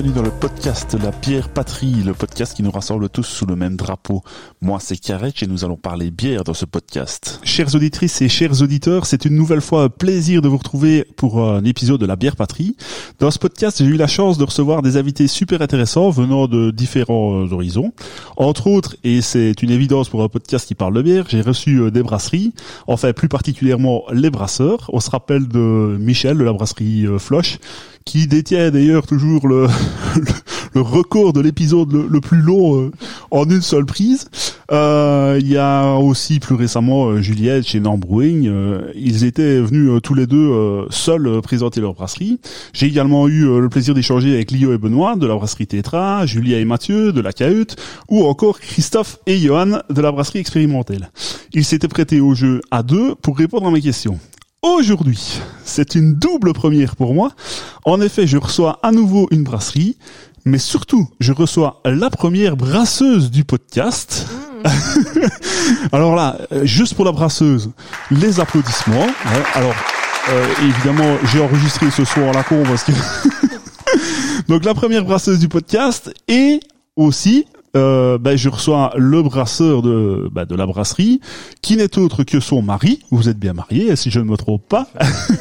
bienvenue dans le podcast La Bière Patrie, qui nous rassemble tous sous le même drapeau. Moi, c'est Karetch et nous allons parler bière dans ce podcast. Chères auditrices et chers auditeurs, c'est une nouvelle fois un plaisir de vous retrouver pour un épisode de La Bière Patrie. Dans ce podcast, j'ai eu la chance de recevoir des invités super intéressants venant de différents euh, horizons. Entre autres, et c'est une évidence pour un podcast qui parle de bière, j'ai reçu euh, des brasseries, enfin plus particulièrement les brasseurs. On se rappelle de Michel de la brasserie euh, Floche, qui détient d'ailleurs toujours le, le, record de l'épisode le, plus long euh, en une seule prise. Euh, il y a aussi plus récemment euh, Juliette chez Nambrouing. ils étaient venus tous les deux seuls présenter leur brasserie. J'ai également eu le plaisir d'échanger avec Lio et Benoît de la brasserie Tetra, Julia et Mathieu de la Cahute, ou encore Christophe et Johan de la brasserie expérimentale. Ils s'étaient prêtés au jeu à deux pour répondre à mes questions. Aujourd'hui, c'est une double première pour moi. En effet, je reçois à nouveau une brasserie, mais surtout, je reçois la première brasseuse du podcast. Mm. Alors là, euh, juste pour la brasseuse, les applaudissements. Alors, euh, évidemment, j'ai enregistré ce soir la con parce que... Donc la première brasseuse du podcast et aussi euh, ben, je reçois le brasseur de, ben, de la brasserie, qui n'est autre que son mari. Vous êtes bien marié, si je ne me trompe pas.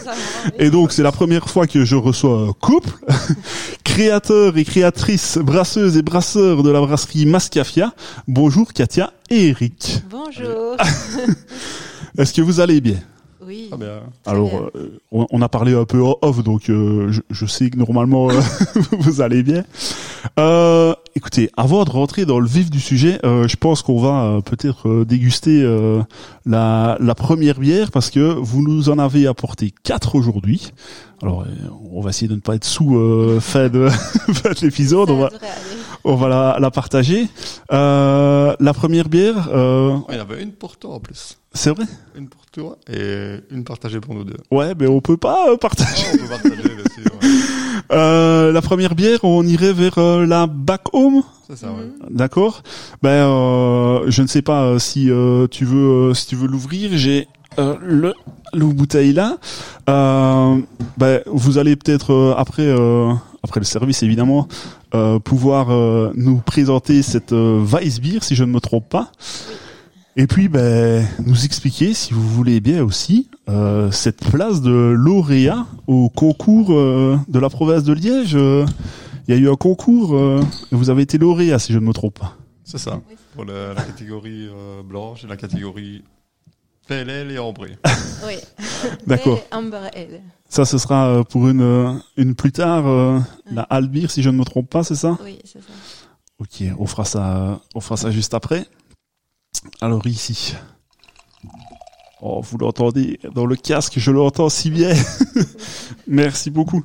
et donc, c'est la première fois que je reçois un couple, créateur et créatrice, brasseuse et brasseur de la brasserie Mascafia. Bonjour Katia et Eric. Bonjour. Est-ce que vous allez bien? Oui. Alors, euh, on, a parlé un peu off, donc euh, je, je, sais que normalement vous allez bien. Euh, écoutez, avant de rentrer dans le vif du sujet, euh, je pense qu'on va euh, peut-être euh, déguster la, la, première bière parce que vous nous en avez apporté quatre aujourd'hui. Alors, on va essayer de ne pas être sous fait de, de l'épisode. On va, on va la, la partager. la première bière. il y avait une pour toi en plus. C'est vrai. Une pour toi et une partagée pour nous deux. Ouais, mais on peut pas partager. on peut partager, bien sûr. Euh, la première bière, on irait vers euh, la Back Home. C'est ça, ouais. D'accord. Ben, euh, je ne sais pas euh, si tu veux, si tu veux l'ouvrir. J'ai le le bouteille là. ben, vous allez peut-être après, après le service évidemment, pouvoir nous présenter cette Weissbier, si je ne me trompe pas. Et puis, ben, nous expliquer, si vous voulez bien aussi, euh, cette place de lauréat au concours euh, de la province de Liège. Euh, il y a eu un concours et vous avez été lauréat, si je ne me trompe pas. C'est ça, pour la, catégorie blanche et la catégorie PLL et ambré. oui. D'accord. Ça, ce sera pour une, une plus tard, la Albir, si je ne me trompe pas, c'est ça? Oui, c'est ça. Ok, on fera ça, on fera ça juste après. Alors ici. Oh, vous l'entendez dans le casque, je l'entends si bien. Merci beaucoup.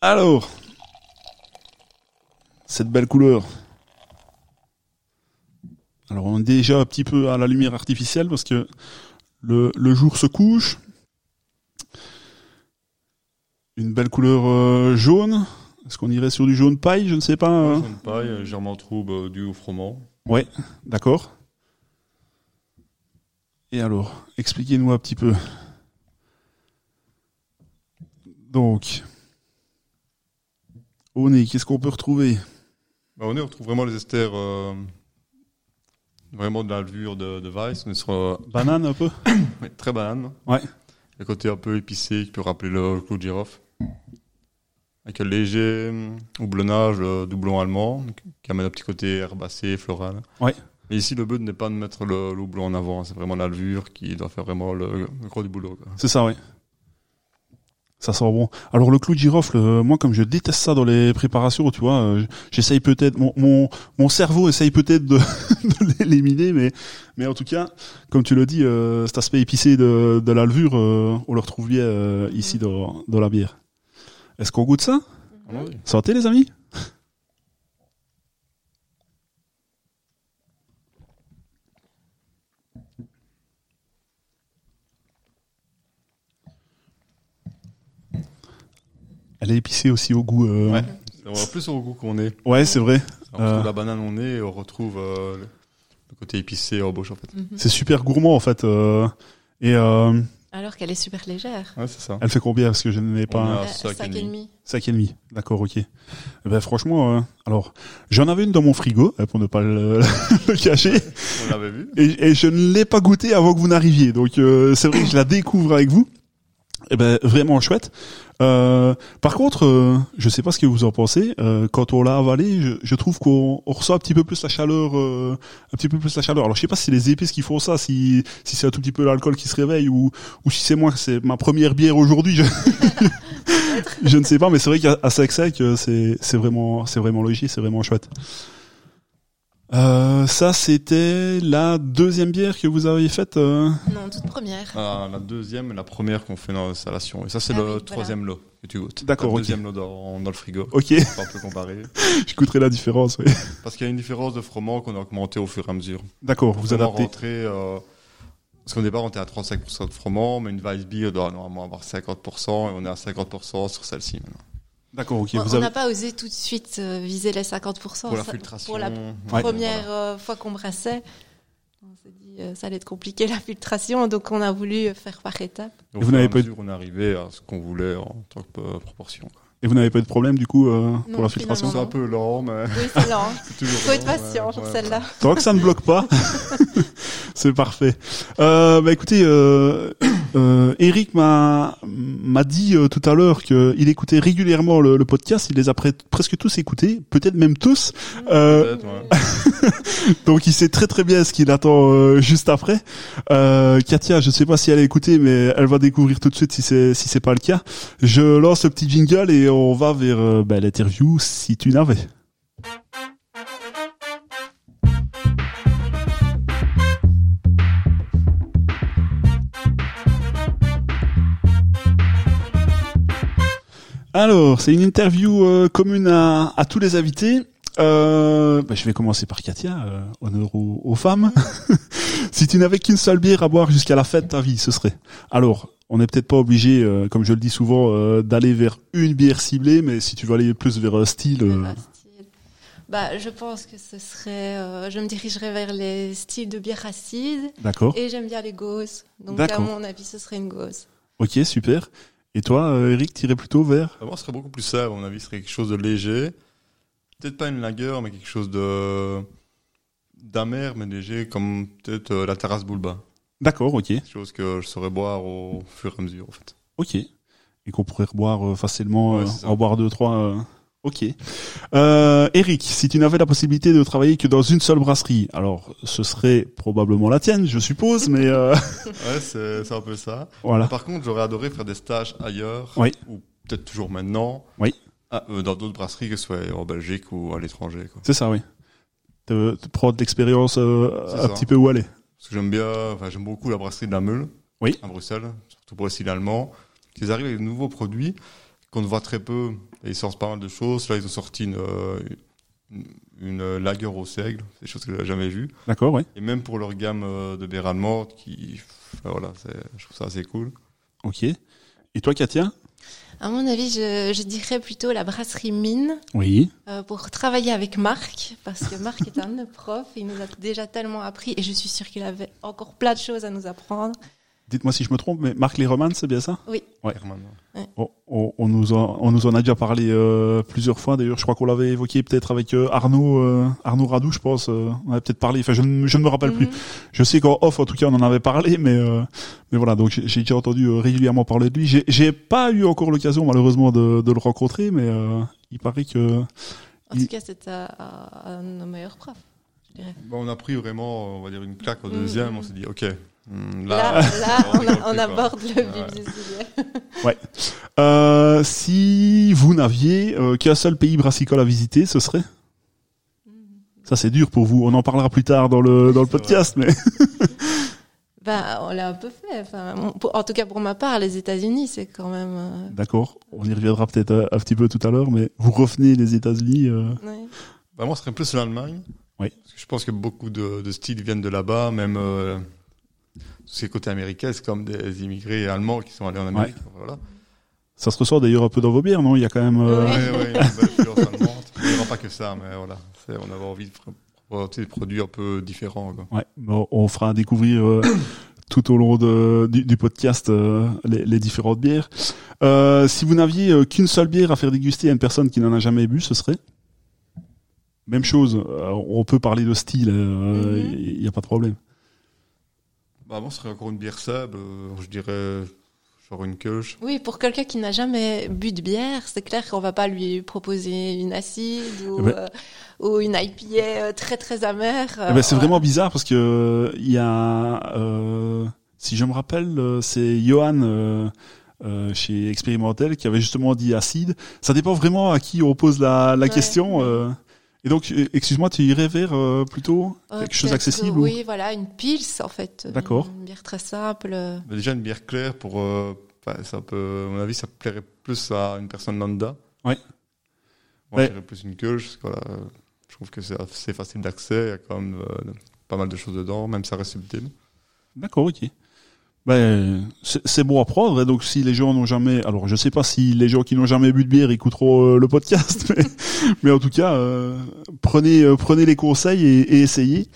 Alors, cette belle couleur. Alors on est déjà un petit peu à la lumière artificielle parce que le, jour se couche. Une belle couleur euh, jaune. Est-ce qu'on irait sur du jaune paille Je ne sais pas. Hein. Jaune paille, euh, germain trouble, euh, du froment. Ouais, d'accord. Et alors, expliquez-nous un petit peu. Donc, au nez, qu'est-ce qu'on peut retrouver? Bah, Au nez, on retrouve vraiment les esters, euh, vraiment de la levure de, de Weiss. On est sur, banane un peu oui, Très banane. Ouais. Le côté un peu épicé qui peut rappeler le clou de girofle avec un léger hum, houblonnage euh, doublon allemand, qui amène un petit côté herbacé, floral. Ouais. Mais ici, le but n'est pas de mettre le, houblon en avant, c'est vraiment la levure qui doit faire vraiment le, gros du boulot. C'est ça, oui. Ça sent bon. Alors le clou de girofle, euh, moi comme je déteste ça dans les préparations, tu vois, euh, j'essaye peut-être, mon, mon, mon, cerveau essaye peut-être de, de l'éliminer, mais, mais en tout cas, comme tu le dis, cet aspect épicé de, de la levure, on le retrouve bien ici dans, dans la bière. Est-ce qu'on goûte ça Santé les amis Elle est épicée aussi au goût. Euh... Ouais, on voit plus au goût qu'on est. Ouais, c'est vrai. On retrouve euh. la banane on est et on retrouve euh, le côté épicé en bouche en fait. Mhm. C'est super gourmand en fait. Euh, et Alors qu'elle est super légère. Ouais, c'est ça. Elle fait combien Parce que je On pas. a Euh, sac et sac et demi. demi. Sac et demi. D'accord, ok. Ben franchement, euh, alors j'en avais une dans mon frigo euh, pour ne pas le, le cacher, On l'avait vu. et, et je ne l'ai pas goûté avant que vous n'arriviez. Donc euh, c'est vrai que je la découvre avec vous. Eh ben vraiment chouette. Euh, par contre, euh, je sais pas ce que vous en pensez. euh, quand on l'a avalé, je, je trouve qu'on on ressent un petit peu plus la chaleur, euh, un petit peu plus la chaleur. Alors je sais pas si c'est les épices qui font ça, si si c'est un tout petit peu l'alcool qui se réveille ou ou si c'est moi, c'est ma première bière aujourd'hui. Je, je ne sais pas, mais c'est vrai qu'à sec sec, euh, c'est c'est vraiment c'est vraiment logique, c'est vraiment chouette. Euh, ça, c'était la deuxième bière que vous avez faite. euh, Non, toute première. Ah, la deuxième et la première qu'on fait dans l'installation. Et ça, c'est Ah le oui, voilà. troisième lot que tu goûtes. D'accord, Le deuxième lot dans, dans le frigo. Ok, On peut comparer. je goûterai la différence. oui. Parce qu'il y a une différence de froment qu'on a augmenté au fur et à mesure. D'accord, vous adaptez. rentré, euh, parce qu'au départ, on était à 35% de froment, mais une Weissbier doit normalement avoir 50%, et on est à 50% sur celle-ci maintenant. D'accord, ok. On avez... n'a pas osé tout de suite euh, viser les 50%. Pour la. Pour la Ouais. première voilà. euh, fois qu'on brassait, on s'est dit euh, ça allait être compliqué la filtration, donc on a voulu faire par étapes. Vous n'avez pas mesure, on est arrivé à ce qu'on voulait en tant que proportion. quoi. Et vous n'avez pas eu de problème du coup euh, Non, pour la filtration C'est un peu lent, mais Oui, c'est lent. toujours Faut être patient sur ouais, celle-là. Tant que ça ne bloque pas, c'est parfait. Euh, bah écoutez, euh, euh, Eric m'a m'a dit euh, tout à l'heure qu'il écoutait régulièrement le, le podcast. Il les a pre- presque tous écoutés, peut-être même tous. Euh, Peut-être, ouais. donc il sait très très bien ce qu'il attend euh, juste après. Euh, Katia, je sais pas si elle a écouté, mais elle va découvrir tout de suite si c'est si c'est pas le cas. Je lance le petit jingle et on va vers euh, bah, l'interview si tu n'avais. Alors, c'est une interview euh, commune à tous les invités. Euh, bah, je vais commencer par Katia, euh, honneur aux, aux femmes. si tu n'avais qu'une seule bière à boire jusqu'à la fin de ta vie, ce serait. Alors, on n'est peut-être pas obligé, euh, comme je le dis souvent, euh, d'aller vers une bière ciblée, mais si tu veux aller plus vers un style, euh, un style. Bah, je pense que ce serait, euh, je me dirigerais vers les styles de bière acide d'accord. et j'aime bien les gauzes. Donc à mon avis, ce serait une gauze. Ok, super. Et toi, euh, Eric, t'irais plutôt vers Bah, Moi, ce serait beaucoup plus ça, à mon avis, ce serait quelque chose de léger. Peut-être pas une lager, mais quelque chose de d'amer, mais léger, comme peut-être euh, la terrasse Bulba. D'accord, ok, Quelque chose que je saurais boire au fur et à mesure, en fait. ok. Et qu'on pourrait reboire euh, facilement, Ouais, euh, en boire deux, trois. euh, Ok. Euh, Eric, si tu n'avais la possibilité de travailler que dans une seule brasserie, alors ce serait probablement la tienne, je suppose, mais euh, Ouais, c'est c'est un peu ça. voilà. Par contre, j'aurais adoré faire des stages ailleurs, Oui. ou peut-être toujours maintenant, Oui. À- euh, dans d'autres brasseries, que ce soit en Belgique ou à l'étranger. C'est ça, oui. De, de prendre l'expérience euh, un ça. petit peu où aller. Parce que j'aime bien, enfin, j'aime beaucoup la brasserie de la Meule, Oui. à Bruxelles, surtout pour le style allemand. Ils arrivent avec de nouveaux produits qu'on voit très peu. Et ils sortent pas mal de choses. Là, ils ont sorti une, euh, une, une lager au seigle, c'est des choses que j'avais jamais vues. D'accord, oui. Et même pour leur gamme euh, de bière allemande, qui, voilà, je trouve ça assez cool. Ok. Et toi, Katia? À mon avis, je, je dirais plutôt la brasserie Mine Oui. euh, pour travailler avec Marc, parce que Marc est un profs, il nous a déjà tellement appris et je suis sûre qu'il avait encore plein de choses à nous apprendre. Dites-moi si je me trompe, mais Marc Leroman, c'est bien ça? Ouais. Herman. on, on- on nous en, on nous en a déjà parlé euh, plusieurs fois. D'ailleurs, je crois qu'on l'avait évoqué peut-être avec euh, Arnaud, euh, Arnaud Radou, je pense. euh, on avait peut-être parlé. Enfin, je, ne- je ne me rappelle plus. Mhm. Je sais qu'en off, en tout cas, on en avait parlé, mais euh, mais voilà. Donc, j'ai déjà entendu euh, régulièrement parler de lui. J'ai- J'ai pas eu encore l'occasion, malheureusement, de, de le rencontrer, mais euh, il paraît que En Il- tout cas, c'était un- un de nos meilleurs profs, je dirais. Bon, on a pris vraiment, on va dire, une claque au Mhm. deuxième. On s'est dit, OK, Là, là, là, on a- aborde le Ouais. vif du sujet. Euh, si vous n'aviez euh, qu'un seul pays brassicole à visiter, ce serait? Ça, c'est dur pour vous. On en parlera plus tard dans le, dans le vrai. podcast, mais Ben, on l'a un peu fait. Enfin, mon- pour- en tout cas, pour ma part, les États-Unis, c'est quand même. euh, d'accord. On y reviendra peut-être un, un petit peu tout à l'heure, mais vous revenez les États-Unis. euh, ouais. Bah, moi, ce serait plus l'Allemagne. Oui. Parce que je pense que beaucoup de, de styles viennent de là-bas, même euh, ces côtés américains, c'est comme des immigrés allemands qui sont allés en Amérique. Voilà. Ça se ressort d'ailleurs un peu dans vos bières, non? Il y a quand même. euh, Ouais. Ouais, ouais, une belle influence allemande. Il n'y aura pas que ça, mais voilà. On avait envie de pr- présenter des produits un peu différents. Quoi. Ouais, bon, on fera découvrir euh, tout au long de, du, du podcast euh, les, les différentes bières. Euh, si vous n'aviez euh, qu'une seule bière à faire déguster à une personne qui n'en a jamais bu, ce serait? Même chose. euh, on peut parler de style, il Mhm. n'y a pas de problème. Bah, moi, ce serait encore une bière sable, euh, je dirais genre une Kölsch. Oui, pour quelqu'un qui n'a jamais bu de bière, c'est clair qu'on va pas lui proposer une acide ou, Eh ben- euh, ou une IPA euh, très très amère. Eh ben, c'est Euh, vraiment bizarre parce que euh, il y a, euh, si je me rappelle, euh, c'est Johan euh, euh, chez Expérimentel qui avait justement dit acide. Ça dépend vraiment à qui on pose la, la Ouais. question. euh. Et donc, euh, excuse-moi, tu irais vers euh, plutôt euh, quelque chose d'accessible ou- Oui, voilà, une pils en fait. D'accord. Une bière très simple. Mais déjà, une bière claire, pour, euh, ça peut, à mon avis, ça plairait plus à une personne lambda. Ouais. Moi, Ouais. je dirais plus une Kölsch, parce que voilà, je trouve que c'est assez facile d'accès, il y a quand même euh, pas mal de choses dedans, même ça reste subtil. D'accord, ok. Ben, c'est c'est bon à prendre. Et donc, si les gens n'ont jamais, alors je sais pas si les gens qui n'ont jamais bu de bière écouteront euh, le podcast, mais, mais en tout cas, euh, prenez euh, prenez les conseils et, et essayez.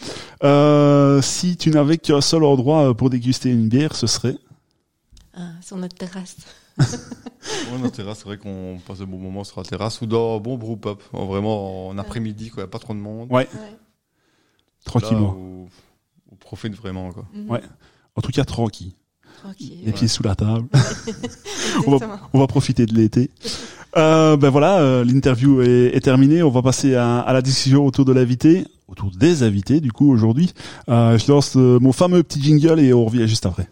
Euh, si tu n'avais qu'un seul endroit euh, pour déguster une bière, ce serait? Ah, sur notre terrasse. Ouais, notre terrasse, c'est vrai qu'on passe de bons moments sur la terrasse ou dans un bon brew pub, en vraiment en après-midi, quoi, il n'y a pas trop de monde. Ouais. Ouais. tranquillement. Là où on profite vraiment, quoi. Ouais. En tout cas, tranquille. Tranquille. Les pieds sous la table. On va profiter de l'été. Euh, ben voilà, euh, l'interview est, est terminée. On va passer à, à la discussion autour de l'invité, autour des invités du coup aujourd'hui. Euh, je lance euh, mon fameux petit jingle et on revient juste après.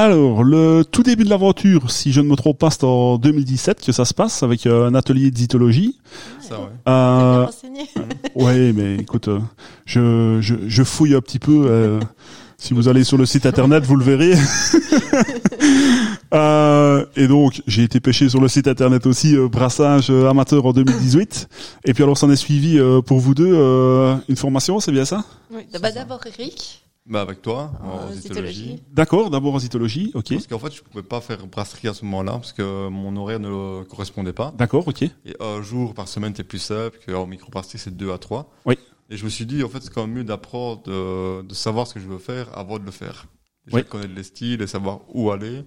Alors, le tout début de l'aventure, si je ne me trompe pas, c'est en 2017 que ça se passe avec euh, un atelier de zytologie. Ça, ouais. Euh. Ouais, mais écoute, euh, je, je, je fouille un petit peu. euh, si vous allez sur le site internet, vous le verrez. Euh, et donc, j'ai été pêché sur le site internet aussi, euh, brassage euh, amateur en 2018. Et puis alors, s'en est suivi euh, pour vous deux euh, une formation, c'est bien ça? Oui. D'abord Eric, Bah, avec toi, en en zytologie. D'accord, d'abord en zytologie, ok. Parce qu'en fait, je pouvais pas faire brasserie à ce moment-là, parce que mon horaire ne correspondait pas. D'accord, ok. Et un jour par semaine, c'est plus simple qu'en microbrasserie, c'est deux à trois. Oui. Et je me suis dit, en fait, c'est quand même mieux d'apprendre, de, de savoir ce que je veux faire avant de le faire. Déjà Oui. connaître les styles et savoir où aller.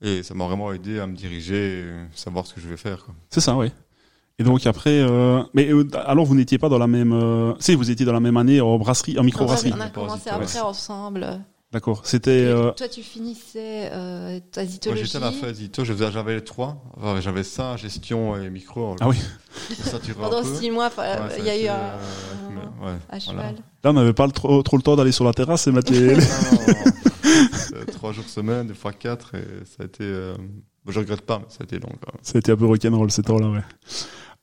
Et ça m'a vraiment aidé à me diriger, et savoir ce que je vais faire. Quoi. C'est ça, oui. Et donc après, euh, mais euh, alors vous n'étiez pas dans la même, euh, si vous étiez dans la même année en brasserie, en microbrasserie. On a commencé après ensemble. D'accord. C'était, euh, Toi, tu finissais euh, ta Moi, zytologie. j'étais à la fin zito, je faisais- j'avais les trois. Enfin, j'avais ça, gestion et micro. Ah oui. Ça, tu vois un Pendant peu. six mois, Ouais, ça il y a eu un, euh, ouais, à voilà. cheval. là on n'avait pas le trop, trop le temps d'aller sur la terrasse et mettre les. les- Euh, trois jours semaine, des fois quatre, et ça a été. Euh... je regrette pas, mais ça a été long. Quand même. Ça a été un peu rock'n'roll ces temps-là, ouais.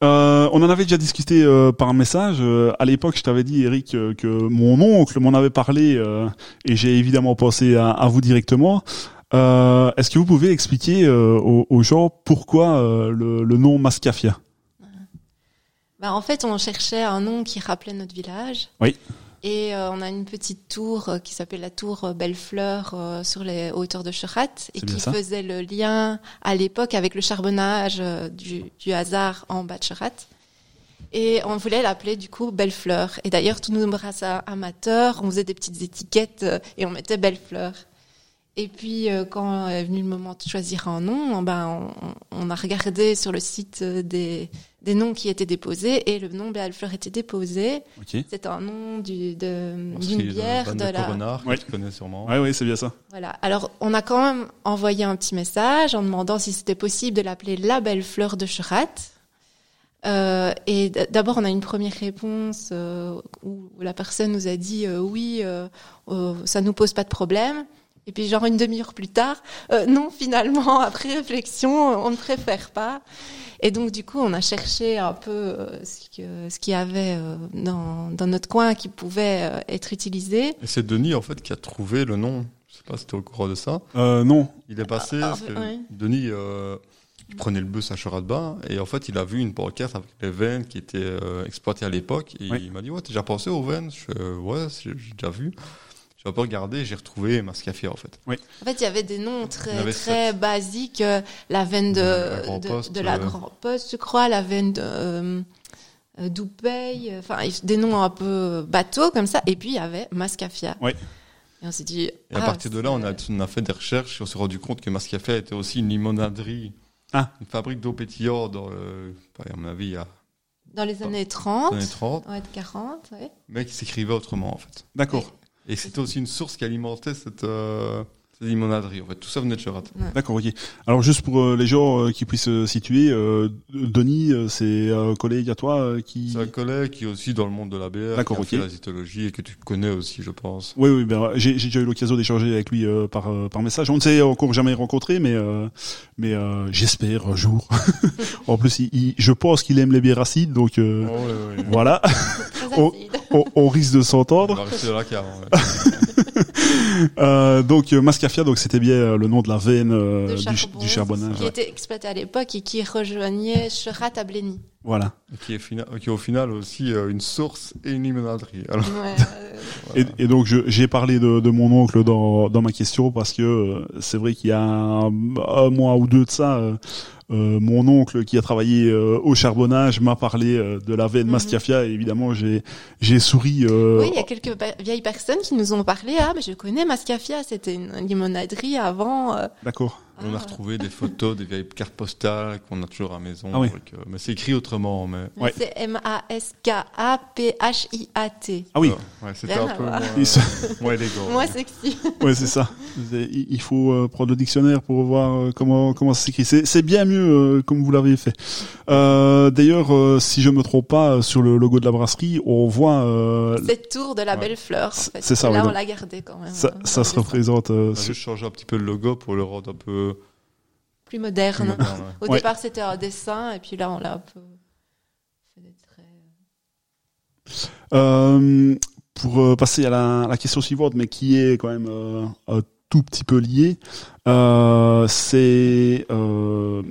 Euh, on en avait déjà discuté euh, par un message. Euh, à l'époque, je t'avais dit, Eric, euh, que mon oncle m'en avait parlé euh, et j'ai évidemment pensé à, à vous directement. Euh, Est-ce que vous pouvez expliquer euh, aux, aux gens pourquoi euh, le, le nom Mascafia? Bah, en fait, on cherchait un nom qui rappelait notre village. Oui. Et euh, on a une petite tour euh, qui s'appelle la tour euh, Bellefleur euh, sur les hauteurs de Cherat et qui faisait le lien à l'époque avec le charbonnage euh, du, du hasard en bas de Cherat. Et on voulait l'appeler du coup Bellefleur. Et d'ailleurs, tous nos brasseurs amateurs, on faisait des petites étiquettes et on mettait Bellefleur. Et puis, euh, quand est venu le moment de choisir un nom, ben, on, on a regardé sur le site euh, des, des noms qui étaient déposés et le nom Bellefleur était déposé. Ok. C'est un nom du, de, d'une bière Van de la. Coronard, Ouais. que tu connais sûrement. Ouais, ouais, c'est bien ça. Voilà. Alors, on a quand même envoyé un petit message en demandant si c'était possible de l'appeler la belle fleur de Cherat. Euh, et d'abord, on a une première réponse euh, où la personne nous a dit euh, oui, euh, euh, ça nous pose pas de problème. Et puis, genre une demi-heure plus tard, euh, non, finalement, après réflexion, on ne préfère pas. Et donc, du coup, on a cherché un peu euh, ce que- ce qu'il y avait euh, dans, dans notre coin qui pouvait euh, être utilisé. Et c'est Denis, en fait, qui a trouvé le nom. Je sais pas si tu es au courant de ça. Euh, non. Il est passé, Ah, parce que ouais. Denis, euh, il prenait le bus à Cherat-de-Bas, et en fait, il a vu une pancarte avec les veines qui étaient euh, exploitées à l'époque, et Ouais. il m'a dit, ouais, t'as déjà pensé aux veines? Je fais, ouais, j'ai déjà vu. J'ai un peu regardé, j'ai retrouvé Mascafia en fait. En fait, il y avait des noms très très sept. basiques. euh, la veine de La Grand de, Poste, de la euh. Grand Poste, je crois, la veine de euh, euh, Doupey, enfin des noms un peu bateaux comme ça. Et puis il y avait Mascafia. Oui. Et on s'est dit. Et à ah, partir de là, on a, c'est- on a fait des recherches et on s'est rendu compte que Mascafia était aussi une limonaderie. Ah. Une fabrique d'eau pétillante dans le, à mon avis, il y a dans les années 30, les années 30, ouais, 40, ouais. mais qui s'écrivait autrement en fait. D'accord. Et c'était aussi une source qui alimentait cette, euh, limonaderie. En fait, tout ça venait de Cherat. D'accord, ok. Alors juste pour euh, les gens euh, qui puissent se situer, euh, Denis, euh, c'est un collègue à toi euh, qui... C'est un collègue qui est aussi dans le monde de la bière, D'accord, qui a fait la zytologie et que tu connais aussi, je pense. Oui, oui, ben, j'ai j'ai déjà eu l'occasion d'échanger avec lui euh, par euh, par message. On ne s'est encore jamais rencontré, mais euh, mais euh, j'espère un jour. en plus, il, il- je pense qu'il aime les bières acides, donc euh, Oh, ouais, ouais. voilà, Très Oh. acide. on, on risque de On s'entendre. va rester de la cave. ouais. Euh, donc euh, Mascafia, donc c'était bien euh, le nom de la veine euh, de du, charbon, du charbonnage. qui ouais. était exploité à l'époque et qui rejoignait Cherat à Blény. Voilà. Et qui est, fina- qui est au final aussi euh, une source et une limonaderie. Alors, Ouais, euh, Et, et donc j'ai parlé de, de mon oncle dans, dans ma question parce que euh, c'est vrai qu'il y a un, un mois ou deux de ça, euh, mon oncle qui a travaillé euh, au charbonnage m'a parlé euh, de la veine Mhm. Mascafia et évidemment j'ai j'ai souri. euh, Oui, il y a quelques vieilles personnes qui nous ont parlé. Ah, mais je connais Mascafia, c'était une limonaderie avant. euh. On a Ah. retrouvé des photos, des vieilles cartes postales qu'on a toujours à la maison. Ah oui. donc, euh, mais c'est écrit autrement. Mais Ouais. C'est M-A-S-K-A-P-H-I-A-T. Ah oui. Euh, ouais, c'était un peu moins, se- moins élégant. Moi, sexy. Ouais, c'est ça. Il faut euh, prendre le dictionnaire pour voir euh, comment comment ça s'écrit. C'est bien mieux euh, comme vous l'avez fait. Euh, D'ailleurs, euh, si je me trompe pas, euh, sur le logo de la brasserie, on voit euh, Cette tour de la Ouais. belle fleur. En C'est- fait. c'est ça, Là, ouais, on l'a gardé quand même. ça, ça se représente. euh, On a juste changé un petit peu le logo pour le rendre un peu Plus plus moderne. moderne. ouais. Au Ouais. départ, c'était un dessin, et puis là, on l'a un peu fait des traits. Euh, pour euh, passer à la, la question suivante, mais qui est quand même euh, un tout petit peu liée, euh, c'est euh,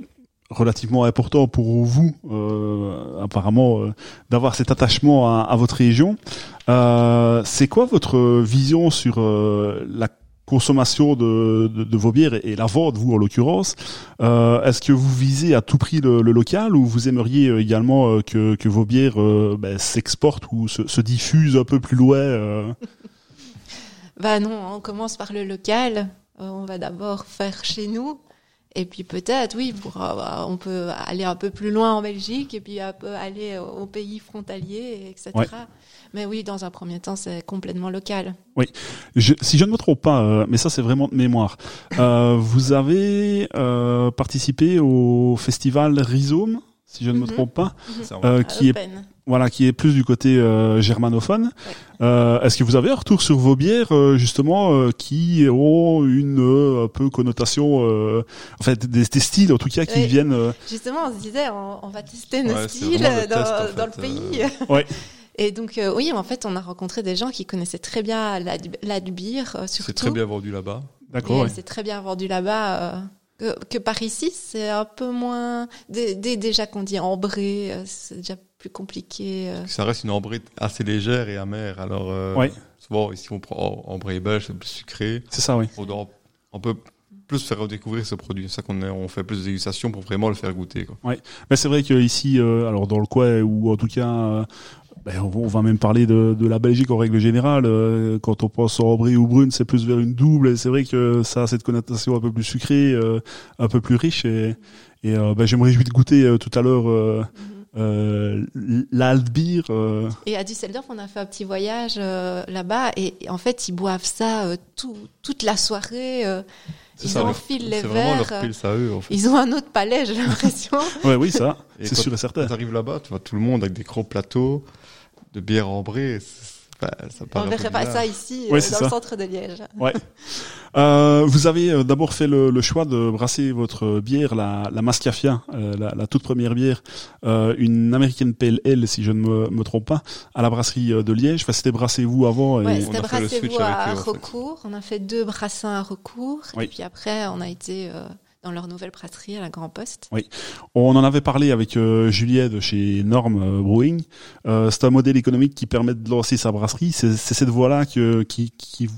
relativement important pour vous, euh, apparemment, euh, d'avoir cet attachement à, à votre région. Euh, c'est quoi votre vision sur euh, la consommation de, de, de vos bières et, et la vente, vous en l'occurrence euh, Est-ce que vous visez à tout prix le, le local ou vous aimeriez euh, également euh, que, que vos bières ben, s'exportent ou se, se diffusent un peu plus loin Bah non, on commence par le local. On va d'abord faire chez nous. Et puis peut-être, oui, pour, euh, on peut aller un peu plus loin en Belgique et puis un peu aller aux pays frontaliers, etc. Ouais. Mais oui, dans un premier temps, c'est complètement local. Je- si je ne me trompe pas, euh, mais ça c'est vraiment de mémoire, euh, vous avez euh, participé au festival Rhizome, si je ne me Mhm. trompe pas, ouais. euh, qui est voilà, qui est plus du côté euh, germanophone. Euh, Est-ce que vous avez un retour sur vos bières euh, justement euh, qui ont une euh, un peu connotation, euh, en fait des, des styles en tout cas qui Oui. viennent. euh, Justement, on se disait, on, on va tester nos Ouais, styles dans, test, en fait, dans le pays. Ouais. Et donc, euh, oui, en fait, on a rencontré des gens qui connaissaient très bien la, la bière, euh, surtout. C'est très bien vendu là-bas. D'accord. Ouais. c'est très bien vendu là-bas. euh, que, que par ici, c'est un peu moins. dé- dé- déjà qu'on dit ambré, euh, c'est déjà plus compliqué. euh. Ça reste une ambrée assez légère et amère. Alors, euh, Ouais. souvent, ici, on prend ambrée belge, c'est plus sucré. C'est ça, oui. On doit un peu plus faire redécouvrir ce produit. C'est ça qu'on on fait plus de dégustation pour vraiment le faire goûter. Quoi. Mais c'est vrai que ici, euh, alors dans le coin ou en tout cas, euh, ben, on, va- on va même parler de, de la Belgique en règle générale. euh, quand on pense au Ambré ou Brune, c'est plus vers une double. Et c'est vrai que ça a cette connotation un peu plus sucrée, euh, un peu plus riche. Et, et euh, ben, je me réjouis de goûter euh, tout à l'heure euh, euh, l'Altbier. Euh, Et à Düsseldorf, on a fait un petit voyage euh, là-bas et, et en fait, ils boivent ça euh, tout, toute la soirée. euh, C'est ils ça, enfilent les C'est vraiment verres. leur pile eux. En fait. Ils ont un autre palais, j'ai l'impression. ouais, oui, ça, Et c'est quand- sûr et certain. Quand t'arrives là-bas, tu vois tout le monde avec des gros plateaux de bière ambrée. c'est- enfin, ça on peu verrait pas ça ici, Ouais, euh, c'est dans ça. le centre de Liège. Euh, vous avez euh, d'abord fait le, le choix de brasser votre bière, la, la Mascafia, euh, la, la toute première bière, euh, une American Pale Ale, si je ne me, me trompe pas, à la brasserie de Liège. Enfin, c'était brassé vous avant. Et... Ouais, on c'était a fait le brassez-vous switch avec à eux, en fait. recours. On a fait deux brassins à recours. Oui. Et puis après, on a été euh, dans leur nouvelle brasserie à la Grand Poste. On en avait parlé avec euh, Juliet de chez Norm euh, Brewing. Euh, c'est un modèle économique qui permet de lancer sa brasserie. C'est cette voie-là que, qui, qui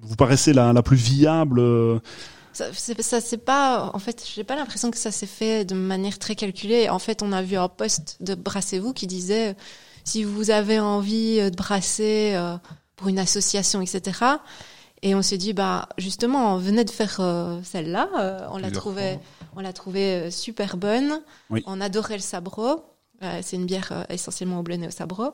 vous paraissez la, la plus viable Ça, c'est, ça c'est pas, en fait, j'ai pas l'impression que ça s'est fait de manière très calculée. En fait, on a vu un post de Brassez-vous qui disait si vous avez envie de brasser pour une association, etc. Et on s'est dit, bah, justement, on venait de faire euh, celle-là, euh, on la trouvait, on la trouvait euh, super bonne. Oui. On adorait le sabro. Euh, c'est une bière euh, essentiellement au blé et au sabro.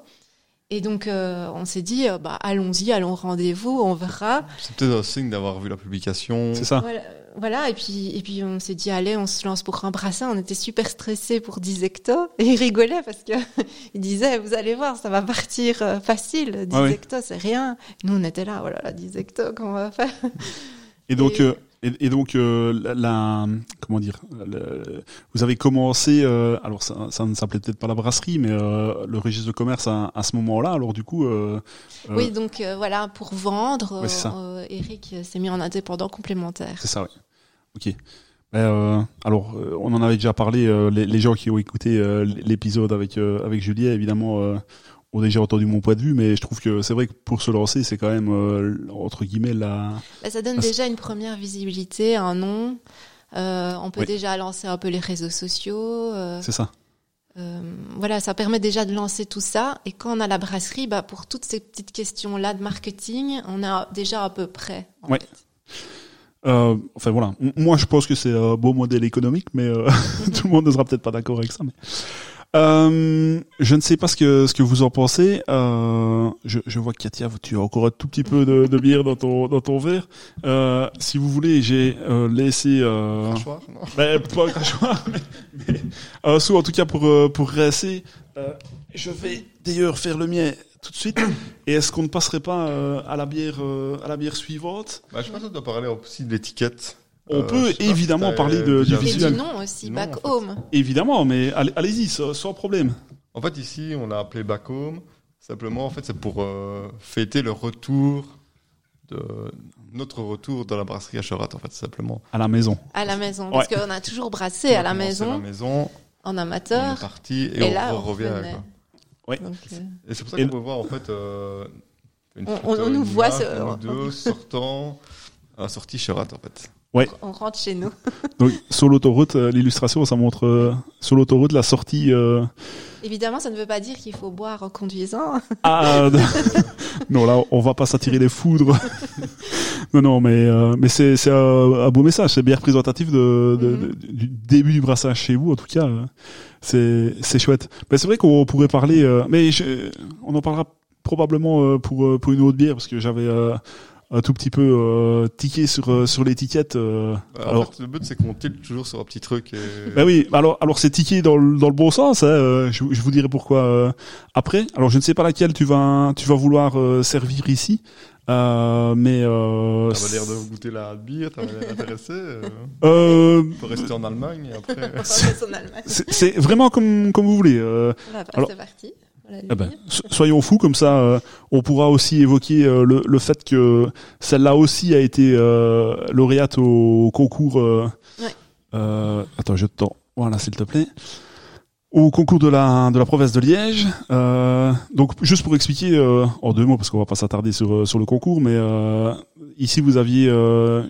Et donc, euh, on s'est dit, euh, bah, allons-y, allons au rendez-vous, on verra. C'est peut-être un signe d'avoir vu la publication. C'est ça Voilà, voilà, et puis et puis on s'est dit allez, on se lance pour un brassin. On était super stressés pour 10 hectos et il rigolait parce que il disait vous allez voir, ça va partir euh, facile. 10 Ah oui. hectos, c'est rien. Nous on était là, voilà, là, 10 hectos, comment on va faire? Et donc, Et- euh, et, et donc, euh, la, la- comment dire, le- vous avez commencé. euh, alors, ça, ça ne s'appelait peut-être pas la brasserie, mais euh, le registre de commerce à, à ce moment-là. Alors, du coup, euh, euh, Oui, donc euh, voilà, pour vendre, Ouais, Eric s'est mis en indépendant complémentaire. c'est ça, oui. Ok. Ben, euh, alors, on en avait déjà parlé. euh, les, les gens qui ont écouté euh, l'épisode avec euh, avec Julien, évidemment, euh, ont déjà entendu mon point de vue, mais je trouve que c'est vrai que pour se lancer, c'est quand même euh, entre guillemets la. Bah, ça donne déjà une première visibilité, un nom. Euh, on peut Oui. déjà lancer un peu les réseaux sociaux. euh, C'est ça. Euh, voilà, ça permet déjà de lancer tout ça. Et quand on a la brasserie, bah, pour toutes ces petites questions-là de marketing, on a déjà à peu près. en Ouais. fait. Euh, enfin voilà, moi je pense que c'est un beau modèle économique, mais euh, tout le monde ne sera peut-être pas d'accord avec ça. Mais... Euh, je ne sais pas ce que ce que vous en pensez. Euh, je, je vois que Katia, tu as encore un tout petit peu de, de bière dans ton dans ton verre. Euh, si vous voulez, j'ai euh, laissé euh, Crachoir, non ben, pas un crachoir, mais, mais un sou en tout cas pour euh, pour rincer. Euh, je vais d'ailleurs faire le mien tout de suite. Et est-ce qu'on ne passerait pas à la bière à la bière suivante? Bah, je pense qu'on doit parler aussi de l'étiquette. On Euh, peut évidemment parler de- du visuel. du nom aussi, Non, Back en fait. Home. Évidemment, mais allez- allez-y, sans, problème. En fait, ici, on l'a appelé Back Home. Simplement, en fait, c'est pour euh, fêter le retour de notre retour dans la brasserie à Cherat, en fait, simplement. À la maison. À la maison. Parce Ouais. qu'on a toujours brassé à On la maison, À la maison, en on amateur. est parti et, Et on là, re- on revient. euh, Et c'est pour ça qu'on peut voir, en fait, euh, une On- photo, on- nous une voit ce- de nous deux sortant sortie Cherat, en fait. On rentre chez nous. Donc, sur l'autoroute, euh, l'illustration, ça montre euh, sur l'autoroute la sortie. euh, Évidemment, ça ne veut pas dire qu'il faut boire en conduisant. Ah, non, là, on va pas s'attirer les foudres. non, non, mais euh, mais c'est c'est un, un beau message. C'est bien représentatif de, de- Mhm. de- du début du brassage chez vous, en tout cas. euh, C'est c'est chouette. Mais c'est vrai qu'on pourrait parler, euh, mais je- on en parlera probablement euh, pour euh, pour une autre bière parce que j'avais euh, un tout petit peu euh, tiqué sur euh, sur l'étiquette. euh, En alors, fait, le but, c'est qu'on tilte toujours sur un petit truc. Et... ben oui, alors alors c'est tiqué dans le, dans le bon sens. Hein, euh, je, je vous dirai pourquoi euh, après. Alors je ne sais pas laquelle tu vas tu vas vouloir euh, servir ici, euh, mais euh, T'avais l'air de goûter la bière, t'avais l'air intéressé. Euh, euh, faut rester en Allemagne et après. On reste en Allemagne. c'est vraiment comme comme vous voulez. Euh, Voilà, bah, Alors- c'est parti. Eh ben, soyons fous comme ça. euh, on pourra aussi évoquer euh, le, le fait que celle-là aussi a été euh, lauréate au concours. Ouais. attends, je te tends. Voilà, s'il te plaît. Au concours de la de la province de Liège. Donc, juste pour expliquer en deux mots, parce qu'on va pas s'attarder sur sur le concours, mais ici vous aviez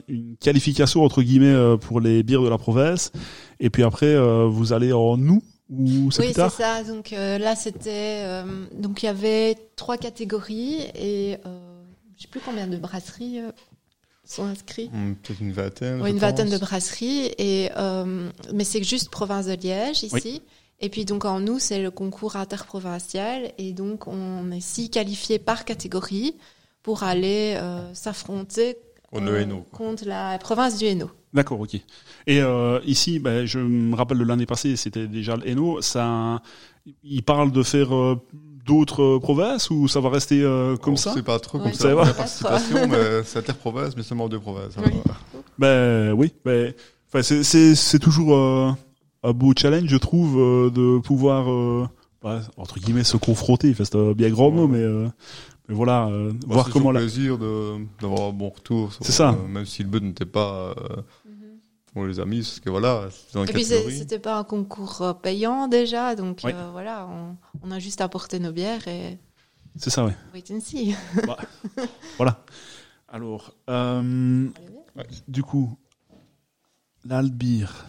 une qualification entre guillemets pour les bières de la province, et puis après vous allez en nous ou c'est Oui, plus c'est ça. Donc euh, là, c'était euh, donc il y avait trois catégories et euh, je sais plus combien de brasseries euh, sont inscrites. Hmm, Peut-être une vingtaine. Oui, une vingtaine de brasseries et euh, mais c'est juste province de Liège ici. Et puis donc en nous, c'est le concours interprovincial et donc on est si qualifié par catégorie pour aller euh, s'affronter euh, quoi. contre la province du Hainaut. D'accord, ok. Et euh, ici, ben, je me rappelle de l'année passée, c'était déjà le Hainaut. Ça, il parle de faire euh, d'autres euh, provinces ou ça va rester euh, comme On ça? sait pas trop Ouais, comme ça ça. va? La participation, mais c'est interprovince, mais seulement deux provinces. Oui. alors, Ben oui. Ben, enfin, c'est- c'est c'est toujours euh, un beau challenge, je trouve, euh, de pouvoir euh, ben, entre guillemets se confronter. Enfin, c'est un bien grand mot, Ouais. mais euh, mais voilà, euh, Bah, voir c'est comment la. plaisir de d'avoir un bon retour. sur- C'est ça. euh, même si le but n'était pas euh, pour les amis, parce que voilà, dans Et puis c'était pas un concours euh, payant déjà, donc euh, voilà, on, on a juste apporté nos bières et C'est ça, ouais. wait and see. Voilà. Alors, euh, du coup, l'Albir.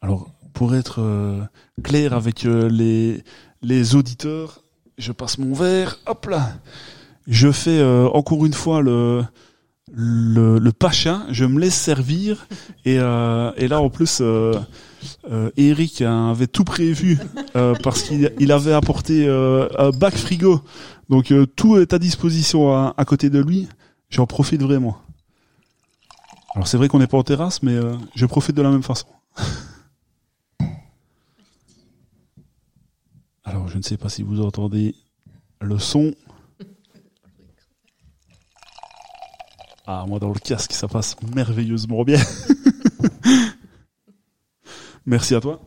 Alors, pour être euh, clair avec les, les auditeurs, je passe mon verre, hop là. Je fais euh, encore une fois le, le, le pacha, je me laisse servir et, euh, et là en plus euh, euh, Eric avait tout prévu euh, parce qu'il il avait apporté euh, un bac frigo, donc euh, tout est à disposition à, à côté de lui. J'en profite vraiment. Alors c'est vrai qu'on n'est pas en terrasse, mais euh, je profite de la même façon. Alors je ne sais pas si vous entendez le son. Ah, moi dans le casque, ça passe merveilleusement bien. Merci à toi.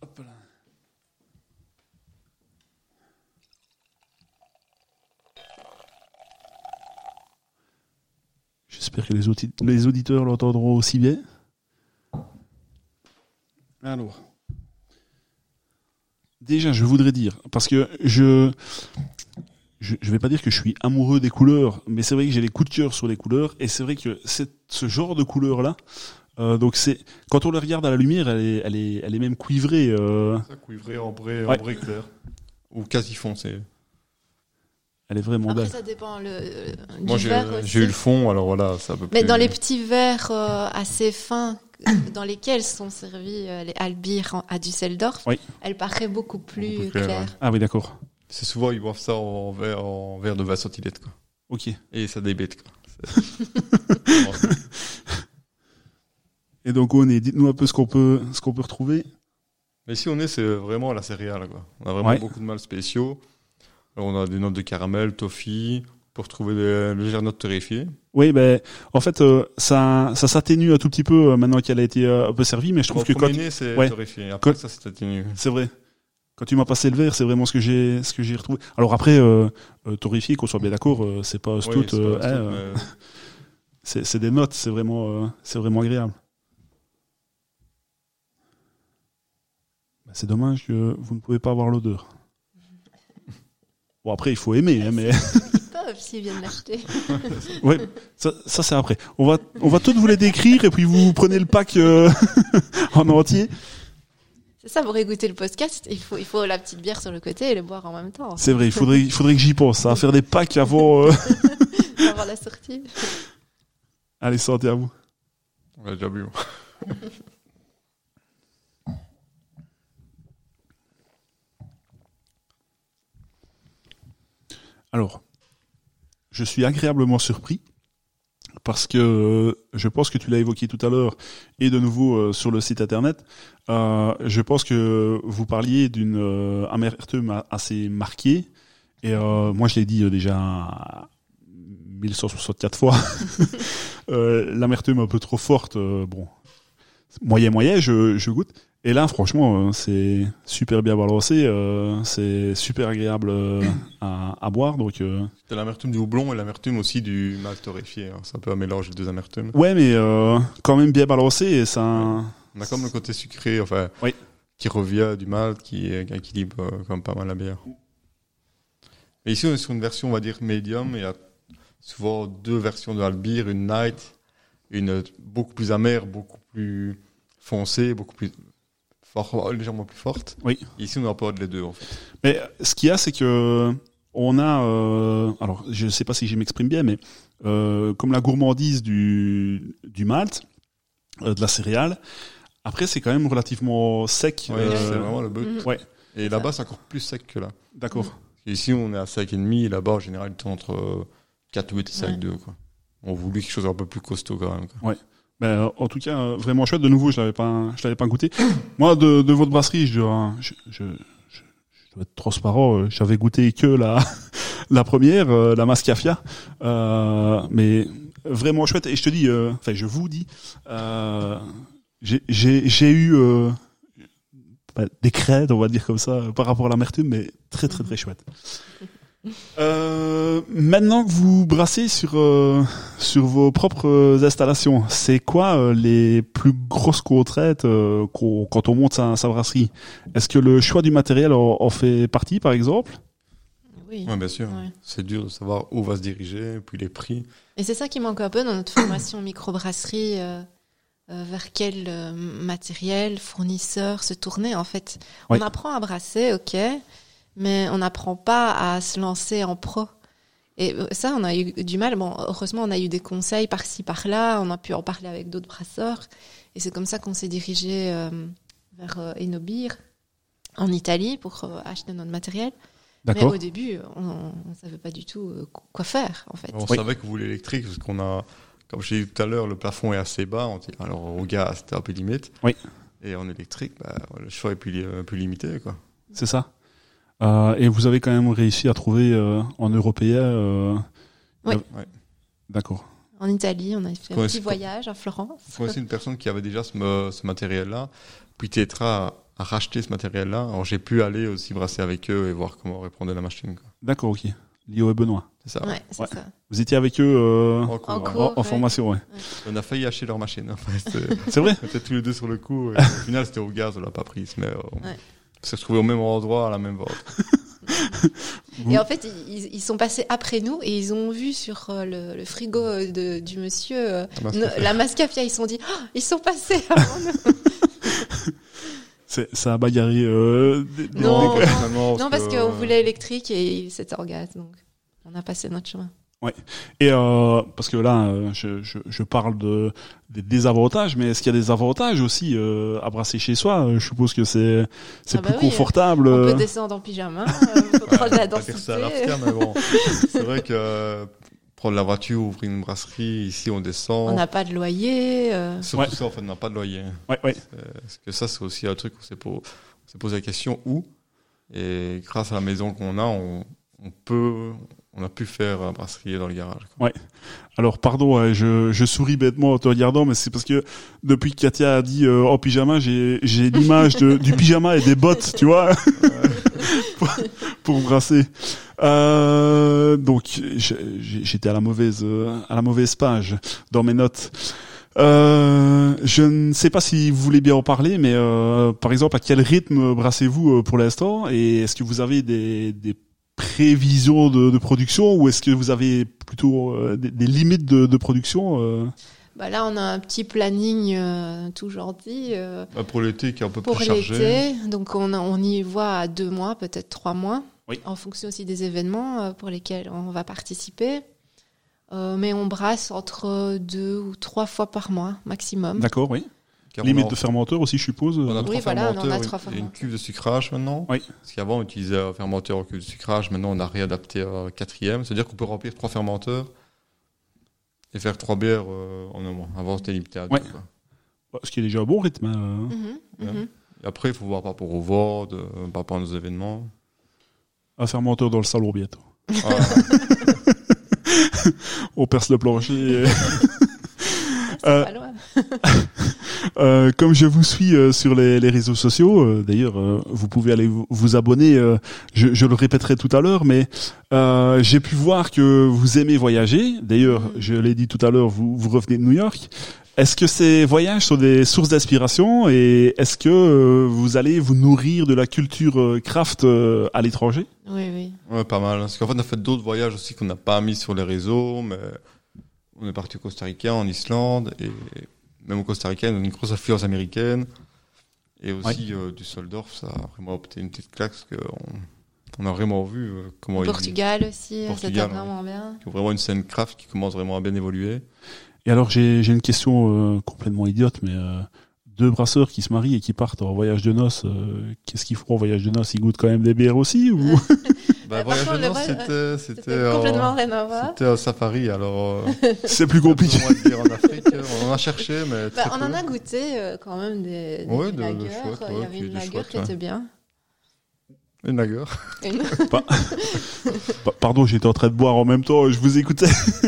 Hop là. J'espère que les auditeurs l'entendront aussi bien. Alors. Déjà, je voudrais dire, parce que je, je, je vais pas dire que je suis amoureux des couleurs, mais c'est vrai que j'ai des coups de cœur sur les couleurs, et c'est vrai que c'est ce genre de couleur là. euh, donc c'est quand on le regarde à la lumière, elle est, elle est, elle est même cuivrée. euh, Ça, cuivré, ambré, Ouais. ambré clair. Ou quasi foncé. elle est vraiment Après, belle. ça dépend le, euh, du Moi, j'ai verre aussi. j'ai eu le fond, alors voilà, ça peut Mais plus- dans les petits verres euh, assez fins dans lesquels sont servis euh, les Albir en- à Düsseldorf, Oui. elle paraît beaucoup plus, Beaucoup plus claire, claire. ouais. Ah oui, d'accord. C'est souvent, ils boivent ça en verre, en verre de 20 centilitres, quoi. Ok. Et ça débête, quoi. Et donc on est, dites-nous un peu ce qu'on peut, ce qu'on peut retrouver. Mais ici, on est, c'est vraiment la céréale, quoi. On a vraiment Ouais. beaucoup de mâles spéciaux. Alors, on a des notes de caramel, toffee, pour trouver des légères notes torréfiées. Oui, ben en fait euh, ça, ça s'atténue un tout petit peu euh, maintenant qu'elle a été euh, un peu servie, mais je trouve que quand c'est ouais. torréfié. Après, Quand- ça, c'est atténué. c'est vrai. Quand tu m'as passé le verre, c'est vraiment ce que j'ai, ce que j'ai retrouvé. Alors après, euh, euh, torréfié, qu'on soit bien d'accord, euh, c'est pas Oui, c'est euh, hein, euh, c'est, des notes, c'est vraiment, euh, c'est vraiment agréable. Ben, c'est dommage que vous ne pouvez pas avoir l'odeur. Bon après, il faut aimer, hein, mais Ils peuvent s'ils viennent l'acheter. ouais, ça, ça c'est après. On va, on va toutes vous les décrire et puis vous prenez le pack euh, en entier. C'est ça, pour écouter le podcast, il faut, il faut la petite bière sur le côté et le boire en même temps. C'est vrai, il faudrait, il faudrait que j'y pense, à faire des packs avant. euh, Avant la sortie. Allez, santé à vous. On l'a déjà bu. Alors, je suis agréablement surpris parce que euh, je pense que tu l'as évoqué tout à l'heure et de nouveau euh, sur le site internet. euh, je pense que vous parliez d'une amertume assez marquée et moi je l'ai dit déjà 1164 fois. L'amertume un peu trop forte, bon, moyen moyen, je, je goûte. Et là, franchement, euh, c'est super bien balancé, euh, c'est super agréable euh, à, à boire, donc. euh, C'est l'amertume du houblon et l'amertume aussi du malt torréfié. hein. C'est un peu un mélange des deux amertumes. Ouais, mais quand même bien balancé et ça. On a comme le côté sucré, enfin, Oui. qui revient du malt, qui, qui équilibre quand même pas mal la bière. Ici, on est sur une version, on va dire, médium. Il y a souvent deux versions de Albir, une night, une beaucoup plus amère, beaucoup plus foncée, beaucoup plus fort, légèrement plus forte. Oui. Ici, on apporte les deux, en fait. Mais ce qu'il y a, c'est que on a. euh, alors, je sais pas si je m'exprime bien, mais euh, comme la gourmandise du du malt, euh, de la céréale. Après, c'est quand même relativement sec. Ouais, euh, c'est vraiment le but. Ouais. Et là-bas, c'est encore plus sec que là. D'accord. Ici, on est à 5,5 et là-bas, en général, il tourne entre euh, 4 8 et Ouais. 5,2. Quoi. On voulait quelque chose un peu plus costaud quand même. Quoi. Ben, en tout cas, vraiment chouette. De nouveau, je l'avais pas, je l'avais pas goûté. Moi, de, de votre brasserie, je dois, je, je, je, je dois être transparent. euh, J'avais goûté que la, la première, euh, la Mascafia, euh, mais vraiment chouette. Et je te dis, euh, enfin, je vous dis, euh, j'ai, eu euh, ben, des crêtes, on va dire comme ça, par rapport à l'amertume, mais très, très, très chouette. Euh, maintenant que vous brassez sur euh, sur vos propres installations, c'est quoi euh, les plus grosses contraintes euh, qu'on- quand on monte sa, sa brasserie? Est-ce que le choix du matériel en, en fait partie, par exemple? Oui. Ouais, bien sûr. Ouais. C'est dur de savoir où on va se diriger, puis les prix. Et c'est ça qui manque un peu dans notre formation microbrasserie, vers quel matériel, fournisseur se tourner en fait. Oui. On apprend à brasser, ok, mais on n'apprend pas à se lancer en pro. Et euh, ça, on a eu du mal. Bon, heureusement, on a eu des conseils par-ci, par-là. On a pu en parler avec d'autres brasseurs. Et c'est comme ça qu'on s'est dirigé euh, vers euh, Enobir en Italie pour euh, acheter notre matériel. Mais au début, on ne savait pas du tout euh, quoi faire en fait. On Oui. savait que vous voulez l'électrique, parce qu'on a, comme j'ai dit tout à l'heure, le plafond est assez bas. On dit, alors au gaz, c'était un peu limite. Oui. Et en électrique, bah, le choix est plus, li- plus limité. Quoi. C'est ça. Euh, et vous avez quand même réussi à trouver euh, en européen. euh, Oui. euh, Ouais. D'accord. En Italie, on a fait un petit voyage à Florence. Il faut aussi une personne qui avait déjà ce, matériel-là. Puis Tetra a, racheté ce matériel-là. Alors j'ai pu aller aussi brasser avec eux et voir comment répondre la machine. D'accord, ok. Lio et Benoît. C'est ça. Ouais, c'est Ouais. ça. Vous étiez avec eux euh, En En cours, cours. en, en ouais. formation, ouais. On a failli acheter leur machine. en fait. C'est- C'est vrai On était tous les deux sur le coup. Et au final, c'était au gaz, on l'a pas prise. Mais euh, s'est retrouvés au même endroit, à la même vente. Vous- Et en fait, ils, ils sont passés après nous et ils ont vu sur euh, le, le frigo euh, de, du monsieur euh, no- la Mascafia. Ils se sont dit, Ah, ils sont passés avant nous. c'est- Ça a bagarré. Euh, des- Non, finalement, non, parce qu'on euh, voulait électrique et c'était en gaz. Donc, on a passé notre chemin. Et euh, parce que là, euh, je, je, je parle de des désavantages, mais est-ce qu'il y a des avantages aussi euh, à brasser chez soi? Euh, Je suppose que c'est c'est Ah bah plus oui, confortable. On euh. peut descendre en pyjama, euh, on peut prendre de la ça à mais bon. C'est vrai que euh, prendre la voiture, ouvrir une brasserie, ici on descend. On n'a pas de loyer. euh, Surtout Ouais. ça, en fait, on n'a pas de loyer. Ouais, ouais. Euh, Parce que ça, c'est aussi un truc où on s'est po- on s'est posé la question où. Et grâce à la maison qu'on a, on, on peut, on a pu faire un brasserie dans le garage. quoi. Alors pardon, euh, je, je souris bêtement en te regardant, mais c'est parce que depuis que Katia a dit euh, en pyjama, j'ai l'image du pyjama et des bottes, tu vois, pour, brasser. Euh, donc j'étais à la mauvaise euh, à la mauvaise page dans mes notes. Euh, je ne sais pas si vous voulez bien en parler, mais euh, par exemple, à quel rythme brassez-vous euh, pour l'instant? Et est-ce que vous avez des, des prévisions de, de production ou est-ce que vous avez plutôt euh, des, des limites de, de production euh Bah là, on a un petit planning euh, tout gentil euh, Bah, pour l'été, qui est un peu pour plus chargé. l'été. Donc on, a- on y voit à deux mois, peut-être trois mois, Oui. en fonction aussi des événements euh, pour lesquels on va participer. Euh, mais on brasse entre deux ou trois fois par mois maximum. D'accord, oui. Car on Limite a- de fermenteur aussi, je suppose. On a Oui, trois voilà, on en a fermenteurs, trois une- et une fermenteurs. cuve de sucrage maintenant. Oui. Parce qu'avant, on utilisait un fermenteur en cuve de sucrage. Maintenant, on a réadapté un quatrième. C'est-à-dire qu'on peut remplir trois fermenteurs et faire trois bières euh, en un mois. Avant, c'était limité à deux. Ouais. quoi. Ce qui est déjà un bon rythme. hein. Mhm, Ouais. mhm. Et après, il faut voir par rapport au vente, euh, par rapport à nos événements. Un fermenteur dans le salon bientôt. Ah, On perce le plancher. et- Euh. Euh, comme je vous suis euh, sur les, les réseaux sociaux, euh, d'ailleurs, euh, vous pouvez aller vous, vous abonner. euh, je, je le répéterai tout à l'heure, mais euh, j'ai pu voir que vous aimez voyager. D'ailleurs, Mhm. je l'ai dit tout à l'heure, vous, vous revenez de New York. Est-ce que ces voyages sont des sources d'inspiration et est-ce que euh, vous allez vous nourrir de la culture euh, craft euh, à l'étranger? Oui, oui. ouais, pas mal. Parce qu'en fait, on a fait d'autres voyages aussi qu'on n'a pas mis sur les réseaux, mais on est parti au Costa Rica, en Islande, et même au Costa Rica, on a une grosse influence américaine. Et aussi euh, du Soldorf, ça a vraiment opté une petite claque, parce qu'on on a vraiment vu euh, comment Portugal aussi, Portugal, c'était vraiment bien. ils ont vraiment une scène craft qui commence vraiment à bien évoluer. Et alors, j'ai j'ai une question euh, complètement idiote, mais euh, deux brasseurs qui se marient et qui partent en voyage de noces, euh, qu'est-ce qu'ils font en voyage de noces? Ils goûtent quand même des bières aussi ou? Bah, voyage contre, le c'était, C'était c'était, euh, complètement rien à voir. c'était un safari, alors, euh, c'est plus compliqué on va dire en Afrique, on en a cherché, mais Bah, on peu. en a goûté euh, quand même des, des Ouais, de- lagers. de chouette, Il y avait une chouette, qui ouais. était bien. Une lager. Une- Pa- Pardon, j'étais en train de boire en même temps, je vous écoutais.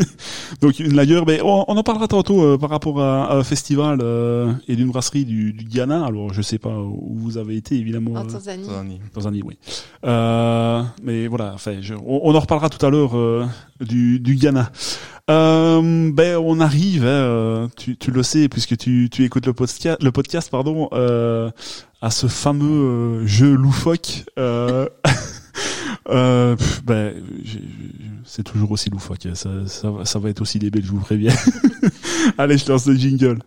Donc une lager, mais on, on en parlera tantôt euh, par rapport à, à un festival euh, et d'une brasserie du, du Ghana. Alors je sais pas où vous avez été évidemment. En euh, Tanzanie. Tanzanie. Tanzanie, oui. Euh, mais voilà, enfin, je- on, on en reparlera tout à l'heure euh, du, du Ghana. Euh, ben, on arrive, hein, euh, tu, tu le sais, puisque tu, tu écoutes le podcast, le podcast, pardon, euh, à ce fameux euh, jeu loufoque. Euh, euh, ben, c'est toujours aussi loufoque. Ça, ça, ça va être aussi débile, je vous préviens. Allez, je lance le jingle.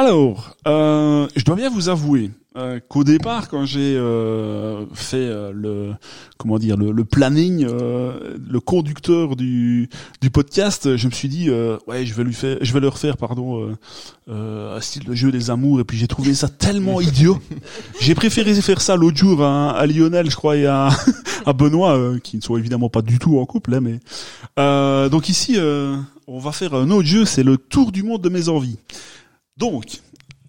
Alors, euh, je dois bien vous avouer euh, qu'au départ, quand j'ai euh, fait euh, le comment dire le, le planning, euh, le conducteur du, du podcast, je me suis dit euh, ouais, je vais lui faire, je vais leur faire pardon euh, euh, un style de jeu des amours, et puis j'ai trouvé ça tellement idiot. J'ai préféré faire ça l'autre jour à, à Lionel, je crois, et à, à Benoît, euh, qui ne sont évidemment pas du tout en couple, hein, mais euh, donc ici, euh, on va faire un autre jeu, c'est le tour du monde de mes envies. Donc,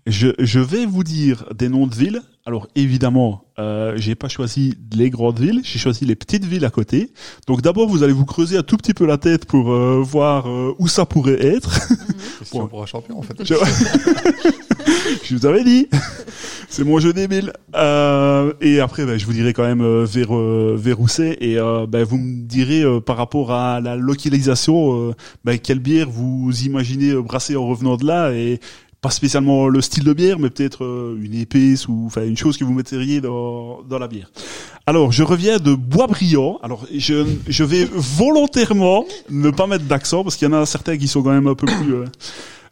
je, je vais vous dire des noms de villes. Alors évidemment, euh, j'ai pas choisi les grandes villes, j'ai choisi les petites villes à côté. Donc d'abord, vous allez vous creuser un tout petit peu la tête pour euh, voir euh, où ça pourrait être. Question Bon. pour un champion, en fait. Je, je vous avais dit, c'est mon jeu débile. Euh, et après, ben, je vous dirai quand même euh, vers euh, vers où c'est et euh, ben, vous me direz euh, par rapport à la localisation, euh, ben, quelle bière vous imaginez euh, brasser en revenant de là et pas spécialement le style de bière, mais peut-être euh, une épice ou enfin une chose que vous metteriez dans dans la bière. Alors, je reviens de Boisbriand. Alors, je, je vais volontairement ne pas mettre d'accent parce qu'il y en a certains qui sont quand même un peu plus. euh,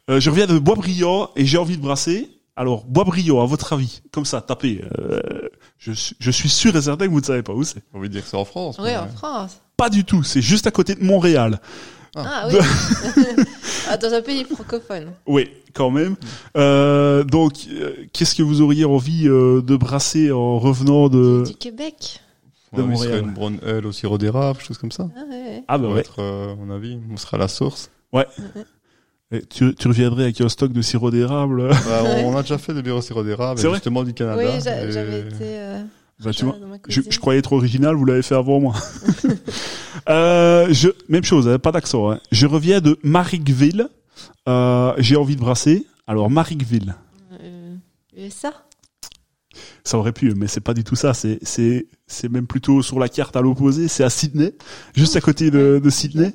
euh, je reviens de Boisbriand et j'ai envie de brasser. Alors, Boisbriand, à votre avis, comme ça, tapez. euh, je, suis- je suis sûr et certain que vous ne savez pas où c'est. J'ai envie de dire que c'est en France. Oui, en France. Pas du tout. C'est juste à côté de Montréal. Ah oui. Ah, Dans un pays francophone. Oui, quand même. Euh, donc, euh, qu'est-ce que vous auriez envie euh, de brasser en revenant de Du Québec. de Ouais, Montréal. serait une brown ale au sirop d'érable, chose comme ça. Ah ouais. Ah bah ouais. être, euh, à mon avis, on sera à la source. Et Tu, tu reviendrais avec un stock de sirop d'érable. Bah, on, on a déjà fait des bières au sirop d'érable, C'est et vrai justement du Canada. Oui, et- j'avais été. Bah, tu vois. Je, je croyais être original, vous l'avez fait avant moi. euh, je, même chose, hein, pas d'accent. Hein. Je reviens de Marrickville. Euh, J'ai envie de brasser. Alors Marrickville, Euh, USA. ça aurait pu, mais c'est pas du tout ça. C'est même plutôt sur la carte à l'opposé. C'est à Sydney, juste à côté de, de Sydney.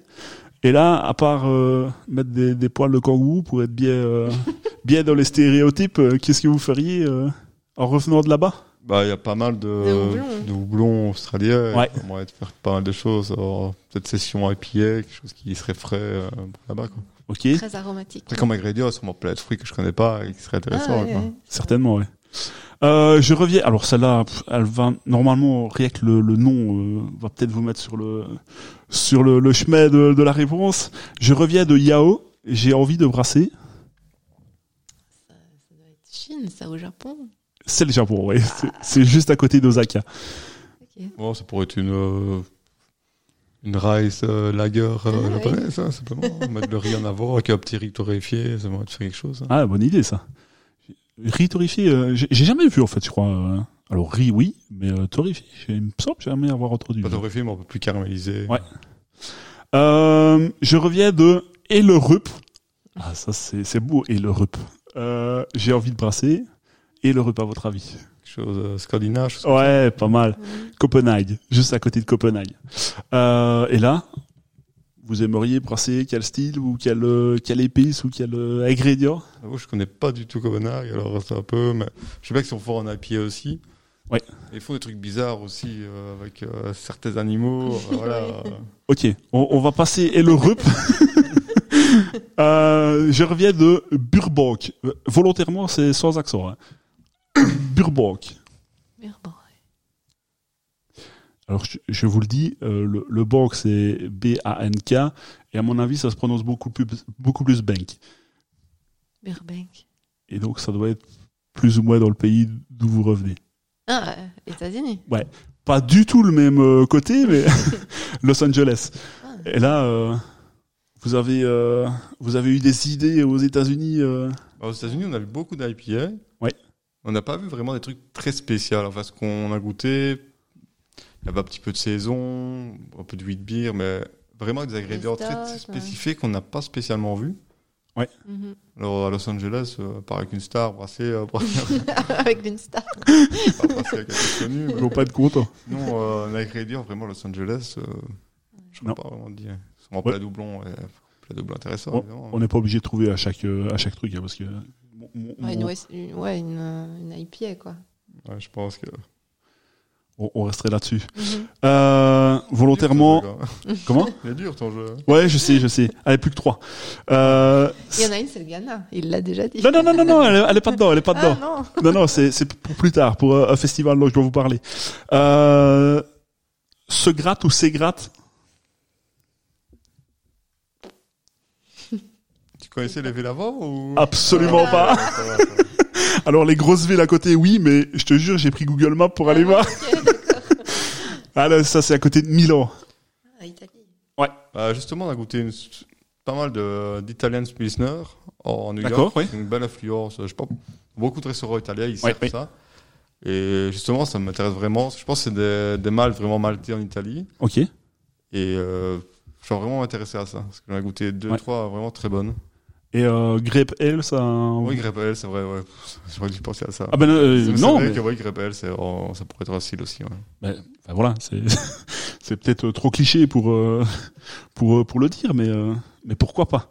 Et là, à part euh, mettre des, des poils de kangourou pour être bien euh, bien dans les stéréotypes, euh, qu'est-ce que vous feriez euh, en revenant de là-bas? Bah, il y a pas mal de, De houblons. de houblons australiens. Ouais. On pourrait faire pas mal de choses. alors, Peut-être session IPA, quelque chose qui serait frais euh, là-bas, quoi. Ok, Très aromatique. Après, comme ingrédient, sûrement plein de fruits que je connais pas et qui seraient Ah, intéressants, ouais, quoi. ouais. certainement, ouais. Euh, je reviens. Alors celle-là, elle va normalement rien que le, le nom euh, va peut-être vous mettre sur le sur le, le chemin de, de la réponse. Je reviens de Yao. J'ai envie de brasser. Ça doit être Chine, ça, au Japon. C'est le Japon, ouais. C'est- C'est juste à côté d'Osaka. Bon, ça pourrait être une, euh, une rice euh, lager euh, Ah, oui. japonaise, hein, simplement. Mettre le riz en avant avec un petit riz torréfié, ça pourrait faire quelque chose. hein. Ah, bonne idée ça. Riz torréfié, euh, j'ai jamais vu en fait, je crois. euh. Alors riz, oui, mais euh, torréfié, il me semble jamais avoir entendu. Pas torréfié, mais un peu plus caramélisé. Ouais. Euh, je reviens de et le rup. Ah, ça c'est c'est beau et le rup. Euh, j'ai envie de brasser et le rup à votre avis. Quelque chose euh, scandinave. chose Ouais, pas mal. Copenhague, juste à côté de Copenhague. Euh, et là, vous aimeriez brasser quel style ou quel euh, quelle épice ou quel euh, ingrédient? J'avoue, je connais pas du tout Copenhague, alors c'est un peu, mais je sais bien qu'ils sont forts en IPA aussi. Ouais. Ils font des trucs bizarres aussi, euh, avec euh, certains animaux, euh, voilà. Ok, on, on va passer et le rup. Euh, je reviens de Burbank. Volontairement, c'est sans accent. Hein. Burbank. Alors, je, je vous le dis, euh, le, le bank, c'est B-A-N-K. Et à mon avis, ça se prononce beaucoup plus, beaucoup plus bank. Burbank. Et donc, ça doit être plus ou moins dans le pays d'où vous revenez. Ah, États-Unis. pas du tout le même euh, côté, mais Los Angeles. Et là, euh, vous avez euh, vous avez eu des idées aux États-Unis. euh, Bah, aux États-Unis, on a vu beaucoup d'IPA. Ouais. On n'a pas vu vraiment des trucs très spéciaux. Enfin, ce qu'on a goûté, il y avait un petit peu de saison, un peu de wheat beer, mais vraiment des ingrédients très ouais. spécifiques qu'on n'a pas spécialement vus. Mhm. Alors à Los Angeles, euh, par avec une star, brassé, euh, brassé Avec une star. pas brassé avec quelqu'un connu. Mais pas être contents. Sinon, euh, l'ingrédient, vraiment Los Angeles, euh, je ne Non. pas vraiment dire. Ils sont en Ouais. plat doublon, et, plat doublon intéressant. On n'est pas obligé de trouver à chaque euh, à chaque truc, hein, parce que mon- mon- Ouais, une, West- une- ouais, une, euh, une IPA, quoi. Ouais, je pense que. on, on resterait là-dessus. Mhm. Euh, volontairement, jeu, comment? Il est dur ton jeu. Ouais, je sais, je sais. Allez, plus que trois. Euh, Il y en a une, c'est le Ghana. Il l'a déjà dit. non, non, non, non, non, elle, est- elle est pas dedans, elle est pas Ah dedans. non. Non, non, c'est c'est pour plus tard, pour euh, un festival dont je dois vous parler. Euh, se gratte ou c'est gratte Tu connaissais les villes avant ou? Absolument Ah, pas. ouais, ça va, ça va. Alors les grosses villes à côté, oui, mais je te jure, j'ai pris Google Maps pour aller voir. Ok, d'accord. Ah là, ça c'est à côté de Milan. Ah, Italie. Bah, justement, on a goûté une- pas mal d'Italian Pilsner en New D'accord, York. oui. C'est Une belle influence. Je sais pas, beaucoup de restaurants italiens, ils Ouais, servent oui. ça. Et justement, ça m'intéresse vraiment. Je pense que c'est des, des maltes vraiment maltais en Italie. Ok. Et euh, je suis vraiment intéressé à ça. Parce que j'en ai goûté deux, Ouais. trois vraiment très bonnes. Et euh, Grape Ale, ça. Oui, Grape Ale, c'est vrai. Ouais. J'aurais dû penser à ça. Ah ben euh, C'est non, vrai mais que oui, Grape Ale, c'est- oh, ça pourrait être un style aussi. Ouais. ben, ben voilà, c'est c'est peut-être trop cliché pour euh, pour euh, pour le dire, mais euh, mais pourquoi pas.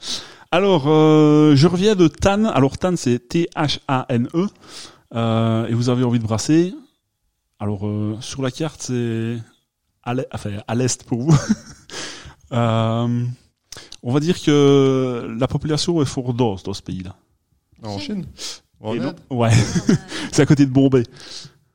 Alors, euh, je reviens de Tan. Alors Tan, c'est T H A N E. Euh, et vous avez envie de brasser. Alors euh, sur la carte, c'est à l'est, enfin, à l'est pour vous. Euh, on va dire que la population est fort dense dans ce pays-là. En Chine En Inde ouais, c'est à côté de Bombay.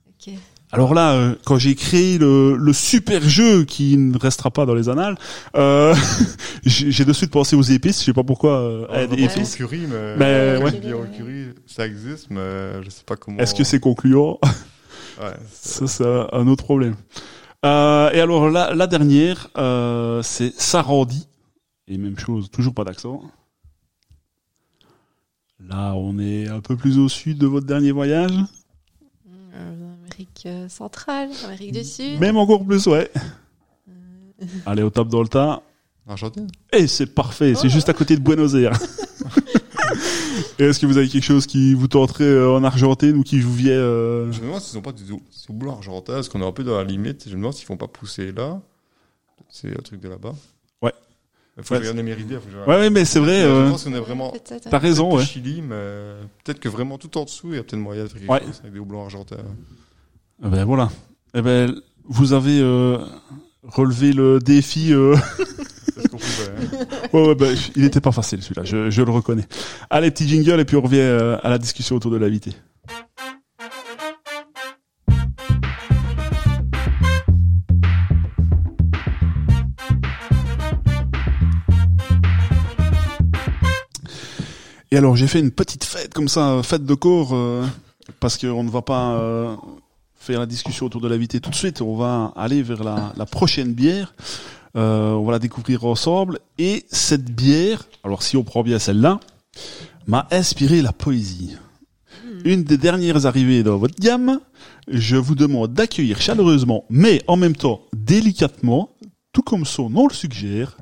Ok. Alors là, euh, quand j'ai créé le, le super jeu qui ne restera pas dans les annales, euh, j'ai j'ai de suite pensé aux épices. Je sais pas pourquoi. Euh, Oh, je des épices. curry, mais. Mais, Quand ouais. curry, ça existe, mais je sais pas comment. Est-ce que c'est concluant? Ouais, Ça, c'est- un autre problème. Euh, et alors la, la dernière, euh, c'est Sarandi. Et même chose, toujours pas d'accent. Là, on est un peu plus au sud de votre dernier voyage. Euh, Amérique euh, centrale, Amérique du Sud. Même encore plus, ouais. Allez, au top dans le tas. Argentine Et c'est parfait, c'est Oh. juste à côté de Buenos Aires. Et est-ce que vous avez quelque chose qui vous tenterait euh, en Argentine ou qui vous vient euh, Je me demande s'ils ont pas du tout. C'est au boulot argentin, parce qu'on est un peu dans la limite. Je me demande s'ils font pas pousser là. C'est un truc de là-bas. Faut Ouais, regarder que je- Ouais, ouais, mais c'est vrai. Je euh, pense qu'on est vraiment. T'as raison, ouais. Chili, mais peut-être que vraiment tout en dessous, il y a peut-être moyen de faire quelque Ouais. chose avec des houblons argentins. Eh ben voilà. Eh ben, vous avez euh, relevé le défi. euh, C'est ce qu'on pouvait. hein. ouais, ouais, ben, il était pas facile celui-là, je, je le reconnais. Allez, petit jingle et puis on revient euh, à la discussion autour de l'invité. Et alors j'ai fait une petite fête comme ça, fête de corps, euh, parce qu'on ne va pas euh, faire la discussion autour de l'invité tout de suite. On va aller vers la, la prochaine bière. Euh, on va la découvrir ensemble. Et cette bière, alors si on prend bien celle-là, m'a inspiré la poésie. Une des dernières arrivées dans votre gamme, je vous demande d'accueillir chaleureusement, mais en même temps délicatement, tout comme son nom le suggère,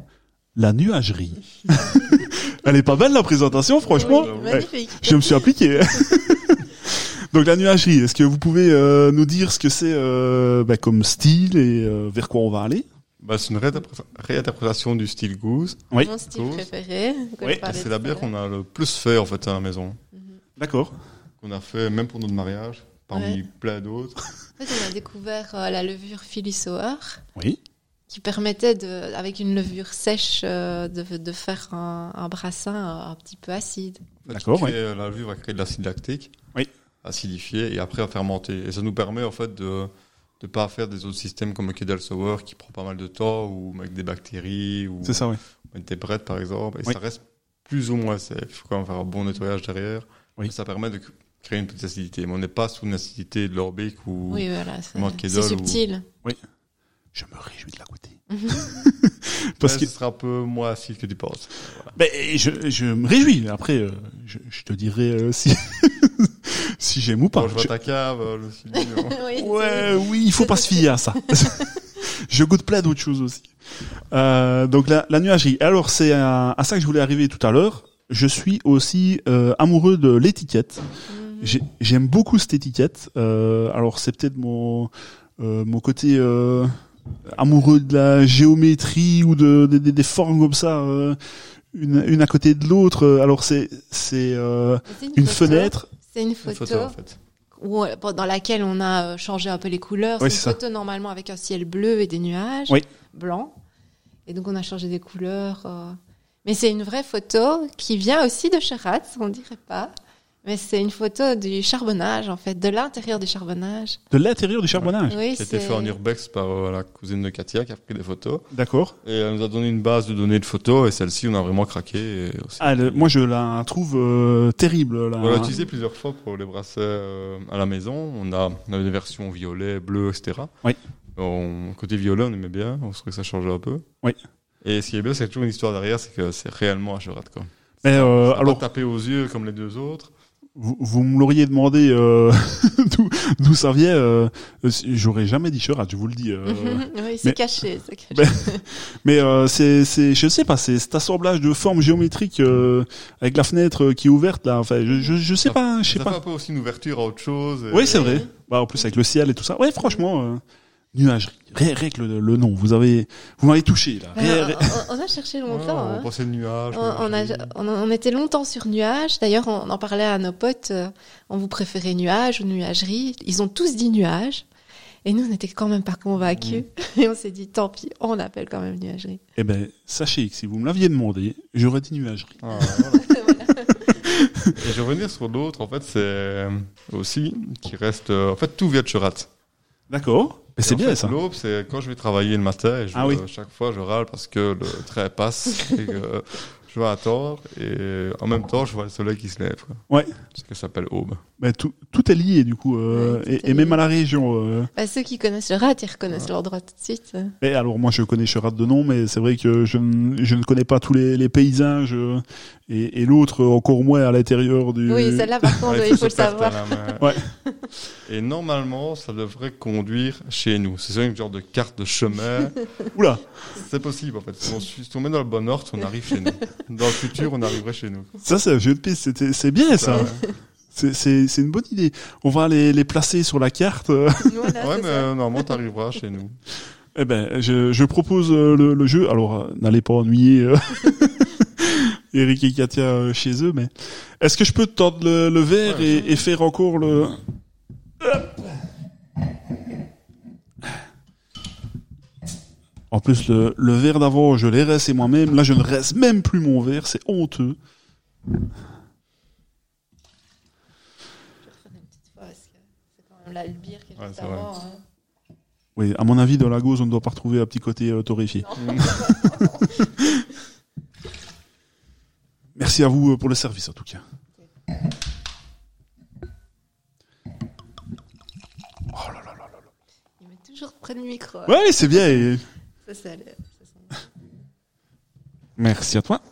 la nuagerie. Elle est pas belle la présentation, franchement. Oui, magnifique. Je me suis appliqué. Donc la nuagerie, est-ce que vous pouvez euh, nous dire ce que c'est euh, bah, comme style et euh, vers quoi on va aller? Bah, c'est une réinterpré- réinterprétation du style goose. Oui. Mon style préféré. Oui, C'est la bière qu'on a le plus fait en fait à la maison. D'accord. Qu'on a fait même pour notre mariage, parmi Ouais. plein d'autres. En fait, on a découvert euh, la levure Philly Sour Oui. Qui permettait, de, avec une levure sèche, euh, de, de faire un, un brassin euh, un petit peu acide. D'accord, Qui crée- La levure va créer de l'acide lactique. Oui. Acidifié et après à fermenter. Et ça nous permet en fait de ne pas faire des autres systèmes comme le Kedal Sour qui prend pas mal de temps ou avec des bactéries ou ça, oui. brettes par exemple. Et Oui. ça reste plus ou moins safe. Il faut quand même faire un bon nettoyage derrière. Oui. Ça permet de créer une petite acidité. Mais on n'est pas sous une acidité de l'orbic ou Oui, voilà. c'est- ou- subtil. Je me réjouis de la goûter. parce Parce que que ce sera un peu moins acide que tu penses. ben, je, je me réjouis. Après, euh, je, je te dirai euh, si si j'aime ou pas. Quand je vois Je- ta cave, euh, non. Oui, Ouais, oui, il faut pas se fier à ça. je goûte plein d'autres choses aussi. Euh, donc la, la nuagerie. Alors c'est à, à ça que je voulais arriver tout à l'heure. Je suis aussi euh, amoureux de l'étiquette. Mhm. J'ai- J'aime beaucoup cette étiquette. Euh, alors c'est peut-être mon euh, mon côté euh, amoureux de la géométrie ou de, de- de- des formes comme ça, euh, une, une à côté de l'autre. Alors c'est c'est euh, une photo. fenêtre. C'est une Une photo, en fait. où, euh, dans laquelle on a euh, changé un peu les couleurs. Oui, c'est une ça. photo normalement avec un ciel bleu et des nuages Oui. blancs. Et donc on a changé des couleurs. euh. Mais c'est une vraie photo qui vient aussi de Cherat, on dirait pas. Mais c'est une photo du charbonnage, en fait, de l'intérieur du charbonnage. De l'intérieur du charbonnage. Oui, c'est- fait en urbex par euh, la cousine de Katia qui a pris des photos. D'accord. Et elle nous a donné une base de données de photos et celle-ci, on a vraiment craqué. Et aussi- Ah, le- moi je la trouve euh, terrible. Là. On l'a utilisé plusieurs fois pour les bracelets euh, à la maison. On a, on avait des versions violet, bleu, etc. Oui. On, côté violet, on aimait bien. On trouvait que ça changeait un peu. Oui. Et ce qui est bien, c'est toujours une histoire derrière, c'est que c'est réellement un Cherat, quoi. Mais euh, alors, pas taper aux yeux comme les deux autres. Vous, vous me l'auriez demandé euh, d'où- d'où ça vient. Euh, J'aurais jamais dit Cherat, je vous le dis. euh. oui, c'est mais- caché. c'est caché. Ben, Mais euh, c'est, c'est, je sais pas, c'est cet assemblage de formes géométriques euh, avec la fenêtre qui est ouverte là. Enfin, je, je, je sais Ça- pas, je sais Ça fait pas. un peu aussi une ouverture à autre chose. et- Oui, c'est vrai. Bah, en plus avec le ciel et tout ça. Ouais, franchement, euh, nuagerie. Rien, rien que le, le nom, vous avez, vous m'avez touché là. Rien- Alors, rien- on, on a cherché Ouais, longtemps. on hein. pensait le nuage. On, on a, on, on était longtemps sur nuage. D'ailleurs, on en parlait à nos potes. euh, on vous préférait nuage ou nuagerie Ils ont tous dit nuage. Et nous, on n'était quand même pas convaincus. Et on s'est dit, tant pis, on appelle quand même nuagerie. Eh ben, sachez que si vous me l'aviez demandé, j'aurais dit nuagerie. Ah, voilà. Et je vais revenir sur l'autre, en fait, c'est aussi qui reste. euh, en fait, tout vient de Cherat. D'accord. Mais c'est en bien fait, ça. L'aube, c'est quand je vais travailler le matin et je, Ah oui. euh, chaque fois je râle parce que le trait passe et que je vais attendre et en même temps je vois le soleil qui se lève. Quoi. Ouais. C'est ce que ça s'appelle aube. Ben, tout, tout est lié du coup, euh, Ouais, et, même à la région. Euh. Bah, ceux qui connaissent le rat, ils reconnaissent l'endroit tout de suite. Et alors moi je connais Cherat de nom, mais c'est vrai que je, ne- je ne connais pas tous les, les paysages euh, et, et l'autre encore moins à l'intérieur du. Oui, celle-là, par contre, Ouais, il faut le savoir. Ouais. Et normalement, ça devrait conduire chez nous. C'est ça une genre de carte de chemin. Oula. c'est possible en fait. Si on, si on met dans le bon ordre, on arrive chez nous. Dans le futur, on arriverait chez nous. Ça c'est un jeu de piste. C'est bien ça. ouais. C'est- une bonne idée. On va les, les placer sur la carte. Voilà, Ouais, mais ça. euh, normalement, t'arriveras chez nous. Eh ben, je, je propose euh, le, le jeu. Alors, euh, n'allez pas ennuyer euh, Eric et Katia chez eux, mais est-ce que je peux te tendre le, le verre Ouais, et, et faire encore le. Hop. En plus, le, le verre d'avant, je l'ai resté moi-même. Là, je ne reste même plus mon verre. C'est honteux. Parce que qui est Ouais, juste avant, hein. Oui, à mon avis, dans la gauze, on ne doit pas retrouver un petit côté euh, torréfié. Merci à vous euh, pour le service, en tout cas. Oh là là là là. Il met toujours près du micro. hein. Ouais, c'est bien. et- Ça, ça a l'air- ça sent- Merci à toi.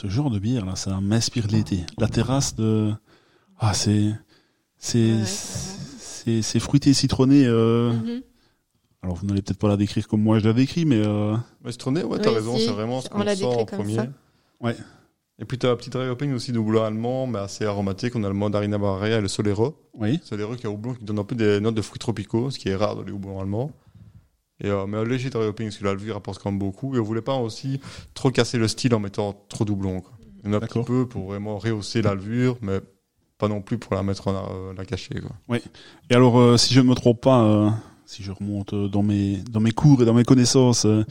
Ce genre de bière là, ça m'inspire l'été. La terrasse de, ah c'est, c'est, Ouais, c'est, fruité citronné. Euh... Mhm. Alors vous n'allez peut-être pas la décrire comme moi je la décris, mais euh... Mais citronné, ouais, t'as Oui, raison, si, c'est vraiment ce on qu'on sent en premier. ça. Ouais. Et puis t'as un petit dry hopping aussi de houblon allemand, mais assez aromatique. On a le mandarina barrea et le solero. oui. Solero qui a un houblon qui donne un peu des notes de fruits tropicaux, ce qui est rare dans les houblons allemands. Et, euh, mais un léger dry hopping, parce que la levure apporte quand même beaucoup. Et on voulait pas aussi trop casser le style en mettant trop de houblon. Quoi. Il y en a un petit peu pour vraiment rehausser la levure, mais pas non plus pour la mettre en euh, la cacher. Quoi. Et alors, euh, si je ne me trompe pas, euh, si je remonte euh, dans mes dans mes cours et dans mes connaissances, euh,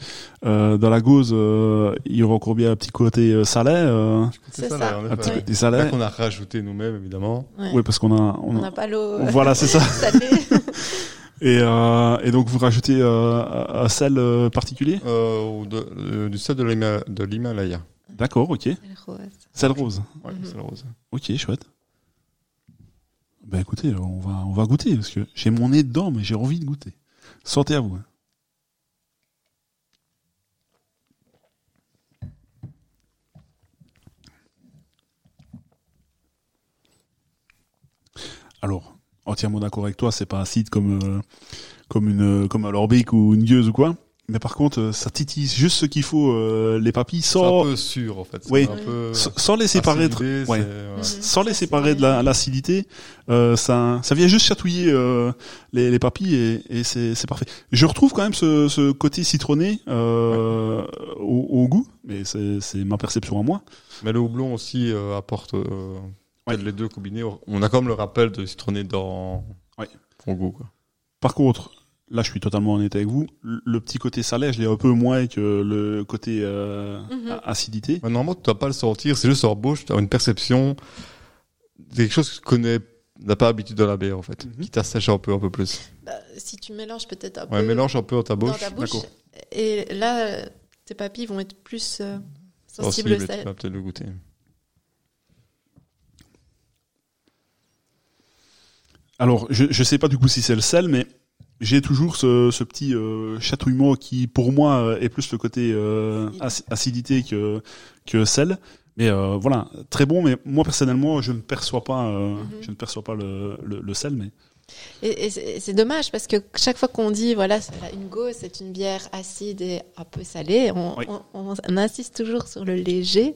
euh, dans la gauze, euh, il y aura encore bien un petit côté euh, salé, euh, C'est là, ça. en un petit côté Là salé. qu'on a rajouté nous-mêmes, évidemment. Ouais. Oui, parce qu'on a on On a- n'a pas l'eau. voilà, c'est ça. Et, euh, et donc vous rajoutez euh, un sel euh, particulier? Euh, de- euh, du sel de l'Hima- de l'Himalaya. D'accord, ok. Sel rose. Ouais, Mhm. c'est le rose. Ok, chouette. Ben écoutez, on va on va goûter parce que j'ai mon nez dedans, mais j'ai envie de goûter. Santé à vous. hein. Alors, entièrement d'accord avec toi, c'est pas acide comme euh, comme une comme un lorbeek ou une gueuse ou quoi. Mais par contre, euh, ça titille juste ce qu'il faut euh, les papilles C'est sans un peu sûr, en fait. Oui. un peu sans, les séparer de- ouais. ouais. Mhm. sans les séparer de la- l'acidité, euh, ça, ça vient juste chatouiller euh, les, les papilles et, et c'est c'est parfait. Je retrouve quand même ce, ce côté citronné euh, au, au goût, mais c'est c'est ma perception à moi. Mais le houblon aussi euh, apporte euh, Ouais. les deux combinés. On a quand même le rappel de citronné dans Ouais. son goût. Quoi. Par contre, là, je suis totalement honnête avec vous. Le le petit côté salé, je l'ai un peu moins que le côté euh, Mhm. a- acidité. Mais normalement, tu dois pas le sentir. C'est juste en bouche, tu as une perception. C'est quelque chose que tu connais, n'a pas habitude dans la bière, en fait. Mhm. Qui t'assèche un peu, un peu plus. Bah, si tu mélanges peut-être un Ouais, peu mélange un peu dans ta dans bouche. ta bouche, d'accord. et là, tes papilles vont être plus euh, sensibles Sensible, au et tu vas peut-être le goûter. Alors, je je sais pas du coup si c'est le sel, mais j'ai toujours ce, ce petit euh, chatouillement qui, pour moi, euh, est plus le côté euh, ac- acidité que que sel. Mais euh, voilà, très bon. Mais moi personnellement, je ne perçois pas, euh, Mhm. je ne perçois pas le, le, le sel. Mais Et, et c'est dommage parce que chaque fois qu'on dit voilà une gauze c'est une bière acide et un peu salée, on, Oui. on, on- on insiste toujours sur le léger.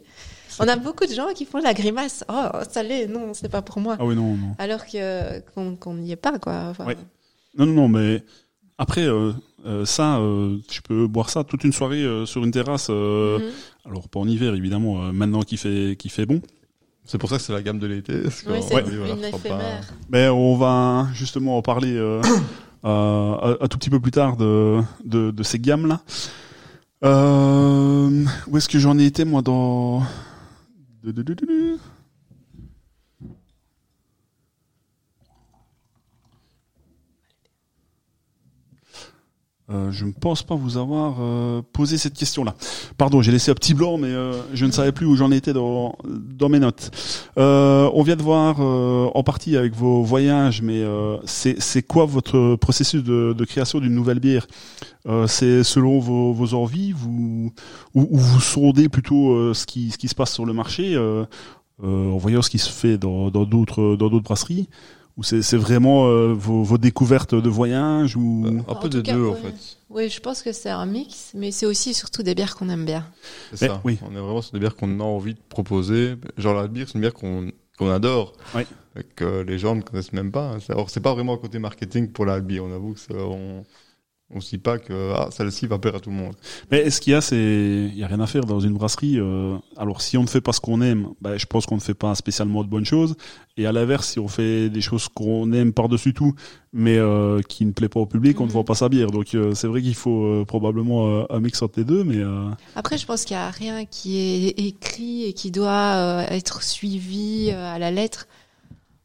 On a beaucoup de gens qui font la grimace. Oh salé non c'est pas pour moi. ah oui non non Alors que qu'on qu'on n'y est pas quoi. Enfin, Oui. non non non. Mais après euh, euh, ça, euh, je peux boire ça toute une soirée euh, sur une terrasse. euh, mhm. Alors pas en hiver évidemment. euh, maintenant qu'il fait qu'il fait bon. C'est pour ça que c'est la gamme de l'été. Oui, c'est oui, voilà, pas-. Mais on va justement en parler euh, euh, un, un tout petit peu plus tard de, de, de ces gammes-là. Euh, où est-ce que j'en ai été, moi, dans... de- de- de- Euh, je ne pense pas vous avoir euh, posé cette question-là. Pardon, j'ai laissé un petit blanc, mais euh, je ne savais plus où j'en étais dans, dans mes notes. Euh, on vient de voir euh, en partie avec vos voyages, mais c'est quoi votre processus de, de création d'une nouvelle bière? C'est selon vos, vos envies, vous ou, ou vous sondez plutôt ce qui ce qui se passe sur le marché en voyant ce qui se fait dans d'autres dans d'autres brasseries? Ou c'est c'est vraiment euh, vos, vos découvertes de voyage ou Euh, un peu des cas, deux, en fait. Oui, je pense que c'est un mix, mais c'est aussi surtout des bières qu'on aime bien. C'est ça. oui. On est vraiment sur des bières qu'on a envie de proposer. Genre la bière, c'est une bière qu'on qu'on adore. Oui. Que les gens ne connaissent même pas. C'est- Alors c'est pas vraiment un côté marketing pour la bière. On avoue que ça, on on se dit pas que ah, celle-ci va plaire à tout le monde. Mais ce qu'il y a, c'est il y a rien à faire dans une brasserie. euh, alors si on ne fait pas ce qu'on aime, ben, je pense qu'on ne fait pas spécialement de bonnes choses. Et à l'inverse, si on fait des choses qu'on aime par-dessus tout, mais euh, qui ne plaît pas au public, on ne Mhm. vend pas sa bière. Donc euh, c'est vrai qu'il faut euh, probablement euh, un mix entre les deux, mais euh, Après, je pense qu'il n'y a rien qui est écrit et qui doit euh, être suivi euh, à la lettre.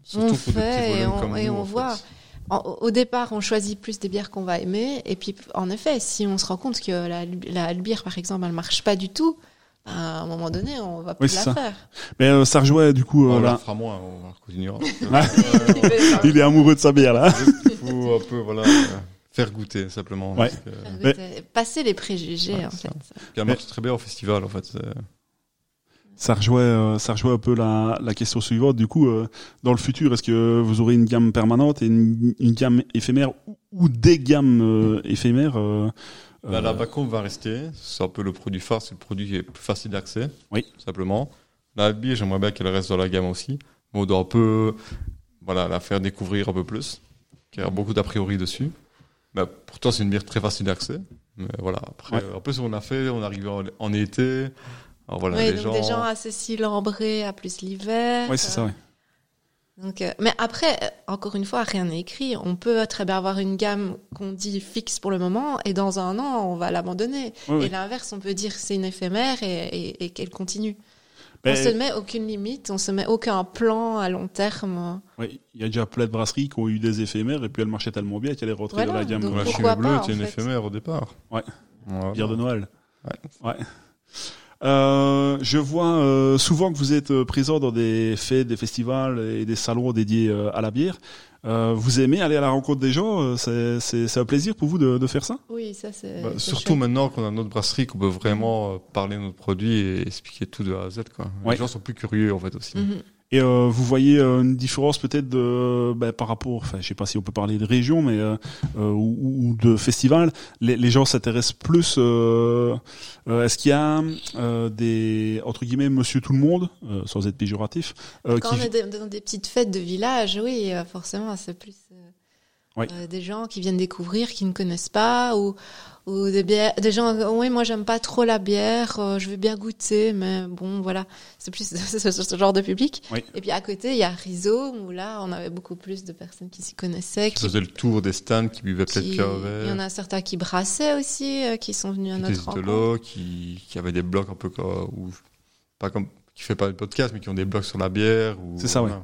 Surtout on fait et on, et voit. fait. En- au départ, on choisit plus des bières qu'on va aimer. Et puis, en effet, si on se rend compte que la, la bière, par exemple, elle marche pas du tout, ben, à un moment donné, on va plus Oui, la ça. faire. mais euh, ça rejoint du coup. euh, On la fera moins, on continuera. Il est amoureux de sa bière là. Il faut un peu voilà euh, faire goûter simplement. Ouais. Parce que- Mais- Goûter- Passer les préjugés, Ouais, en fait. Puis elle marche très bien au festival en fait. Ça rejoint, euh, ça rejoint un peu la, la question suivante. Du coup, euh, dans le futur, est-ce que vous aurez une gamme permanente et une, une gamme éphémère ou, ou des gammes euh, éphémères Bah, la Bacon va rester. C'est un peu le produit phare, c'est le produit qui est plus facile d'accès. Oui. Simplement. La bière, j'aimerais bien qu'elle reste dans la gamme aussi. Mais on doit un peu, voilà, la faire découvrir un peu plus. Car il y a beaucoup d'a priori dessus. Bah, pourtant, c'est une bière très facile d'accès. Mais voilà, après, Ouais. un peu ce qu'on a fait, on arrive en, en été. Alors voilà, Oui, les donc gens. des gens assez cylindrés à plus l'hiver. Ouais, c'est ça. Ouais. Donc, euh, mais après, euh, encore une fois, rien n'est écrit. On peut très bien avoir une gamme qu'on dit fixe pour le moment, et dans un an, on va l'abandonner. Et l'inverse, on peut dire c'est une éphémère et, et- et qu'elle continue. On se met aucune limite, on se met aucun plan à long terme. Oui, il y a déjà plein de brasseries qui ont eu des éphémères et puis elles marchaient tellement bien qu'elles est rentrée Voilà, dans la gamme. donc La bleue en une fait. éphémère au départ. Ouais. Voilà. Bière de Noël. Ouais. Ouais. Euh, je vois euh, souvent que vous êtes euh, présent dans des fêtes, des festivals et des salons dédiés euh, à la bière. Euh, vous aimez aller à la rencontre des gens C'est c'est- c'est un plaisir pour vous de, de faire ça? Oui, ça c'est. Bah, c'est surtout chouette. maintenant qu'on a notre brasserie, qu'on peut vraiment parler de notre produit et expliquer tout de A à Z. Quoi. Ouais. Les gens sont plus curieux en fait aussi. Mhm. Et euh, vous voyez euh, une différence peut-être de ben, par rapport, enfin je sais pas si on peut parler de région, mais euh, euh, ou, ou de festival. Les, les gens s'intéressent plus. euh, euh, Est-ce qu'il y a euh, des entre guillemets Monsieur tout le monde, euh, sans être péjoratif, euh, Quand qui on est dans des petites fêtes de village, oui, forcément, c'est plus Oui. euh, des gens qui viennent découvrir, qui ne connaissent pas, ou, ou des, bières, des gens, oui, moi j'aime pas trop la bière, euh, je veux bien goûter, mais bon, voilà, c'est plus ce, ce- genre de public. Oui. Et puis à côté, il y a Rhizome, où là, on avait beaucoup plus de personnes qui s'y connaissaient. Qui Qui, faisaient le tour des stands, qui buvaient peut-être qu'un il y en verre. a certains qui brassaient aussi, euh, qui sont venus à notre rencontre. qui, qui avaient des blogs un peu comme, ou, pas comme, qui fait pas de podcast, mais qui ont des blogs sur la bière. C'est ça, voilà.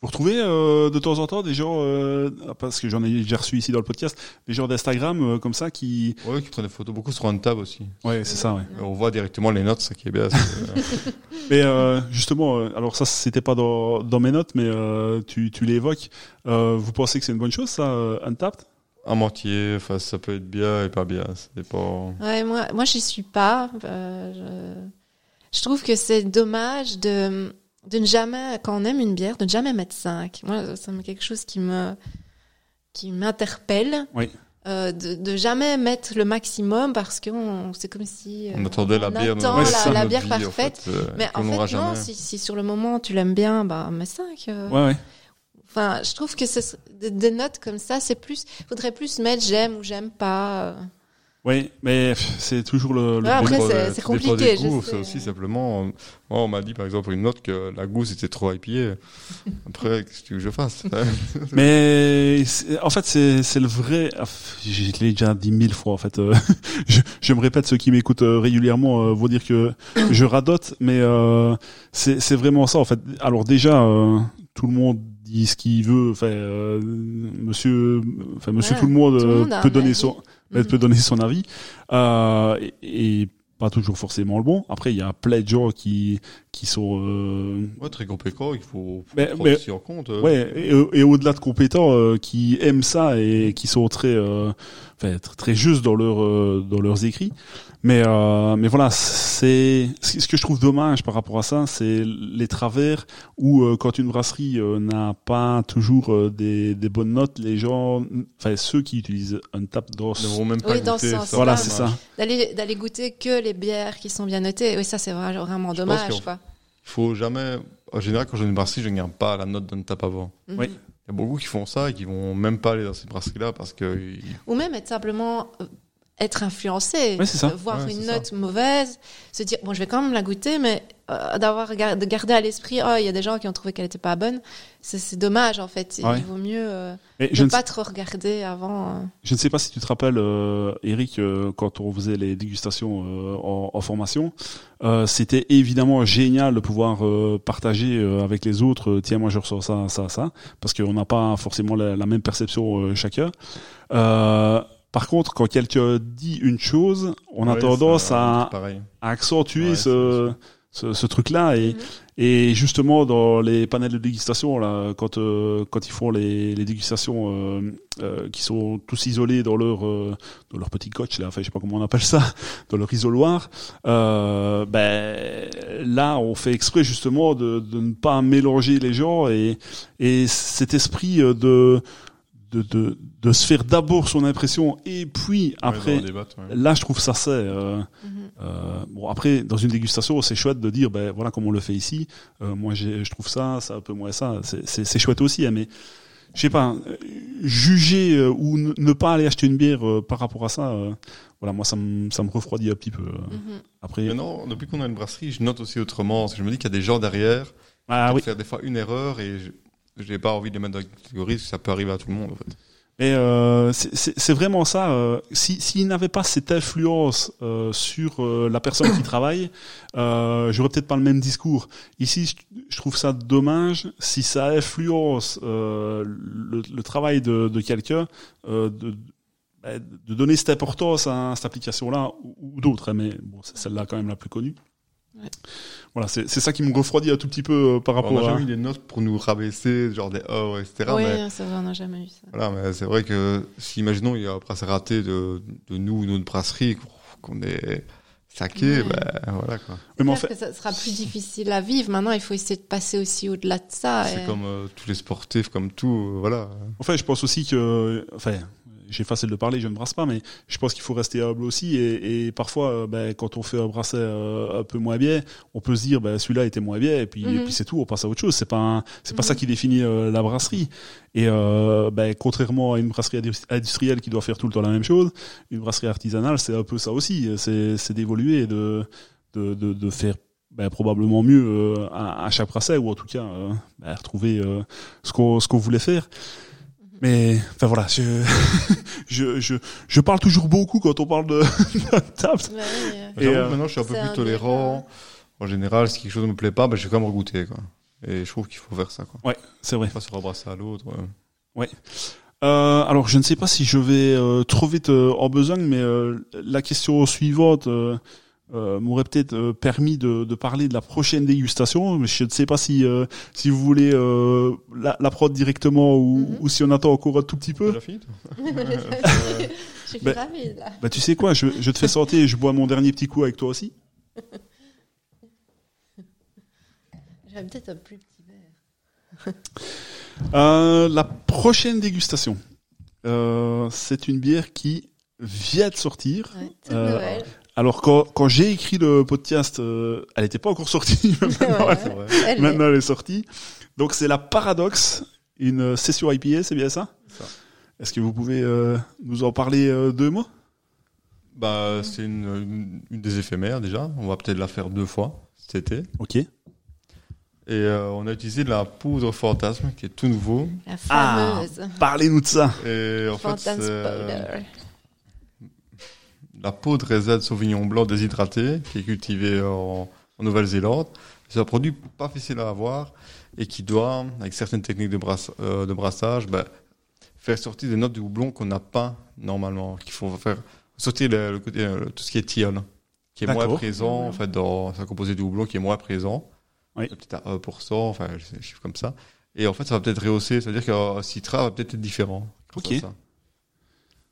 Vous retrouvez euh, de temps en temps des gens, euh, parce que j'en ai déjà reçu ici dans le podcast, des gens d'Instagram euh, comme ça qui, Ouais, qui prennent des photos beaucoup sur un tab aussi. ouais c'est ça, ouais. Et on voit directement les notes, ça qui est bien. euh, Mais euh, justement, euh, alors ça c'était pas dans, dans mes notes, mais euh, tu, tu l'évoques. Euh, vous pensez que c'est une bonne chose ça, euh, Untapped? À moitié, enfin, ça peut être bien et pas bien. C'est pas. Ouais, moi, moi, j'y suis pas. Euh, je, je trouve que c'est dommage de, de ne jamais, quand on aime une bière, de ne jamais mettre 5. Moi, c'est quelque chose qui me, qui m'interpelle. Oui. Euh, de, de jamais mettre le maximum parce que on- c'est comme si euh, On attendait la bière, attend Ouais, la, bière vie, en parfaite. fait, euh, Mais en fait, non, si, si sur le moment tu l'aimes bien, bah, mets 5. Ouais, ouais. Enfin, je trouve que c'est- des, des notes comme ça, c'est plus, faudrait plus mettre j'aime ou j'aime pas. Oui, mais c'est toujours le. le Ouais, après, c'est- compliqué. C'est aussi simplement. Moi, on m'a dit par exemple une note que la gousse était trop IPA. Après, qu'est-ce que je fasse Mais c'est- en fait, c'est c'est le vrai. ah, Je l'ai déjà dit mille fois en fait. euh, je, je me répète, ceux qui m'écoutent euh, régulièrement euh, vont dire que je radote, mais euh, c'est c'est vraiment ça en fait. Alors déjà, euh, tout le monde dit ce qu'il veut. Enfin, euh, Monsieur, enfin Monsieur Ouais, tout le monde, tout le monde peut donner son Mhm. peut donner son avis euh, et, et pas toujours forcément le bon. Après, il y a plein de gens qui qui sont euh, Ouais, très compétent, il faut Mais- prendre mais- aussi en compte. euh. Ouais, et, et au-delà de compétents, euh, qui aiment ça et qui sont très, euh, enfin, très, très justes dans leur, euh, dans leurs écrits. Mais, euh, mais voilà, c'est ce que je trouve dommage par rapport à ça, c'est les travers où euh, quand une brasserie euh, n'a pas toujours euh, des, des bonnes notes, les gens, enfin ceux qui utilisent un tap dans Ils ne vont même pas Oui, dans goûter, ce sens-là. voilà, c'est ça. D'aller d'aller goûter que les bières qui sont bien notées. Oui, ça c'est vraiment, dommage. Il faut jamais. En général, quand j'ai une brasserie, je ne regarde pas la note d'un tape avant. Mhm. Oui. Il y a beaucoup qui font ça et qui vont même pas aller dans cette brasserie-là parce que. Ou même être simplement être influencé, Ouais, c'est ça. Voir Ouais, une note mauvaise, se dire bon je vais quand même la goûter, mais euh, d'avoir de garder à l'esprit oh il y a des gens qui ont trouvé qu'elle était pas bonne, c'est c'est dommage en fait. Ouais. Il vaut mieux euh, ne je ne pas trop regarder avant. euh. Je ne sais pas si tu te rappelles, euh, Eric, euh, quand on faisait les dégustations euh, en, en formation, euh, c'était évidemment génial de pouvoir euh, partager euh, avec les autres. Tiens, moi je ressens ça, ça, ça, parce qu'on n'a pas forcément la, la même perception euh, chacun. Par contre, quand quelqu'un dit une chose, on a tendance ça- à, accentuer Ouais, ce, ce, ce truc-là. Et, Mhm. et justement dans les panels de dégustation là, quand euh, quand ils font les, les dégustations euh, euh, qui sont tous isolés dans leur euh, dans leur petit coach là, enfin je sais pas comment on appelle ça, dans leur isoloir, euh, ben là on fait exprès justement de, de ne pas mélanger les gens et et cet esprit de de, de, de se faire d'abord son impression et puis après Ouais, débat, ouais. Là, je trouve ça c'est. Euh, Mhm. euh, bon, après, dans une dégustation, c'est chouette de dire, ben voilà comme on le fait ici. Euh, moi, j'ai- je trouve ça, ça un peu moins ça. C'est- chouette aussi, hein, mais je sais pas, juger euh, ou ne- pas aller acheter une bière euh, par rapport à ça, euh, voilà, moi, ça me ça me refroidit un petit peu. euh. Mhm. Après, Maintenant, depuis qu'on a une brasserie, je note aussi autrement. Parce que je me dis qu'il y a des gens derrière ah qui oui, peuvent faire des fois une erreur et je n'ai pas envie de les mettre dans la catégorie parce que ça peut arriver à tout le monde. En fait. Et euh, c'est- vraiment ça. Euh, si s'il n'avait pas cette influence euh, sur euh, la personne qui travaille, euh, j'aurais peut-être pas le même discours. Ici, je, trouve ça dommage si ça influence euh, le, le travail de, de quelqu'un, euh, de, bah, de donner cette importance à cette application-là ou, ou d'autres. hein, mais bon, c'est celle-là quand même la plus connue. Ouais. Voilà, c'est c'est ça qui me refroidit un tout petit peu euh, par On rapport n'a à. jamais eu des notes pour nous rabaisser, genre des oh, etc. oui, mais c'est vrai, on n'a jamais eu ça. Voilà, mais c'est vrai que si, imaginons, il y a un brasseur raté de, de nous ou notre brasserie, qu'on est saqué, Ouais. ben voilà quoi. Mais en fait, que ça sera plus difficile à vivre. Maintenant, il faut essayer de passer aussi au-delà de ça. C'est et- comme euh, tous les sportifs, comme tout, euh, voilà. En fait, je pense aussi que, enfin, j'ai facile de parler, je ne brasse pas, mais je pense qu'il faut rester humble aussi. Et, et parfois, euh, ben, quand on fait un brasset euh, un peu moins bien, on peut se dire, ben, celui-là était moins bien, et puis, et Mhm. puis c'est tout, on passe à autre chose. C'est pas, c'est pas Mhm. ça qui définit euh, la brasserie. Et euh, ben, contrairement à une brasserie indus- industrielle qui doit faire tout le temps la même chose, une brasserie artisanale, c'est un peu ça aussi. C'est, d'évoluer de, de, de, de faire ben, probablement mieux euh, à, à chaque brasset, ou en tout cas euh, ben, retrouver euh, ce qu'on ce qu'on voulait faire. Mais enfin voilà, je, je, je, je parle toujours beaucoup quand on parle de, de table. Ouais, Et, euh, maintenant, je suis un peu plus un tolérant. En général, si quelque chose ne me plaît pas, ben, je vais quand même regoûter, quoi. Et je trouve qu'il faut faire ça, quoi. Ouais, c'est vrai. Pas se rebrasser à l'autre. euh. Euh, alors je ne sais pas si je vais euh, trop vite euh, en besogne, mais euh, la question suivante euh, m'aurait peut-être euh, permis de, de parler de la prochaine dégustation. Mais je ne sais pas si euh, si vous voulez euh, la, la prod directement ou, Mhm. ou si on attend encore un tout petit peu. Je suis Ben- ravie, là. Bah tu sais quoi, je, je te fais sortir et je bois mon dernier petit coup avec toi aussi. J'avais peut-être un plus petit verre. Euh, la prochaine dégustation, euh, c'est une bière qui vient de sortir. Ouais. Alors quand, quand j'ai écrit le podcast, euh, elle n'était pas encore sortie. Maintenant, Ouais. C'est vrai. Elle maintenant, elle est sortie. Donc c'est la Paradox, une session IPA, c'est bien ça Ça. Est-ce que vous pouvez euh, nous en parler euh, deux mots? Bah, c'est une, une, une des éphémères, déjà. On va peut-être la faire deux fois cet été. Ok. Et euh, on a utilisé de la poudre fantasme, qui est tout nouveau. La Ah. fameuse. Parlez-nous de ça. Et en fait, Phantom c'est Powder. La peau de raisin de Sauvignon blanc déshydraté, qui est cultivée en, en Nouvelle-Zélande. C'est un produit pas facile à avoir et qui doit, avec certaines techniques de, euh, de brassage, bah, faire sortir des notes de houblon qu'on n'a pas normalement, qu'il faut faire sortir le, le euh, tout ce qui est tilleul, qui est moins présent en fait dans sa composé de houblon qui est moins présent, Oui. peut-être à 1%, enfin un chiffre comme ça. Et en fait, ça va peut-être rehausser, c'est-à-dire qu'un citra va peut-être être différent. Ok. ça.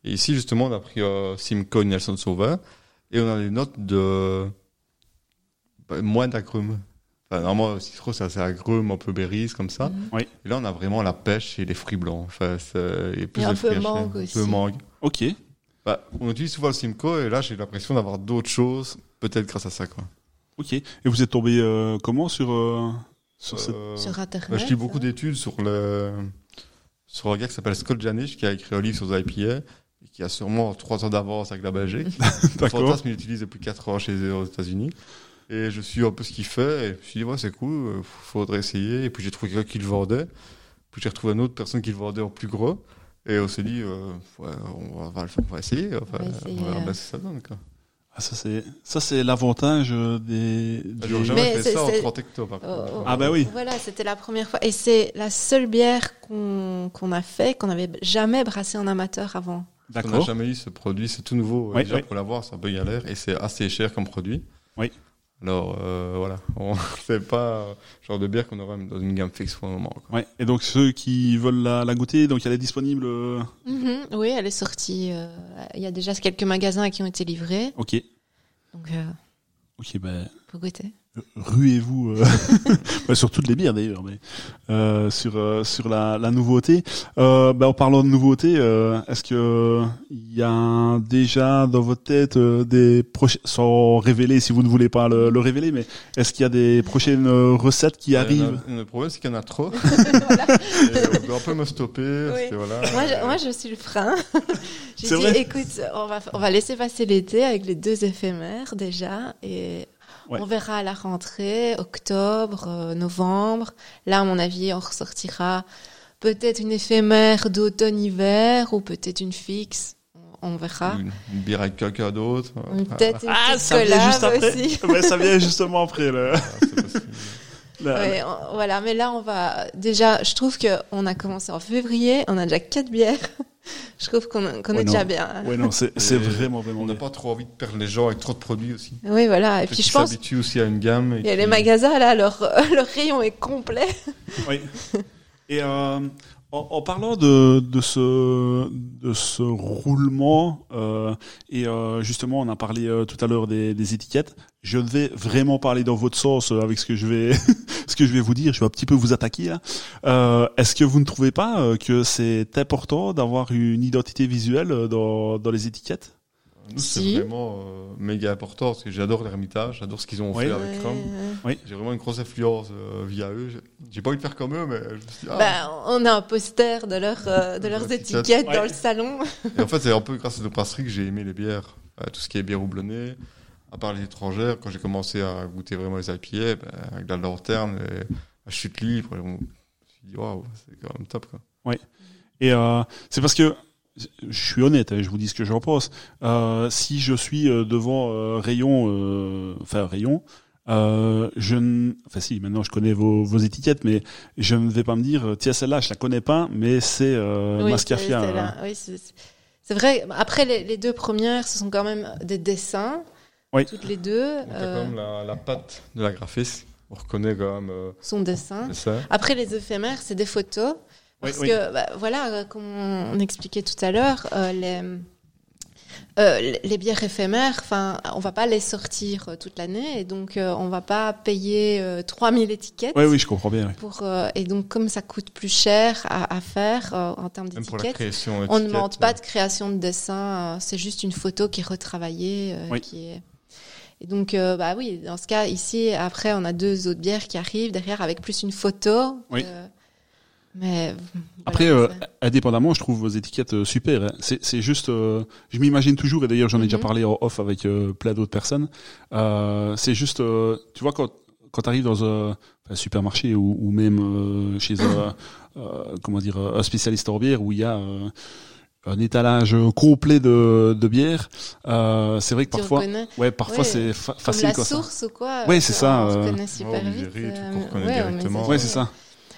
Et ici, justement, on a pris euh, Simcoe Nelson Sauveur et on a des notes de bah, moins d'agrumes. Enfin, normalement, le citron, c'est assez agrumes, un peu berries, comme ça. Mhm. Et là, on a vraiment la pêche et les fruits blancs. Enfin, c'est- et plus Et un peu mangue Un aussi. peu mangue. Ok. Bah, on utilise souvent le Simcoe et là, j'ai l'impression d'avoir d'autres choses, peut-être grâce à ça. Quoi. Ok. Et vous êtes tombé euh, comment sur euh, sur cette... Euh, Sur Internet. bah, je lis beaucoup d'études sur le sur un gars qui s'appelle Scott Janish qui a écrit un livre sur les IPA et qui a sûrement trois ans d'avance avec la Belgique. Fantasme, il l'utilise depuis 4 ans chez eux aux États-Unis. Et je suis un peu ce qu'il fait. Et je me suis dit, ouais, c'est cool, euh, faudrait essayer. Et puis j'ai trouvé quelqu'un qui le vendait. Puis j'ai retrouvé une autre personne qui le vendait en plus gros. Et on s'est dit, euh, ouais, on, va, le faire, on va essayer. Enfin, On va essayer, on euh. bien ce que ça donne. Quoi. Ah, ça c'est ça c'est l'avantage euh, des. Ah, des- J'aurais jamais Mais fait c'est- ça en c'est- 30 hectares, par Oh, contre. oh. Ah bah oui. Voilà, c'était la première fois. Et c'est la seule bière qu'on qu'on a fait, qu'on n'avait jamais brassé en amateur avant. On n'a jamais eu ce produit, c'est tout nouveau. Ouais, Déjà, ouais. pour l'avoir, c'est un peu galère et c'est assez cher comme produit. Oui. Alors, euh, voilà. On- C'est pas le genre de bière qu'on aurait dans une gamme fixe pour le moment. quoi. Ouais. Et donc ceux qui veulent la, la goûter, donc elle est disponible. euh, Mhm, Oui, elle est sortie. euh, Il y a déjà quelques magasins qui ont été livrés. Ok. Donc, euh, Ok. Ben faut goûter. Ruez-vous euh, bah, sur toutes les bières d'ailleurs, mais euh, sur euh, sur la, la nouveauté. Euh, bah, en parlant de nouveauté, euh, est-ce que il y a déjà dans votre tête euh, des prochaines, sans révéler si vous ne voulez pas le, le révéler, mais est-ce qu'il y a des prochaines euh, recettes qui en a- arrivent Le problème, c'est qu'il y en a trop. On doit un peu me stopper. parce Oui. que voilà, Moi, je, moi, je suis le frein. J'ai dit, vrai écoute, on va, on va laisser passer l'été avec les deux éphémères déjà, et Ouais. on verra à la rentrée, octobre, euh, novembre. Là, à mon avis, on ressortira peut-être une éphémère d'automne-hiver ou peut-être une fixe. On verra. Une, une bière avec caca d'autre. Peut-être une Ah, ça vient juste après. aussi. Ouais, ça vient justement après. On- voilà, mais là, on va déjà. Je trouve que on a commencé en février, on a déjà quatre bières. Je trouve qu'on Ouais, est non. déjà bien. Ouais, non, c'est vraiment, vraiment On n'a pas trop envie de perdre les gens avec trop de produits aussi. Oui, voilà. Et puis je pense s'habituent aussi à une gamme. et il y a les magasins là, leur leur rayon est complet. Oui. Et euh, en, en parlant de, de ce de ce roulement euh, et euh, justement on a parlé euh, tout à l'heure des, des étiquettes. Je vais vraiment parler dans votre sens euh, avec ce que je vais ce que je vais vous dire. Je vais un petit peu vous attaquer. là. Euh, Est-ce que vous ne trouvez pas euh, que c'est important d'avoir une identité visuelle dans dans les étiquettes? C'est Si. vraiment euh, méga important parce que j'adore l'Ermitage, j'adore ce qu'ils ont Ouais. fait avec Chrome. Ouais. J'ai vraiment une grosse influence euh, via eux. J'ai- pas envie de faire comme eux, mais je me suis dit, ah. Ben, on a un poster de leur euh, de leurs étiquettes. Ouais. dans le salon. Et en fait, c'est un peu grâce à nos brasseries que j'ai aimé les bières. Euh, tout ce qui est bière houblonnée. À part les étrangères, quand j'ai commencé à goûter vraiment les IPA, ben, avec la lanterne et la chute libre, je me suis dit, waouh, c'est quand même top, quoi. Et euh, c'est parce que je suis honnête, hein, je vous dis ce que j'en pense. Euh, si je suis euh, devant euh, rayon, euh, enfin rayon, euh, je ne, enfin si, maintenant je connais vos, vos étiquettes, mais je ne vais pas me dire, tiens celle-là je la connais pas, mais c'est euh, Oui, Mascafia. c'est- c'est euh. là. Oui, c'est- vrai. Après, les, les deux premières, ce sont quand même des dessins. Oui. Toutes les deux Donc, t'as euh, quand même la, la patte de la graphiste. On reconnaît quand même euh, sont dessins. c'est ça. Après, les éphémères, c'est des photos. Parce oui. que, bah, voilà, euh, comme on expliquait tout à l'heure, euh, les, euh, les- bières éphémères, enfin, on va pas les sortir euh, toute l'année, et donc euh, on va pas payer euh, 3000 étiquettes. Oui, oui, je comprends bien. oui. Pour, euh, et donc, comme ça coûte plus cher à, à faire euh, en termes d'étiquettes, création. on ne demande pas euh, de création de dessin, euh, c'est juste une photo qui est retravaillée, euh, Oui. qui est. Et donc, euh, bah oui, dans ce cas, ici, après, on a deux autres bières qui arrivent derrière avec plus une photo. Oui. euh, mais Après, euh, indépendamment, je trouve vos étiquettes euh, super. hein. C'est c'est juste, euh, je m'imagine toujours, et d'ailleurs j'en ai déjà Mhm. parlé en off avec euh, plein d'autres personnes. Euh, c'est juste, euh, tu vois, quand quand tu arrives dans un, un supermarché ou, ou même euh, chez un, euh, comment dire, un spécialiste en bière où il y a euh, un étalage complet de, de bière, euh, c'est vrai que tu parfois, reconnais. ouais, parfois Ouais. c'est fa- Comme facile la quoi ça. source ou quoi Ouais, c'est ça, On euh, reconnaît super ouais, vite. Euh, ouais, directement. Ouais, c'est ça.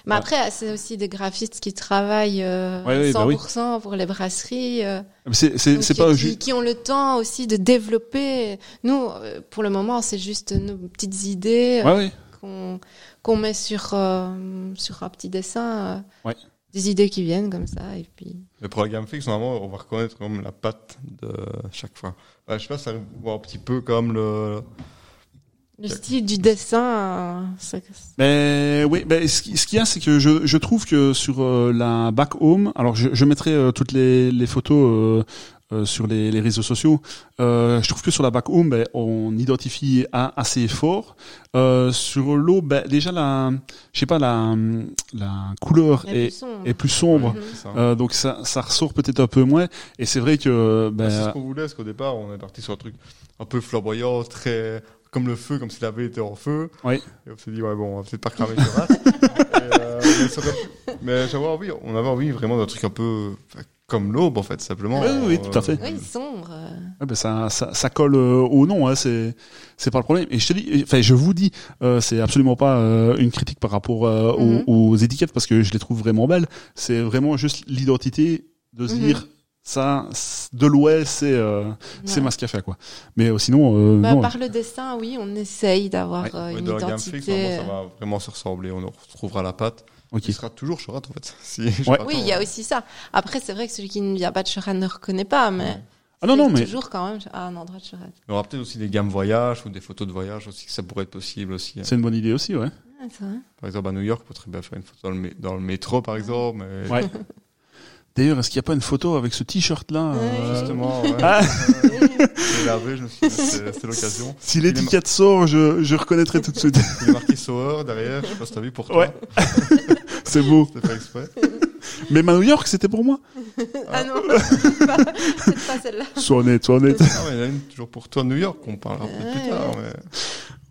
Mais après, c'est aussi des graphistes qui travaillent euh, Ouais, ouais, bah oui. 100% pour les brasseries. euh, Mais C'est c'est donc c'est qui, pas qui- juste. qui ont le temps aussi de développer. Nous, euh, pour le moment, c'est juste nos petites idées euh, Ouais, qu'on qu'on met sur euh, sur un petit dessin. euh, Ouais. Des idées qui viennent comme ça et puis. Mais pour la gamme fixe, normalement, on va reconnaître même la patte de chaque fois. Ouais, je sais pas, ça voit un petit peu comme le. Le style du dessin, euh, c'est- Mais oui, ben, ce qui- ce qu'il y a, c'est que je, je trouve que sur euh, la back home, alors je, je mettrai euh, toutes les, les photos euh, euh, sur les, les réseaux sociaux. Euh, je trouve que sur la back home, ben, on identifie a- assez fort. Euh, sur l'eau, ben, déjà la, je sais pas, la, la couleur la est, plus sombre. est plus sombre. Ça. Euh, donc ça, ça ressort peut-être un peu moins. Et c'est vrai que Bah, c'est ce ben, qu'on voulait, parce qu'au départ, on est parti sur un truc un peu flamboyant, très. Comme le feu, comme s'il avait été en feu. Oui. Et on s'est dit, ouais, bon, on va peut-être pas cramer sur race. Euh, mais ça aurait- mais j'avais envie, on avait envie vraiment d'un truc un peu. comme l'aube, en fait, simplement. Oui, oui, tout à fait. Oui, sombre. euh. Ouais, ben ça, ça, ça colle euh, au nom, hein, c'est c'est pas le problème. Et je te dis, enfin, je vous dis, euh, c'est absolument pas euh, une critique par rapport euh, aux- Mhm. aux, étiquettes parce que je les trouve vraiment belles. C'est vraiment juste l'identité de se Mhm. dire ça, de l'Ouest, c'est euh, c'est Ouais. Mascafé quoi. Mais euh, sinon, euh, Bah, non. par le dessin, oui, on essaye d'avoir Ouais. euh, Ouais, une dans la gamme identité. fixe, normalement, ça va vraiment se ressembler. On en retrouvera la pâte. Ok. Il sera toujours Chorat, en fait. Si, Oui, il y a aussi ça. Après, c'est vrai que celui qui ne vient pas de Chorat ne reconnaît pas, mais Ah non non, c'est mais toujours quand même à un endroit de Chorat. Il y aura peut-être aussi des gammes voyage ou des photos de voyage aussi, que ça pourrait être possible aussi. hein. c'est une bonne idée aussi, ouais. C'est vrai. Par exemple, à New York, on très bien faire une photo dans le, mé- dans le métro, par exemple. Mais Ouais. D'ailleurs, est-ce qu'il n'y a pas une photo avec ce t-shirt là Ouais. Justement, ouais. Ah. Je me suis dit, c'est c'est l'occasion. Si l'étiquette sort, je, je reconnaîtrai tout de suite. Il est marqué Sauer derrière, je sais pas si t'as vu pour toi. Ouais. c'est beau. C'était pas exprès. Mais ma New York, c'était pour moi. Ah non, c'est pas, pas celle-là. Sois honnête, sois honnête. Ah, mais il y en a une toujours pour toi, New York, on parlera peut-être plus Ouais. tard.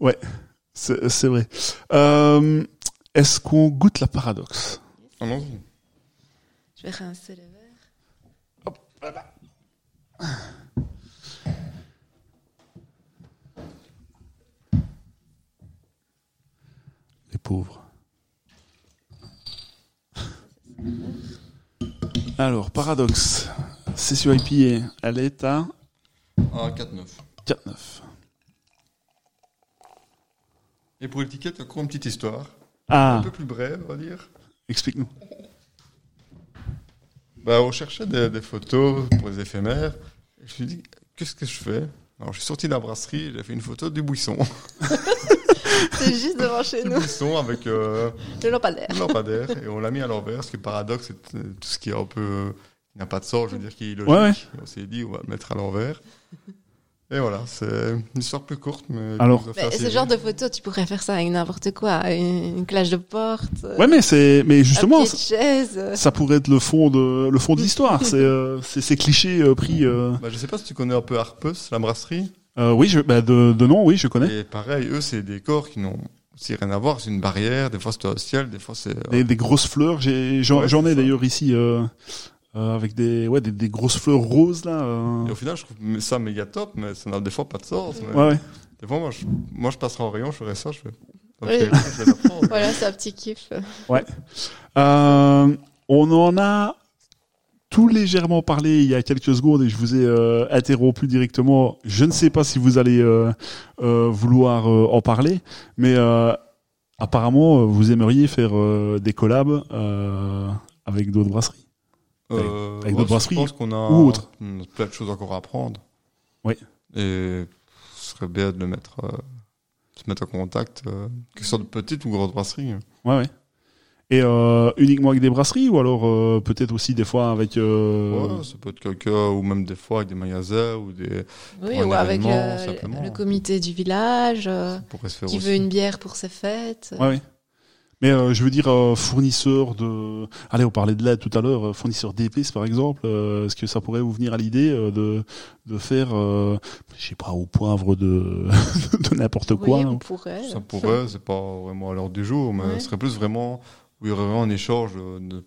Mais... C'est c'est vrai. Euh, Est-ce qu'on goûte la paradoxe? Allons-y. Je vais rincer les verres. Les pauvres. Alors, paradoxe. Session IPA, elle est à Ah, 4-9. 4,9. Et pour l'étiquette, encore une petite histoire. Ah, Un peu plus brève, on va dire. explique-nous. Bah, on cherchait des, des photos pour les éphémères. Et je me suis dit, qu'est-ce que je fais? Alors, je suis sorti de la brasserie, j'ai fait une photo du buisson. C'est juste devant chez du nous. buisson avec euh, Le lampadaire. un lampadaire. Et on l'a mis à l'envers, ce qui est paradoxe, c'est tout ce qui est un peu. euh, n'a pas de sens, je veux dire, qui est logique. Ouais, ouais. Et on s'est dit, on va le mettre à l'envers. Et voilà, c'est une histoire plus courte, mais. Alors- Mais ce genre de photo, tu pourrais faire ça avec n'importe quoi. Une, une clash de porte. euh, Ouais, mais c'est, mais justement, un pied de chaise. euh. ça pourrait être le fond de, le fond de l'histoire. C'est, euh, c'est ces clichés euh, pris. Euh, Bah, je sais pas si tu connais un peu Harpus, la brasserie. euh, oui, je, bah, de, de nom, oui, je connais. Et pareil, eux, c'est des corps qui n'ont aussi rien à voir. C'est une barrière. Des fois, c'est au ciel, des fois, c'est. Des, des grosses fleurs. J'ai, j'en, Ouais, ai ça. d'ailleurs ici euh, euh, avec des, ouais, des, des grosses fleurs roses là. euh. Et au final, je trouve ça méga top, mais ça n'a des fois pas de sens. mais Ouais, ouais. Des fois, moi, je, moi, je passerai en rayon, je ferai ça, je fais. Ok, Oui. je vais. Voilà, c'est un petit kiff. Euh, on en a tout légèrement parlé il y a quelques secondes et je vous ai euh, interrompu directement. Je ne sais pas si vous allez euh, euh, vouloir euh, en parler, mais euh, apparemment vous aimeriez faire euh, des collabs euh, avec d'autres brasseries. Euh, avec ouais, d'autres brasseries Je pense qu'on a ou autres. plein de choses encore à apprendre. Oui. Et ce serait bien de le mettre, euh, de se mettre en contact, euh, que ce soit de petites ou grosses brasseries. Ouais, ouais. Et euh, uniquement avec des brasseries ou alors euh, peut-être aussi des fois avec. euh, Ouais, ça peut être quelqu'un, ou même des fois avec des magasins, ou des. Oui, ou avec euh, le comité du village euh, Ça pourrait se faire qui aussi. veut une bière pour ses fêtes. Ouais, ouais. Mais euh, je veux dire euh, fournisseur de. Allez, on parlait de l'aide tout à l'heure. euh, Fournisseur d'épices, par exemple. euh, Est-ce que ça pourrait vous venir à l'idée euh, de de faire, euh, je sais pas, au poivre de de n'importe quoi oui, on pourrait. Ça pourrait, c'est pas vraiment à l'heure du jour, mais Ouais. ce serait plus vraiment où il y aurait vraiment un échange de,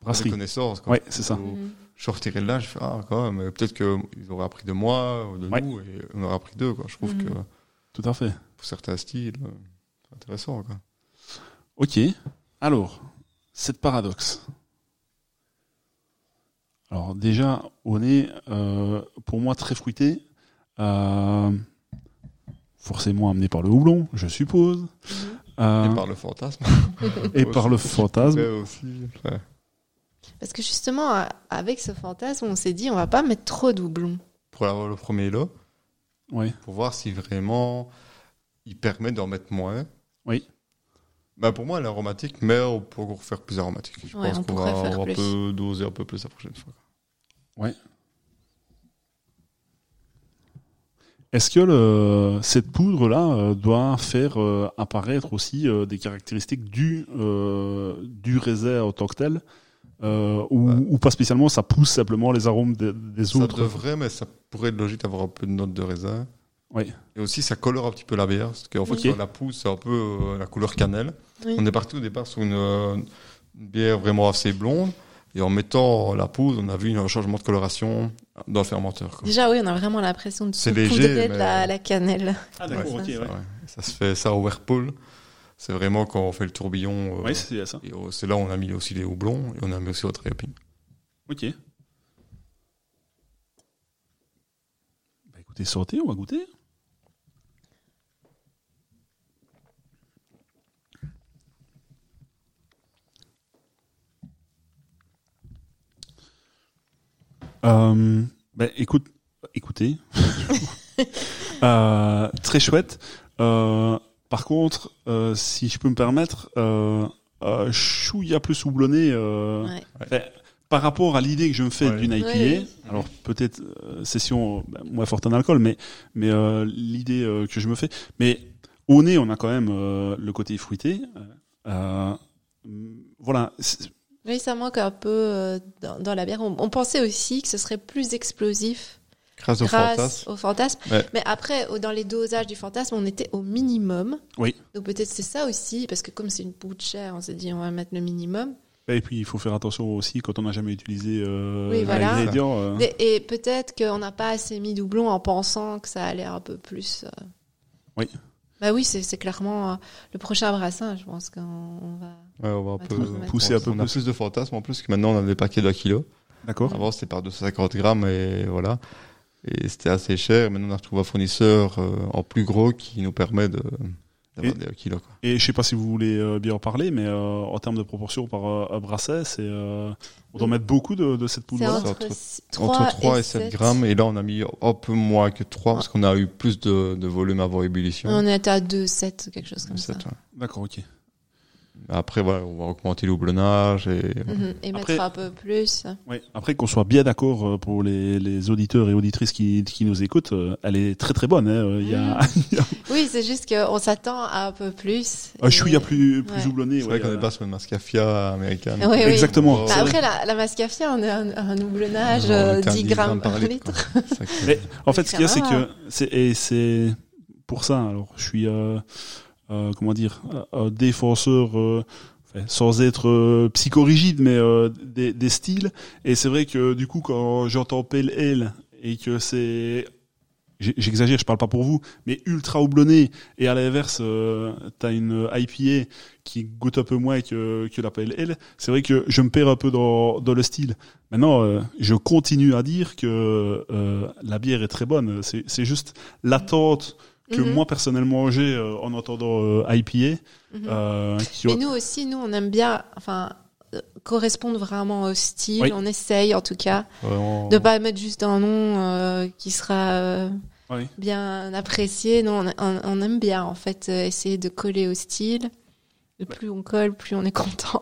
Brasserie. connaissances. quoi. Ouais, c'est ça. Où Mhm. Je sortirais de là, je fais, ah, quand même, peut-être qu'ils auraient appris de moi, ou de Ouais. nous, et on aurait appris d'eux, quoi. Je trouve Mhm. que Tout à fait. pour certains styles, euh, c'est intéressant, quoi. Ok. Alors, cette paradoxe. Alors déjà, on est euh, pour moi très fruité. Euh, forcément amené par le houblon, je suppose. Mhm. Euh, Et par le fantasme. et par le fantasme. Aussi. ouais. Parce que justement, avec ce fantasme, on s'est dit, on va pas mettre trop de doublons. Pour avoir le premier lot, Ouais. pour voir si vraiment il permet d'en mettre moins. Oui. Bah pour moi, l'aromatique, mais on peut encore faire plus aromatique. Je Ouais, pense on qu'on pourrait va, faire on va un peu doser un peu plus la prochaine fois. quoi. Est-ce que le, cette poudre-là euh, doit faire euh, apparaître aussi euh, des caractéristiques du, euh, du raisin en tant que tel euh, ou, Ouais. ou pas spécialement, ça pousse simplement les arômes des, des Ça autres? devrait, mais ça pourrait être logique d'avoir un peu de note de raisin. Oui. Et aussi, ça colore un petit peu la bière. Parce qu'en fait, la pousse, c'est un peu euh, la couleur cannelle. Oui. On est parti au départ sur une, euh, une bière vraiment assez blonde. Et en mettant la poudre, on a vu un changement de coloration dans le fermenteur. quoi. Déjà, oui, on a vraiment l'impression de C'est saupoudrer léger, de mais- la, la cannelle. Ah Ouais, ok. ça, Ouais. ouais. Ça se fait ça au Whirlpool. C'est vraiment quand on fait le tourbillon. euh, Ouais, c'est ça. et, euh, c'est là où on a mis aussi les houblons et on a mis aussi autre épine. Ok. Bah écoutez, sortez, on va goûter. Euh, bah, écoute, écoutez, Euh, très chouette. Euh, par contre, euh, si je peux me permettre, euh, euh, chouïa plus houblonné. Euh, Ouais. ben, par rapport à l'idée que je me fais Ouais. d'une IPA, Ouais. alors peut-être euh, session ben, moins forte en alcool, mais mais euh, l'idée euh, que je me fais, mais au nez on a quand même euh, le côté fruité. Euh, voilà, Oui, ça manque un peu euh, dans, dans la bière. On, on pensait aussi que ce serait plus explosif Grâce au grâce fantasme. au fantasme. Ouais. Mais après, dans les dosages du fantasme, on était au minimum. Oui. Donc peut-être c'est ça aussi, parce que comme c'est une poudre chère, on s'est dit on va mettre le minimum. Et puis il faut faire attention aussi quand on n'a jamais utilisé euh, Oui, voilà. l'ingrédient. euh. Et peut-être qu'on n'a pas assez mis doublon en pensant que ça allait un peu plus. euh. Oui. Bah oui, c'est clairement le prochain brassin. Je pense qu'on on va. Ouais, on va un peu. Pousser un peu on a plus. plus de fantasmes en plus que maintenant on a des paquets de 1 kg. D'accord. Avant c'était par 250 grammes et voilà. Et c'était assez cher. Maintenant on a retrouvé un fournisseur euh, en plus gros qui nous permet de d'avoir Et- des 1 kg. Quoi. Et je sais pas si vous voulez euh, bien en parler, mais euh, en termes de proportion par euh, brasset, c'est euh, on doit mettre beaucoup de, de cette poudre. Entre- entre, Entre 3, 3 et 7 grammes. Et là on a mis un peu moins que 3 parce qu'on a eu plus de, de volume avant ébullition. On était à 2, 7, quelque chose comme ça. ouais. D'accord, ok. Après voilà, on va augmenter le houblonnage et Mhm. Et Après- mettre un peu plus. Oui. Après qu'on soit bien d'accord euh, pour les, les auditeurs et auditrices qui, qui nous écoutent, euh, elle est très très bonne. Hein. euh, Il y a, Oui, c'est juste qu'on s'attend à un peu plus. un chouïa Et- plus plus Ouais. houblonné. c'est vrai ouais, qu'on euh, n'est pas sur une mascafia américaine. Oui, oui. Exactement. Oh, Bah, après, la, la mascafia, on a un, un houblonnage on euh, était à 10 grammes par litre. Mais en fait, ce qu'il y a, c'est Ah. que c'est et c'est pour ça. Alors, je suis euh, euh, comment dire un un défenseur. euh, enfin, sans être euh, psychorigide, mais euh, des, des styles. Et c'est vrai que du coup, quand j'entends pale ale et que c'est J'exagère, je parle pas pour vous, mais ultra houblonné. Et à l'inverse, euh, t'as une IPA qui goûte un peu moins que, que la pale ale. C'est vrai que je me perds un peu dans, dans le style. Maintenant, euh, je continue à dire que euh, la bière est très bonne. C'est juste l'attente que Mhm. moi personnellement j'ai euh, en entendant euh, IPA. Mhm. Euh, qui Mais nous aussi, nous, on aime bien, enfin, euh, correspondre vraiment au style. Oui. On essaye, en tout cas, Vraiment. de pas mettre juste un nom qui sera Oui. bien apprécié. Non, on, on- on aime bien, en fait, essayer de coller au style. Et plus on colle, plus on est content.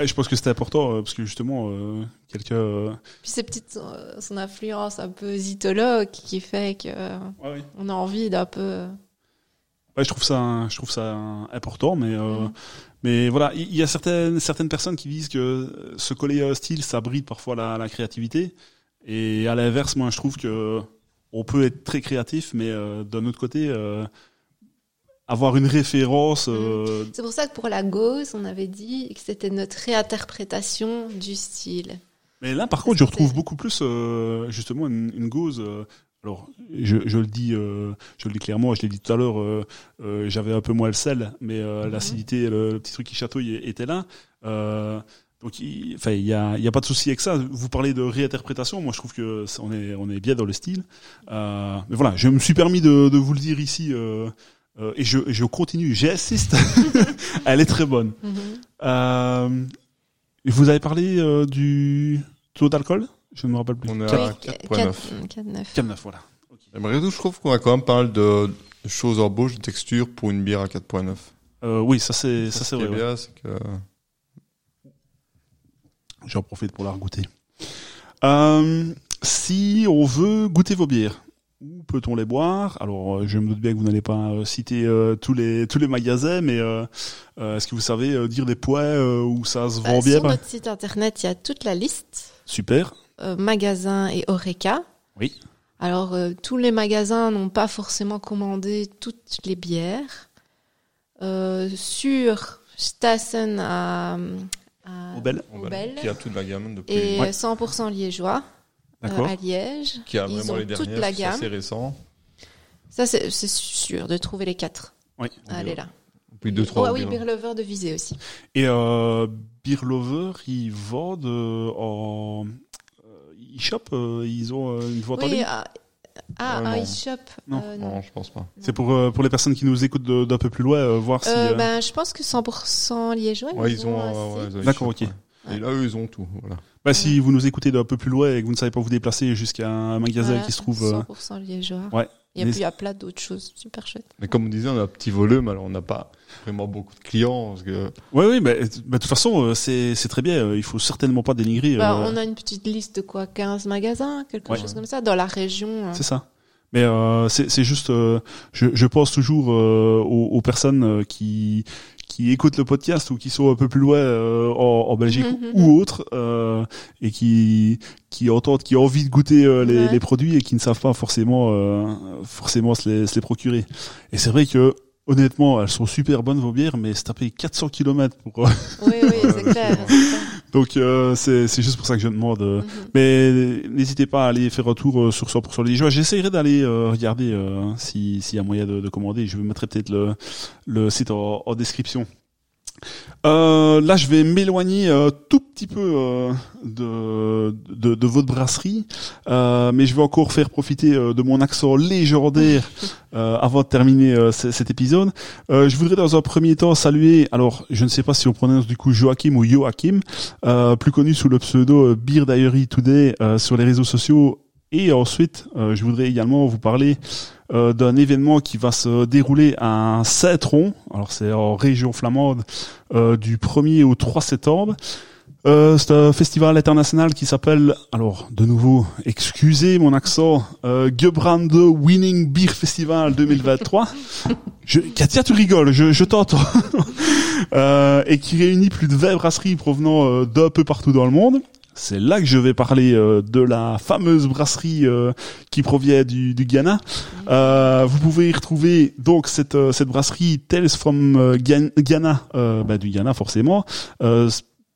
Et je pense que c'était important euh, parce que justement, euh, quelqu'un. euh, Puis c'est peut-être euh, son influence un peu zytologue qui fait que euh, on a envie d'un peu. Ouais, je trouve ça, je trouve ça important, mais euh, Mhm. mais voilà, il y a certaines certaines personnes qui disent que se coller à un style, ça bride parfois la, la créativité, et à l'inverse, moi, je trouve que on peut être très créatif, mais d'un autre côté, euh, avoir une référence. euh, C'est pour ça que pour la gauze, on avait dit que c'était notre réinterprétation du style. Mais là, par contre, je retrouve beaucoup plus euh, justement une, une gauze. euh, alors, je, je le dis, euh, je le dis clairement, je l'ai dit tout à l'heure. euh, J'avais un peu moins le sel, mais euh, Mhm. l'acidité, le, le petit truc qui chatouille était là. Euh, donc, il, enfin, il y a, y a pas de souci avec ça. Vous parlez de réinterprétation. Moi, je trouve que ça- on est, on est bien dans le style. Euh, mais voilà, je me suis permis de, de vous le dire ici. euh, euh, et je, je continue, j'insiste. Elle est très bonne. Mhm. Euh, vous avez parlé euh, du taux d'alcool? Je ne me rappelle plus. On est Quatre- à Oui, 4.9. 4,9. 4,9, voilà. Et malgré tout, je trouve qu'on a quand même pas mal de, choses en bouche, de texture pour une bière à 4.9. Euh, oui, ça c'est ça c'est Ce qui vrai. ouais. bien, c'est que J'en profite pour la regoûter. Euh, si on veut goûter vos bières, où peut-on les boire? Alors, euh, je me doute bien que vous n'allez pas euh, citer euh, tous les tous les magasins, mais euh, euh, est-ce que vous savez euh, dire des points euh, où ça se Bah, vend bien? sur notre site internet, il y a toute la liste, Super. euh, magasins et Oreca. Oui. Alors, euh, tous les magasins n'ont pas forcément commandé toutes les bières. Euh, sur Stassen à, à Aubel. Aubel. qui a toute la gamme depuis. et Ouais. 100% liégeois. À Liège. Qui a Ils vraiment ont les toute la c'est gamme. assez récent. Ça, c'est c'est sûr de trouver les quatre. Oui. Allez là. Depuis 2-3 Oh, oui, Beer Lover de Visée aussi. Et euh, Beer Lover, ils vendent euh, en euh, e-shop, euh, ils ont euh, une vente en Oui, ligne? ah, ah, un non. e-shop. Non. euh, Non, je pense pas. C'est pour euh, pour les personnes qui nous écoutent d'un peu plus loin, euh, voir si. Euh, euh, ben, je pense que 100% liégeois. Ouais, ils ont, ouais, D'accord, ok. Et là, eux, ils ont tout. Voilà. Bah, si vous nous écoutez d'un peu plus loin et que vous ne savez pas vous déplacer jusqu'à un magasin Voilà, qui se trouve. euh, 100% liégeois. Ouais. Et puis il y a plein d'autres choses super chouettes. Mais comme on disait, on a un petit volume, alors on n'a pas vraiment beaucoup de clients. Parce que Ouais, oui, mais bah, de toute façon, euh, c'est c'est très bien. euh, Il faut certainement pas dénigrer. Bah, euh, on a une petite liste de quoi 15 magasins, quelque Ouais. chose comme ça, dans la région. euh. C'est ça. Mais euh, c'est c'est juste, euh, je, je pense toujours euh, aux, aux personnes euh, qui qui écoutent le podcast ou qui sont un peu plus loin euh, en, en Belgique Mhm, ou autre euh, et qui qui entendent, qui ont envie de goûter euh, les, Ouais. les produits et qui ne savent pas forcément euh, forcément se les, se les procurer. Et c'est vrai que honnêtement, elles sont super bonnes vos bières, mais se taper 400 km pour euh, Oui, oui, c'est Ouais, clair. Donc euh, c'est c'est juste pour ça que je demande. euh. Mais n'hésitez pas à aller faire un tour euh, sur 100% Liégeois. J'essaierai d'aller euh, regarder euh, si s'il y a moyen de, de commander. Je mettrai peut-être le le site en, en description. Euh, là, je vais m'éloigner euh, tout petit peu euh, de, de, de votre brasserie, euh, mais je vais encore faire profiter euh, de mon accent légendaire euh, avant de terminer euh, cet épisode. Euh, je voudrais dans un premier temps saluer, alors je ne sais pas si on prononce du coup Joachim ou Joachim, euh, plus connu sous le pseudo Beer Diary Today euh, sur les réseaux sociaux. Et ensuite, euh, je voudrais également vous parler euh, d'un événement qui va se dérouler à Saint-Tron. Alors c'est en région flamande euh, du 1er au 3 septembre. Euh, c'est un festival international qui s'appelle, alors de nouveau, excusez mon accent, euh, Gebrande Winning Beer Festival 2023. Je, Katia, tu rigoles, je, je t'entends. euh, et qui réunit plus de 20 brasseries provenant euh, d'un peu partout dans le monde. C'est là que je vais parler euh, de la fameuse brasserie euh, qui provient du, du Ghana. Euh, vous pouvez y retrouver donc cette, euh, cette brasserie Tales from euh, Ghan- Ghana, euh, bah, du Ghana forcément.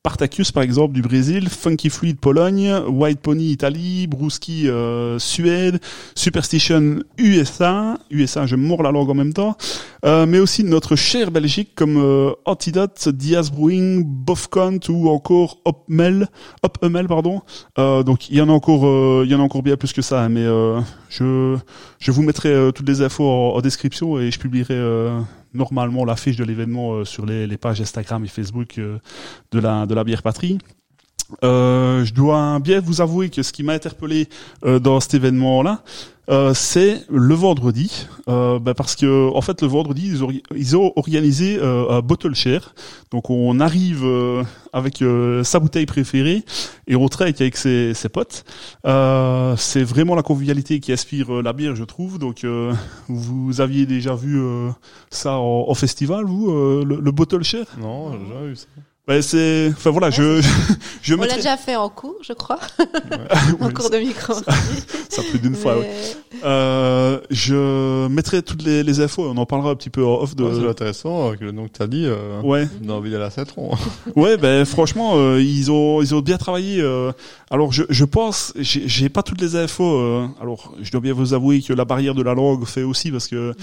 Spartacus par exemple du Brésil, Funky Fluid Pologne, White Pony Italie, Brewski euh, Suède, Superstition USA, USA je mords la langue en même temps, euh, mais aussi notre chère Belgique comme euh, Antidote, Diaz Brewing, Bofcont ou encore Opmel, Opmel pardon. Euh, donc il y en a encore, euh, il y en a encore bien plus que ça, hein, mais euh, je je vous mettrai toutes les infos en, en description et je publierai normalement la fiche de l'événement euh, sur les, les pages Instagram et Facebook euh, de la de la bière patrie. Euh, je dois bien vous avouer que ce qui m'a interpellé euh, dans cet événement-là, euh, c'est le vendredi, euh, bah, parce que en fait le vendredi ils ont, ils ont organisé euh, un bottle share. Donc on arrive avec sa bouteille préférée et on traite avec ses, ses potes. C'est vraiment la convivialité qui aspire la bière, je trouve. Donc vous aviez déjà vu ça en, en festival, vous, le, le bottle share? Non, j'ai jamais vu ça. Bah, c'est, enfin voilà, je, je On l'a déjà fait en cours, je crois, en Oui, cours de micro. ça plus d'une fois. Ouais. Euh, je mettrai toutes les, les infos. On en parlera un petit peu en off de. Ouais, c'est intéressant avec le nom que t'as dit. Euh, Ouais, On a envie d'aller à Saint-Tron. ouais, ben franchement, euh, ils ont ils ont bien travaillé. euh. alors je je pense, j'ai j'ai pas toutes les infos. euh. alors je dois bien vous avouer que la barrière de la langue fait aussi parce que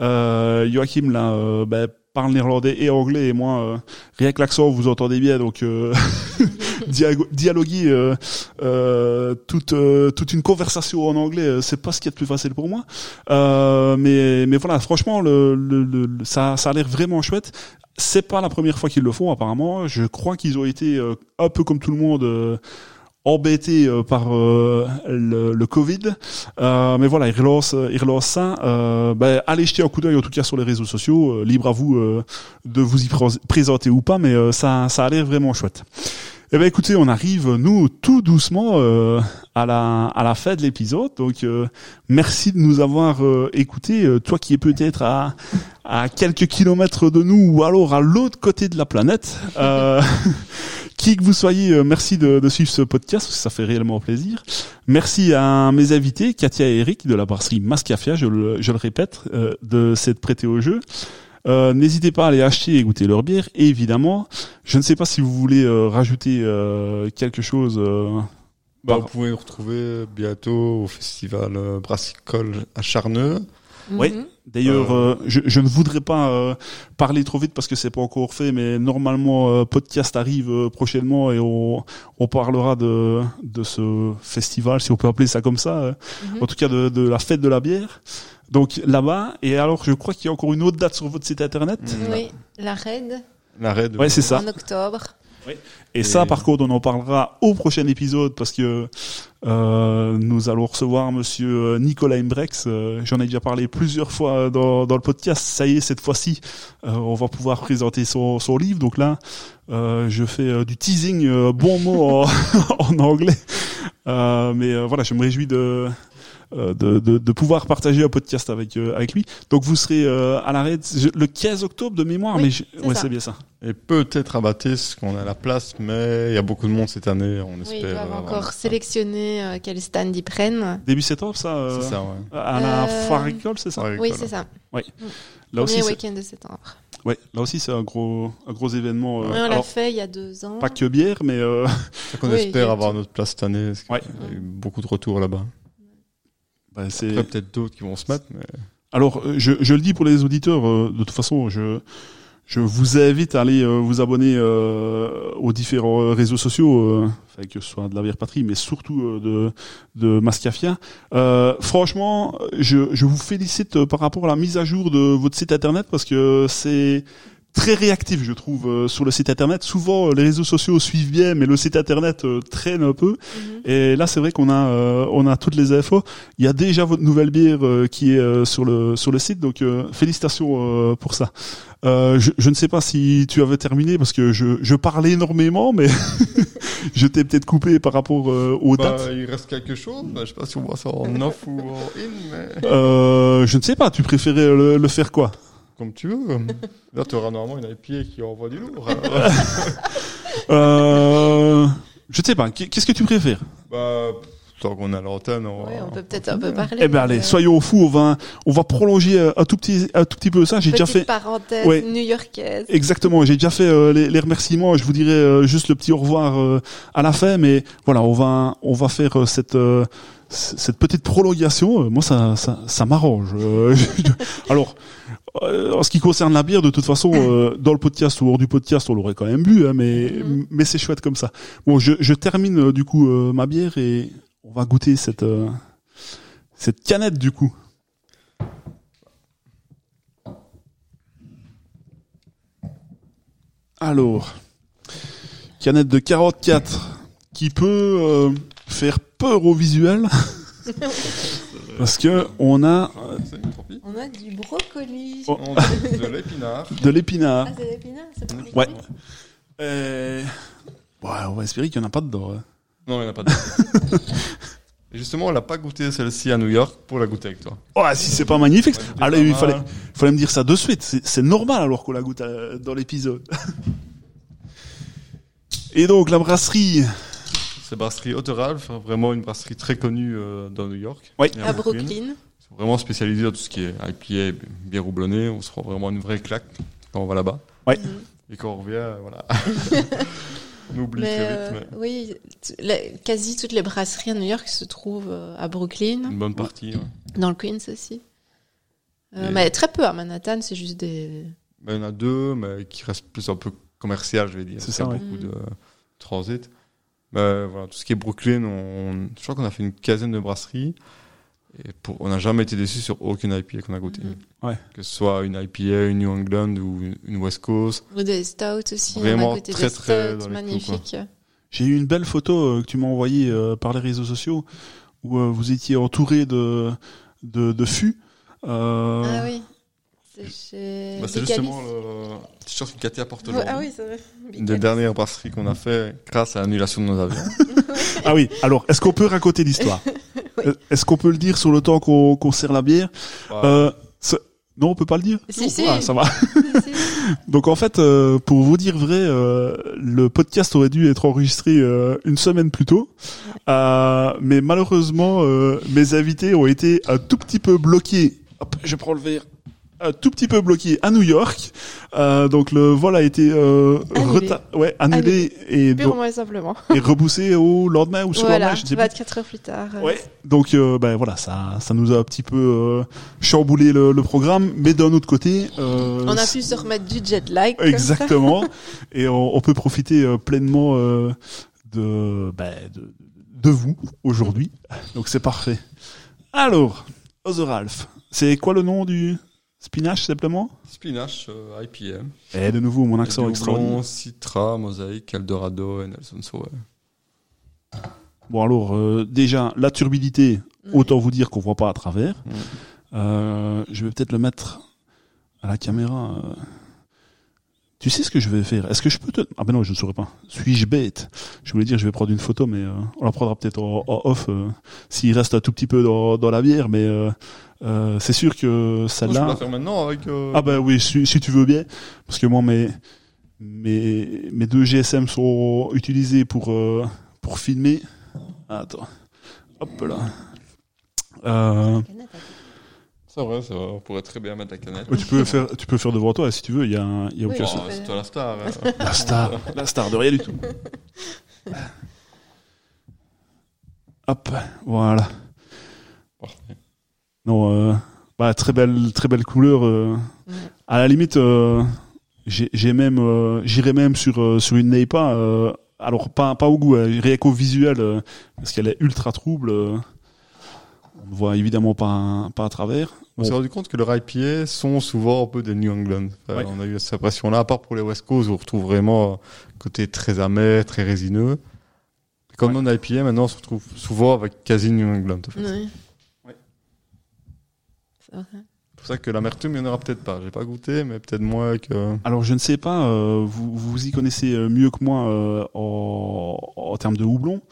euh, Joachim là, euh, ben, parle néerlandais et anglais et moi euh, rien que l'accent vous entendez bien donc euh, dialoguer euh, euh, toute euh, toute une conversation en anglais c'est pas ce qui est le plus facile pour moi. Mais mais voilà franchement le, le, le- ça ça a l'air vraiment chouette. C'est pas la première fois qu'ils le font apparemment. Je crois qu'ils ont été un peu comme tout le monde embêtés euh, par euh, le, le Covid. Euh, mais voilà, ils relancent, ils relancent ça. Allez jeter un coup d'œil en tout cas sur les réseaux sociaux. Euh, libre à vous euh, de vous y pré- présenter ou pas, mais euh, ça, ça a l'air vraiment chouette. Eh ben écoutez, on arrive nous tout doucement euh, à la à la fin de l'épisode. Donc euh, merci de nous avoir euh, écoutés. Euh, toi qui es peut-être à à quelques kilomètres de nous ou alors à l'autre côté de la planète. Euh, qui que vous soyez, euh, merci de, de suivre ce podcast, ça fait réellement plaisir. Merci à mes invités, Katia et Eric de la brasserie Mascafia, je le, je le répète, de s'être prêtés au jeu. Euh, N'hésitez pas à aller acheter et goûter leur bière, et évidemment. Je ne sais pas si vous voulez euh, rajouter euh, quelque chose. euh, Bah, par- vous pouvez nous retrouver bientôt au festival Brassicole à Charneux. Oui. Mhm. D'ailleurs, Euh, euh, je, je ne voudrais pas euh, parler trop vite parce que c'est pas encore fait, mais normalement, euh, podcast arrive euh, prochainement et on, on parlera de, de ce festival, si on peut appeler ça comme ça, euh, Mhm. en tout cas de, de la fête de la bière. Donc là-bas, et alors je crois qu'il y a encore une autre date sur votre site internet. Mm. Oui, la raid L'arrêt de... Ouais, c'est ça. en octobre. Et Et- ça, par contre, on en parlera au prochain épisode parce que euh, nous allons recevoir Monsieur euh, Nicolas Imbrex. Euh, J'en ai déjà parlé plusieurs fois dans, dans le podcast. Ça y est, cette fois-ci, euh, on va pouvoir présenter son, son livre. Donc là, euh, je fais euh, du teasing, euh, bon mot en, en anglais. Euh, mais euh, voilà, je me réjouis de de, de, de pouvoir partager un podcast avec euh, avec lui. Donc vous serez euh, à l'arrêt le 15 octobre de mémoire, Oui, mais je- ouais, c'est bien ça. Et peut-être à Baptiste, qu'on a la place, mais il y a beaucoup de monde cette année, on Oui, espère. ils doivent euh, encore sélectionner euh, quel stand ils prennent. Début septembre, ça, euh, C'est ça, ouais. à la Euh, foire école, c'est ça? Oui, c'est ça. Là aussi, Premier c'est- week-end de septembre. ouais, là aussi, c'est un gros un gros événement. euh, Oui, on l'a fait il y a deux ans. pas que bière, mais euh, qu'on Oui, espère avoir tout. notre place cette année. Parce Ouais. y a eu beaucoup de retours là-bas. Bah, c'est. Après, peut-être d'autres qui vont se mettre, mais Alors, euh, je, je le dis pour les auditeurs, euh, de toute façon, je, je vous invite à aller euh, vous abonner euh, aux différents euh, réseaux sociaux, euh, que ce soit de la bière patrie, mais surtout de, de Mascafia. Euh, franchement, je, je vous félicite par rapport à la mise à jour de votre site internet parce que c'est très réactif, je trouve, euh, sur le site internet. Souvent, euh, les réseaux sociaux suivent bien, mais le site internet euh, traîne un peu. Mhm. Et là, c'est vrai qu'on a, euh, on a toutes les infos. Il y a déjà votre nouvelle bière euh, qui est euh, sur le sur le site, donc euh, félicitations euh, pour ça. Euh, je, je ne sais pas si tu avais terminé parce que je, je parlais énormément, mais je t'ai peut-être coupé par rapport euh, aux Bah, dates. il reste quelque chose. Bah, je sais pas si on voit ça en off ou en in, mais Euh, je ne sais pas. Tu préférais le, le faire quoi? Comme tu veux. Là, tu auras normalement une IPA qui envoie du lourd. alors. euh, Je ne sais pas. Qu'est-ce que tu préfères? Bah, tant qu'on à l'antenne, on, peut peut-être un peu parler. Eh ben allez, Euh, soyons fous. On va on va prolonger euh, un tout petit un tout petit peu ça. J'ai déjà Petite fait. parenthèse Ouais. new-yorkaise. Exactement, j'ai déjà fait euh, les, les remerciements. Je vous dirai euh, juste le petit au revoir euh, à la fin, mais voilà, on va on va faire euh, cette euh, cette petite prolongation. Euh, moi, ça ça, ça m'arrange. Euh, alors, euh, en ce qui concerne la bière, de toute façon, euh, dans le podcast ou hors du podcast, on l'aurait quand même bu, hein, mais Mhm. mais c'est chouette comme ça. Bon, je, je termine euh, du coup euh, ma bière et on va goûter cette euh, cette canette du coup. Alors, canette de 44 qui peut euh, faire peur au visuel parce que on a. On a du brocoli. Oh. On a de l'épinard. de l'épinard. Ah, c'est l'épinard, c'est pas Ouais. l'épinard Euh, ouais, on va espérer qu'il n'y en a pas dedans. hein. Non, il n'y en a pas de. Et Justement, on l'a pas goûté celle-ci à New York pour la goûter avec toi. Ouais, si c'est pas magnifique. Allez, il fallait, fallait me dire ça de suite. C'est c'est normal alors qu'on la goûte euh, dans l'épisode. Et donc la brasserie. C'est brasserie Otteralf, vraiment une brasserie très connue euh, dans New York. Oui. À Brooklyn. Ils sont vraiment spécialisés dans tout ce qui est IPA, bière houblonnée. On se rend vraiment une vraie claque quand on va là-bas. Et quand on revient, euh, voilà. on oublie Mais, très euh, vite, mais oui, la- quasi toutes les brasseries à New York se trouvent euh, à Brooklyn, une bonne partie. ouais. dans le Queens aussi. Euh, Et- mais très peu à Manhattan, c'est juste des. Il y en a deux, mais qui restent plus un peu commercial, je vais dire. C'est Il y a ça, ouais. beaucoup Mm. de transit. Mais voilà, tout ce qui est Brooklyn, on, je crois qu'on a fait une quinzaine de brasseries. Et pour, on n'a jamais été déçus sur aucune IPA qu'on a goûté. Mhm. Ouais. Que ce soit une IPA, une New England ou une- une West Coast. Ou des stouts aussi. Vraiment on a très, des très stouts magnifiques. J'ai eu une belle photo euh, que tu m'as envoyée euh, par les réseaux sociaux où euh, vous étiez entouré de de, de fûts. Euh, Ah oui. C'est chez. Bah, c'est justement le t-shirt que Cathy apporte aujourd'hui. Ah oui, c'est vrai. Une des dernières brasseries qu'on a fait grâce à l'annulation de nos avions. Ah oui. Alors, est-ce qu'on peut raconter l'histoire Euh, Est-ce qu'on peut le dire sur le temps qu'on qu'on sert la bière euh, Non, on peut pas le dire. Si, si. Ah, ça va. Si. Donc en fait, euh, pour vous dire vrai, euh, le podcast aurait dû être enregistré euh, une semaine plus tôt, Euh, mais malheureusement, euh, mes invités ont été un tout petit peu bloqués. Hop, je prends le verre. Un tout petit peu bloqués à New York. Euh, donc le vol a été euh, Annulé. reta- ouais, annulé et, et simplement. et repoussé au lendemain ou sur Voilà, lendemain, je sais plus. 24 heures plus tard. euh, Ouais. Donc euh, ben voilà, ça ça nous a un petit peu euh, chamboulé le, le programme, mais d'un autre côté, euh, On a pu se remettre du jet lag. Exactement. et on, on peut profiter pleinement euh, de, ben, de, de vous aujourd'hui. Donc c'est parfait. Alors, Other Ralph, c'est quoi le nom du spinach simplement Spinach, euh, IPA. Et de nouveau, mon accent extraordinaire. Citra, Mosaïque, Eldorado et Nelson Sauveur. Bon alors, euh, déjà, la turbidité, autant vous dire qu'on voit pas à travers. Mm. Euh, je vais peut-être le mettre à la caméra Tu sais ce que je vais faire? Est-ce que je peux te... Ah ben non, je ne saurais pas. Suis-je bête? Je voulais dire, je vais prendre une photo, mais euh, on la prendra peut-être en, en off euh, s'il reste un tout petit peu dans, dans la bière, mais euh, c'est sûr que Moi, je peux celle-là... la faire maintenant avec. euh, Ah ben oui, si, si tu veux bien, parce que moi mes mes mes deux GSM sont utilisés pour euh, pour filmer. Attends, hop là. Euh, C'est vrai, c'est vrai. On pourrait très bien mettre la canette. tu peux faire tu peux faire devant toi si tu veux. Il y a un- il y a Oui, aucun. Oh, c'est toi la star. La star, la star de rien du tout. Hop, voilà. Non, euh, bah très belle très belle couleur. euh. Ouais. À la limite, euh, j'ai j'ai même, euh, j'irais même sur euh, sur une Neipa. Euh, alors pas pas au goût, hein, rien qu'au visuel, euh, parce qu'elle est ultra trouble. euh, on ne voit évidemment pas pas à travers. On s'est rendu compte que leurs IPA sont souvent un peu des New England. Enfin, Ouais. On a eu cette impression-là, à part pour les West Coast, où on retrouve vraiment un côté très amer, très résineux. Comme non IPA, maintenant, on se retrouve souvent avec quasi New England. en fait. Ouais. C'est pour ça que l'amertume, il n'y en aura peut-être pas. J'ai pas goûté, mais peut-être moins que. Alors je ne sais pas, euh, vous vous y connaissez euh, mieux que moi euh, en, en termes de houblon.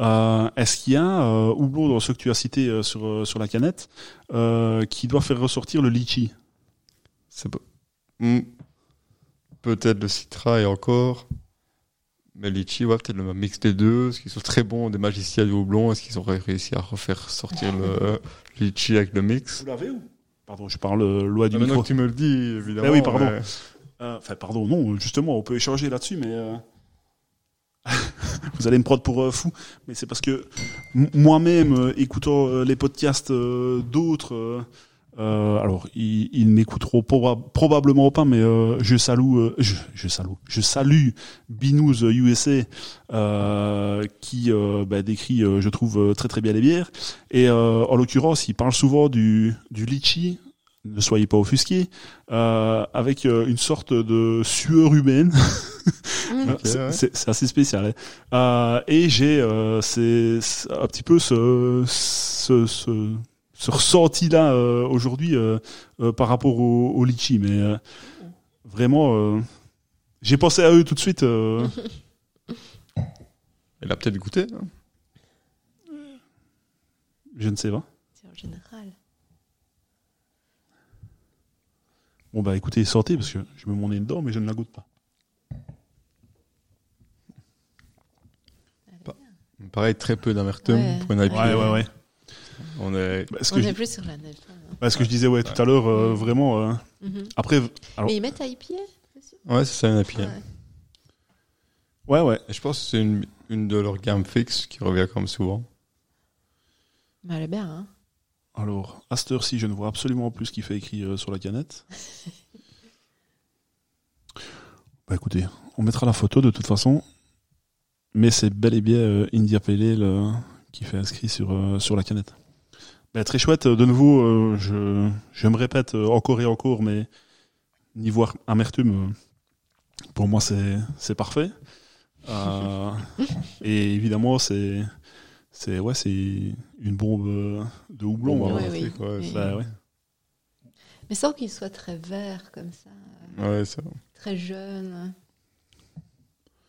Euh, Est-ce qu'il y a un euh, houblon dans ceux que tu as cités euh, sur sur la canette euh, qui doit faire ressortir le litchi? C'est pas- Hmm. Peut-être le Citra et encore. Mais Litchi, ouais, peut-être le mix des deux. Est-ce qu'ils sont très bons des magiciens du houblon? Est-ce qu'ils auraient réussi à refaire sortir le Litchi avec le mix Vous l'avez ou? Pardon, je parle euh, loin du Ah, Maintenant micro. que tu me le dis, évidemment. Eh oui, pardon. mais- Euh, Enfin, pardon, non, justement, on peut échanger là-dessus, mais euh, vous allez me prendre pour euh, fou. Mais c'est parce que moi-même, euh, écoutant euh, les podcasts euh, d'autres, euh, alors ils, ils m'écouteront proba- probablement pas, mais euh, je salue, euh, je, je salue, je salue Binous USA euh, qui euh, bah, décrit, euh, je trouve très très bien les bières. Et euh, en l'occurrence, il parle souvent du du litchi. Ne soyez pas offusqués euh, avec euh, une sorte de sueur humaine. Mm. Ok, C'est- ouais. assez spécial. hein. Euh, et j'ai euh, c'est c'est un petit peu ce ce, ce, ce ressenti-là euh, aujourd'hui euh, euh, par rapport au, au litchi. Mais euh, vraiment, euh, j'ai pensé à eux tout de suite. euh, Elle a peut-être goûté. hein. je ne sais pas. C'est en général. Bon bah écoutez, sortez parce que je me mon nez dedans, mais je ne la goûte pas. Pareil, très peu d'amertume Ouais. pour une IPA. Ouais ouais ouais. On est. Bah, ce, On que est je, plus sur la neige. hein. bah, ce que je disais ouais tout à l'heure, euh, vraiment. euh, Mhm. après, alors Mais ils mettent à IPA Ouais, c'est ça une IPA. Ouais. ouais. Et je pense que c'est une, une de leurs gammes fixes qui revient comme souvent. Mais elle est bien, hein. Alors, à cette heure-ci, je ne vois absolument plus ce qu'il fait écrit euh, sur la canette. bah écoutez, on mettra la photo de toute façon. Mais c'est bel et bien euh, India euh, qui fait inscrit sur, euh, sur la canette. Bah, très chouette, de nouveau, euh, je, je me répète euh, encore et encore, mais niveau amertume, euh, pour moi c'est c'est parfait. Euh, et évidemment, c'est c'est ouais, c'est une bombe euh, de houblon. Bah, Ouais, aromatique, oui. ouais, Oui. c'est- Bah ouais. Mais sans qu'il soit très vert comme ça, Ouais, ça. très jeune.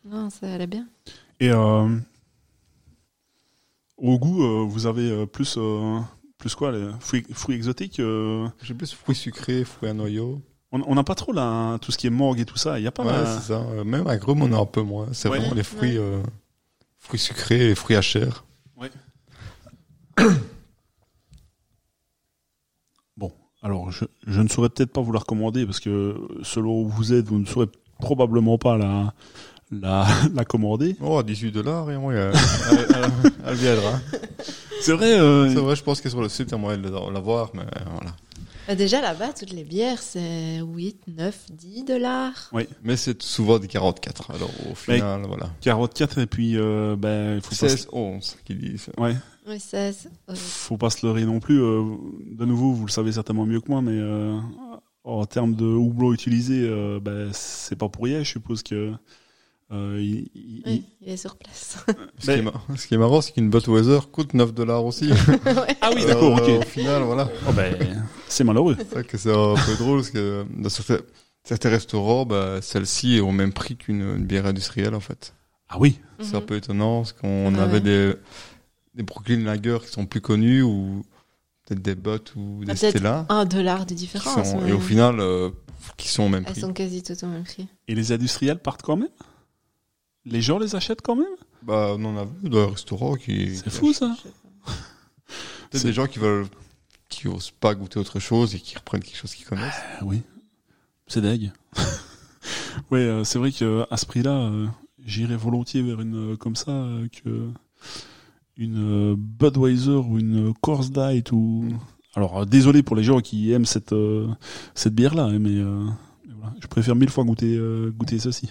Non, ça allait bien. Et euh, au goût, euh, vous avez euh, plus euh, plus quoi les fruits, fruits exotiques euh, J'ai plus fruits sucrés, fruits à noyaux. On on n'a pas trop là tout ce qui est mangue et tout ça. Il y a pas Ouais, c'est ça. Euh, Même à Grum, on a un peu moins. C'est Ouais. vraiment les fruits, euh, fruits sucrés et fruits à chair. Alors, je, je ne saurais peut-être pas vous la recommander parce que selon où vous êtes, vous ne saurez probablement pas la la, la commander. Oh, à 18 dollars, et moi, elle, elle, elle- elle viendra. C'est vrai. euh, C'est vrai, je pense que sur le site, il y a moyen de la- voir, mais euh, voilà. Bah, déjà là-bas, toutes les bières, c'est 8, 9, 10 dollars. Mais c'est souvent des 44. Alors, au final, voilà. 44 et puis euh, ben il faut pas se- 16, 11, qui disent. ouais, Oui, 16. euh, faut pas se leurrer non plus. euh, de nouveau, vous le savez certainement mieux que moi, mais euh, en termes de houblon utilisé, euh, ben c'est pas pour rien. Je suppose que euh, il- il- oui, il est sur place. Ce, Mais- qui est, mar- ce qui est marrant, c'est qu'une Budweiser coûte 9 dollars aussi. Ouais. Ah oui, d'accord, Euh, ok. Au final, voilà. Oh, ben, c'est malheureux. C'est vrai que c'est un peu drôle, parce que dans certains, Certains restaurants, bah, celle-ci est au même prix qu'une une bière industrielle, en fait. Ah oui. C'est un Mhm. peu étonnant, parce qu'on Ouais. avait des, des Brooklyn Lager qui sont plus connus, ou peut-être des Butt ou des Ah, Stella. Un dollar de différence. sont- et au final, euh, qui sont au même elles prix. sont quasi tout au même prix. Et les industriels partent quand même? Les gens les achètent quand même? Bah, on en a vu dans les restaurants qui. C'est fou ça. C'est- des gens qui veulent, qui osent pas goûter autre chose et qui reprennent quelque chose qu'ils connaissent. Ah oui. C'est deg. ouais, euh, c'est vrai que à ce prix-là, euh, j'irais volontiers vers une euh, comme ça euh, que une euh, Budweiser ou une Coors Light ou alors euh, désolé pour les gens qui aiment cette euh, cette bière-là, hein, mais, euh, voilà, je préfère mille fois goûter euh, goûter ceci.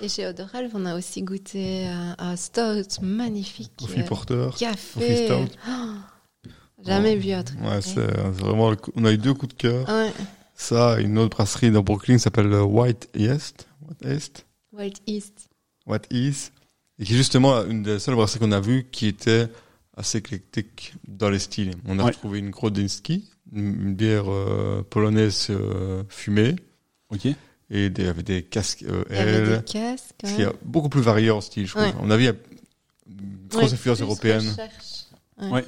Et chez Odoralf, on a aussi goûté un, un stout magnifique. Coffee euh, Porter. Coffee café. stout. Oh, jamais vu un truc. Ouais, pareil. c'est vraiment. le coup- On a eu deux coups de cœur. Ouais. Ça, une autre brasserie dans Brooklyn s'appelle euh, White East. White East. Wild East. White East. Et qui est justement une des seules brasseries qu'on a vues qui était assez éclectique dans les styles. On a Ouais. retrouvé une Grodinski, une, une bière euh, polonaise euh, fumée, Ok. Et des, avec des casques euh, Il y avait des casques. quand qui est même. beaucoup plus varié en style, je trouve. Ouais. On a vu il y a une grosse Ouais, influence européenne. Ouais.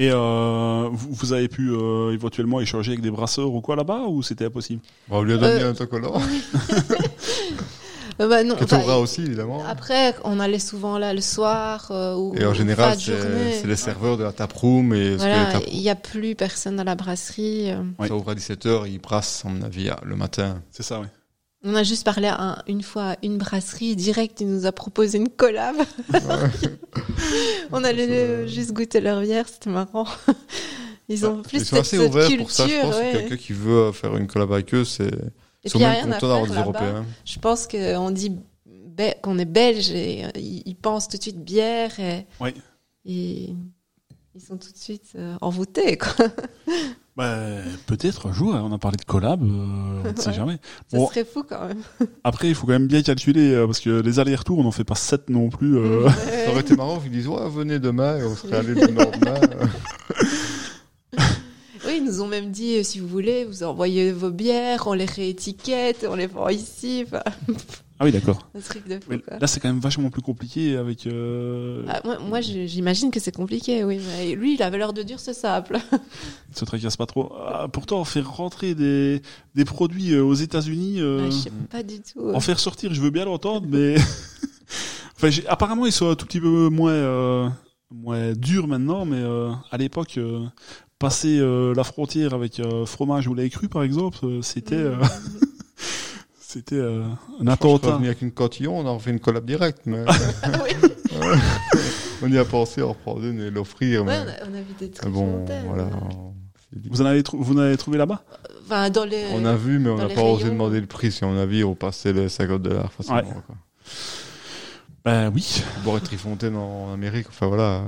Et euh, vous, vous avez pu euh, éventuellement échanger avec des brasseurs ou quoi là-bas ou c'était impossible? Bon, on lui a donné Euh, un autocollant. Euh, bah, non, Que enfin, t'auras aussi, évidemment. Après, on allait souvent là le soir euh, ou Et en général, c'est les serveurs de la taproom que Voilà, il n'y a plus personne à la brasserie. euh. Ouais. ça ouvre à 17h, ils brassent, à mon avis, le matin. C'est ça, oui. On a juste parlé à un- une fois à une brasserie direct, ils nous a proposé une collab. on allait juste goûter leur bière, c'était marrant. Ils ont plus Ils sont cette, assez ouverts pour ça, je pense. ouais. que Quelqu'un qui veut faire une collab avec eux, c'est. Et Ils puis, sont il y a même rien à contents d'avoir faire des là-bas. Européens. Je pense qu'on dit qu'on est belge et euh, ils pensent tout de suite bière et Oui. ils, ils sont tout de suite euh, envoûtés. Quoi. Bah, peut-être un jour, hein, on a parlé de collab, euh, on ne sait Ouais. jamais. Ça Bon. serait fou quand même. Après, il faut quand même bien calculer, euh, parce que les allers-retours, on n'en fait pas 7 non plus. euh. Ouais. Ça aurait été marrant qu'ils disent, ouais, venez demain et on serait allé le lendemain. Oui, ils nous ont même dit, euh, si vous voulez, vous envoyez vos bières, on les réétiquette, on les vend ici. Enfin, Ah oui, d'accord. un truc de fou. Quoi. Là, c'est quand même vachement plus compliqué avec... euh, Ah, moi, moi, je- j'imagine que c'est compliqué, oui. Mais lui, il avait l'air de dire c'est simple. Il se tracasse pas trop. Ah, pourtant, faire rentrer des, des produits euh, aux États-Unis, euh, Ouais, je sais pas du tout. en faire sortir, je veux bien l'entendre, mais enfin, j'ai- apparemment, ils sont un tout petit peu moins euh, moins durs maintenant, mais euh, à l'époque, euh, passer euh, la frontière avec euh, fromage ou lait cru, par exemple, euh, c'était euh, c'était euh, un On est attentat. avec une cotillon, on a fait une collab directe, mais Ah oui. on y a pensé en reprendre une et l'offrir. Ouais, mais on, a, on a vu des mais trucs bon, fontaines. voilà. on Vous en avez trou- vous en avez trouvé là-bas? Enfin, dans les... On a vu, mais on n'a pas osé demander le prix. Si on a vu, on passait les 50 dollars facilement. Ouais. Quoi. Ben oui. Boire Trifontaine en Amérique, enfin voilà.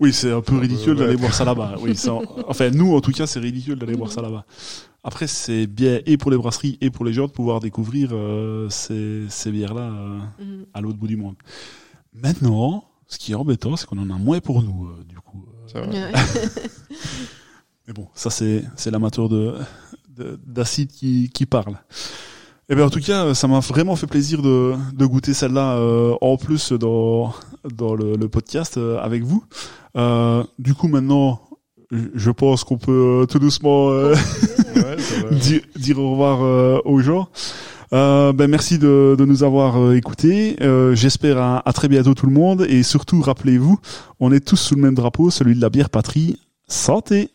Oui, c'est un peu ridicule d'aller ouais. boire ça là-bas. Oui, ça, enfin, nous, en tout cas, c'est ridicule d'aller boire ça là-bas. Après, c'est bien et pour les brasseries et pour les gens de pouvoir découvrir euh, ces, ces bières-là euh, Mhm. à l'autre bout du monde. Maintenant, ce qui est embêtant, c'est qu'on en a moins pour nous, euh, du coup. euh. Mais bon, ça, c'est c'est l'amateur de de- d'acide qui, qui parle. Eh bien, en tout cas, ça m'a vraiment fait plaisir de, de goûter celle-là euh, en plus dans, dans le, le podcast euh, avec vous. Euh, du coup, maintenant, je- pense qu'on peut euh, tout doucement euh, Ouais, dire, dire au revoir euh, aux gens. Euh, ben merci de, de nous avoir écoutés. Euh, J'espère à, à très bientôt tout le monde et surtout rappelez-vous, on est tous sous le même drapeau, celui de la bière patrie. Santé.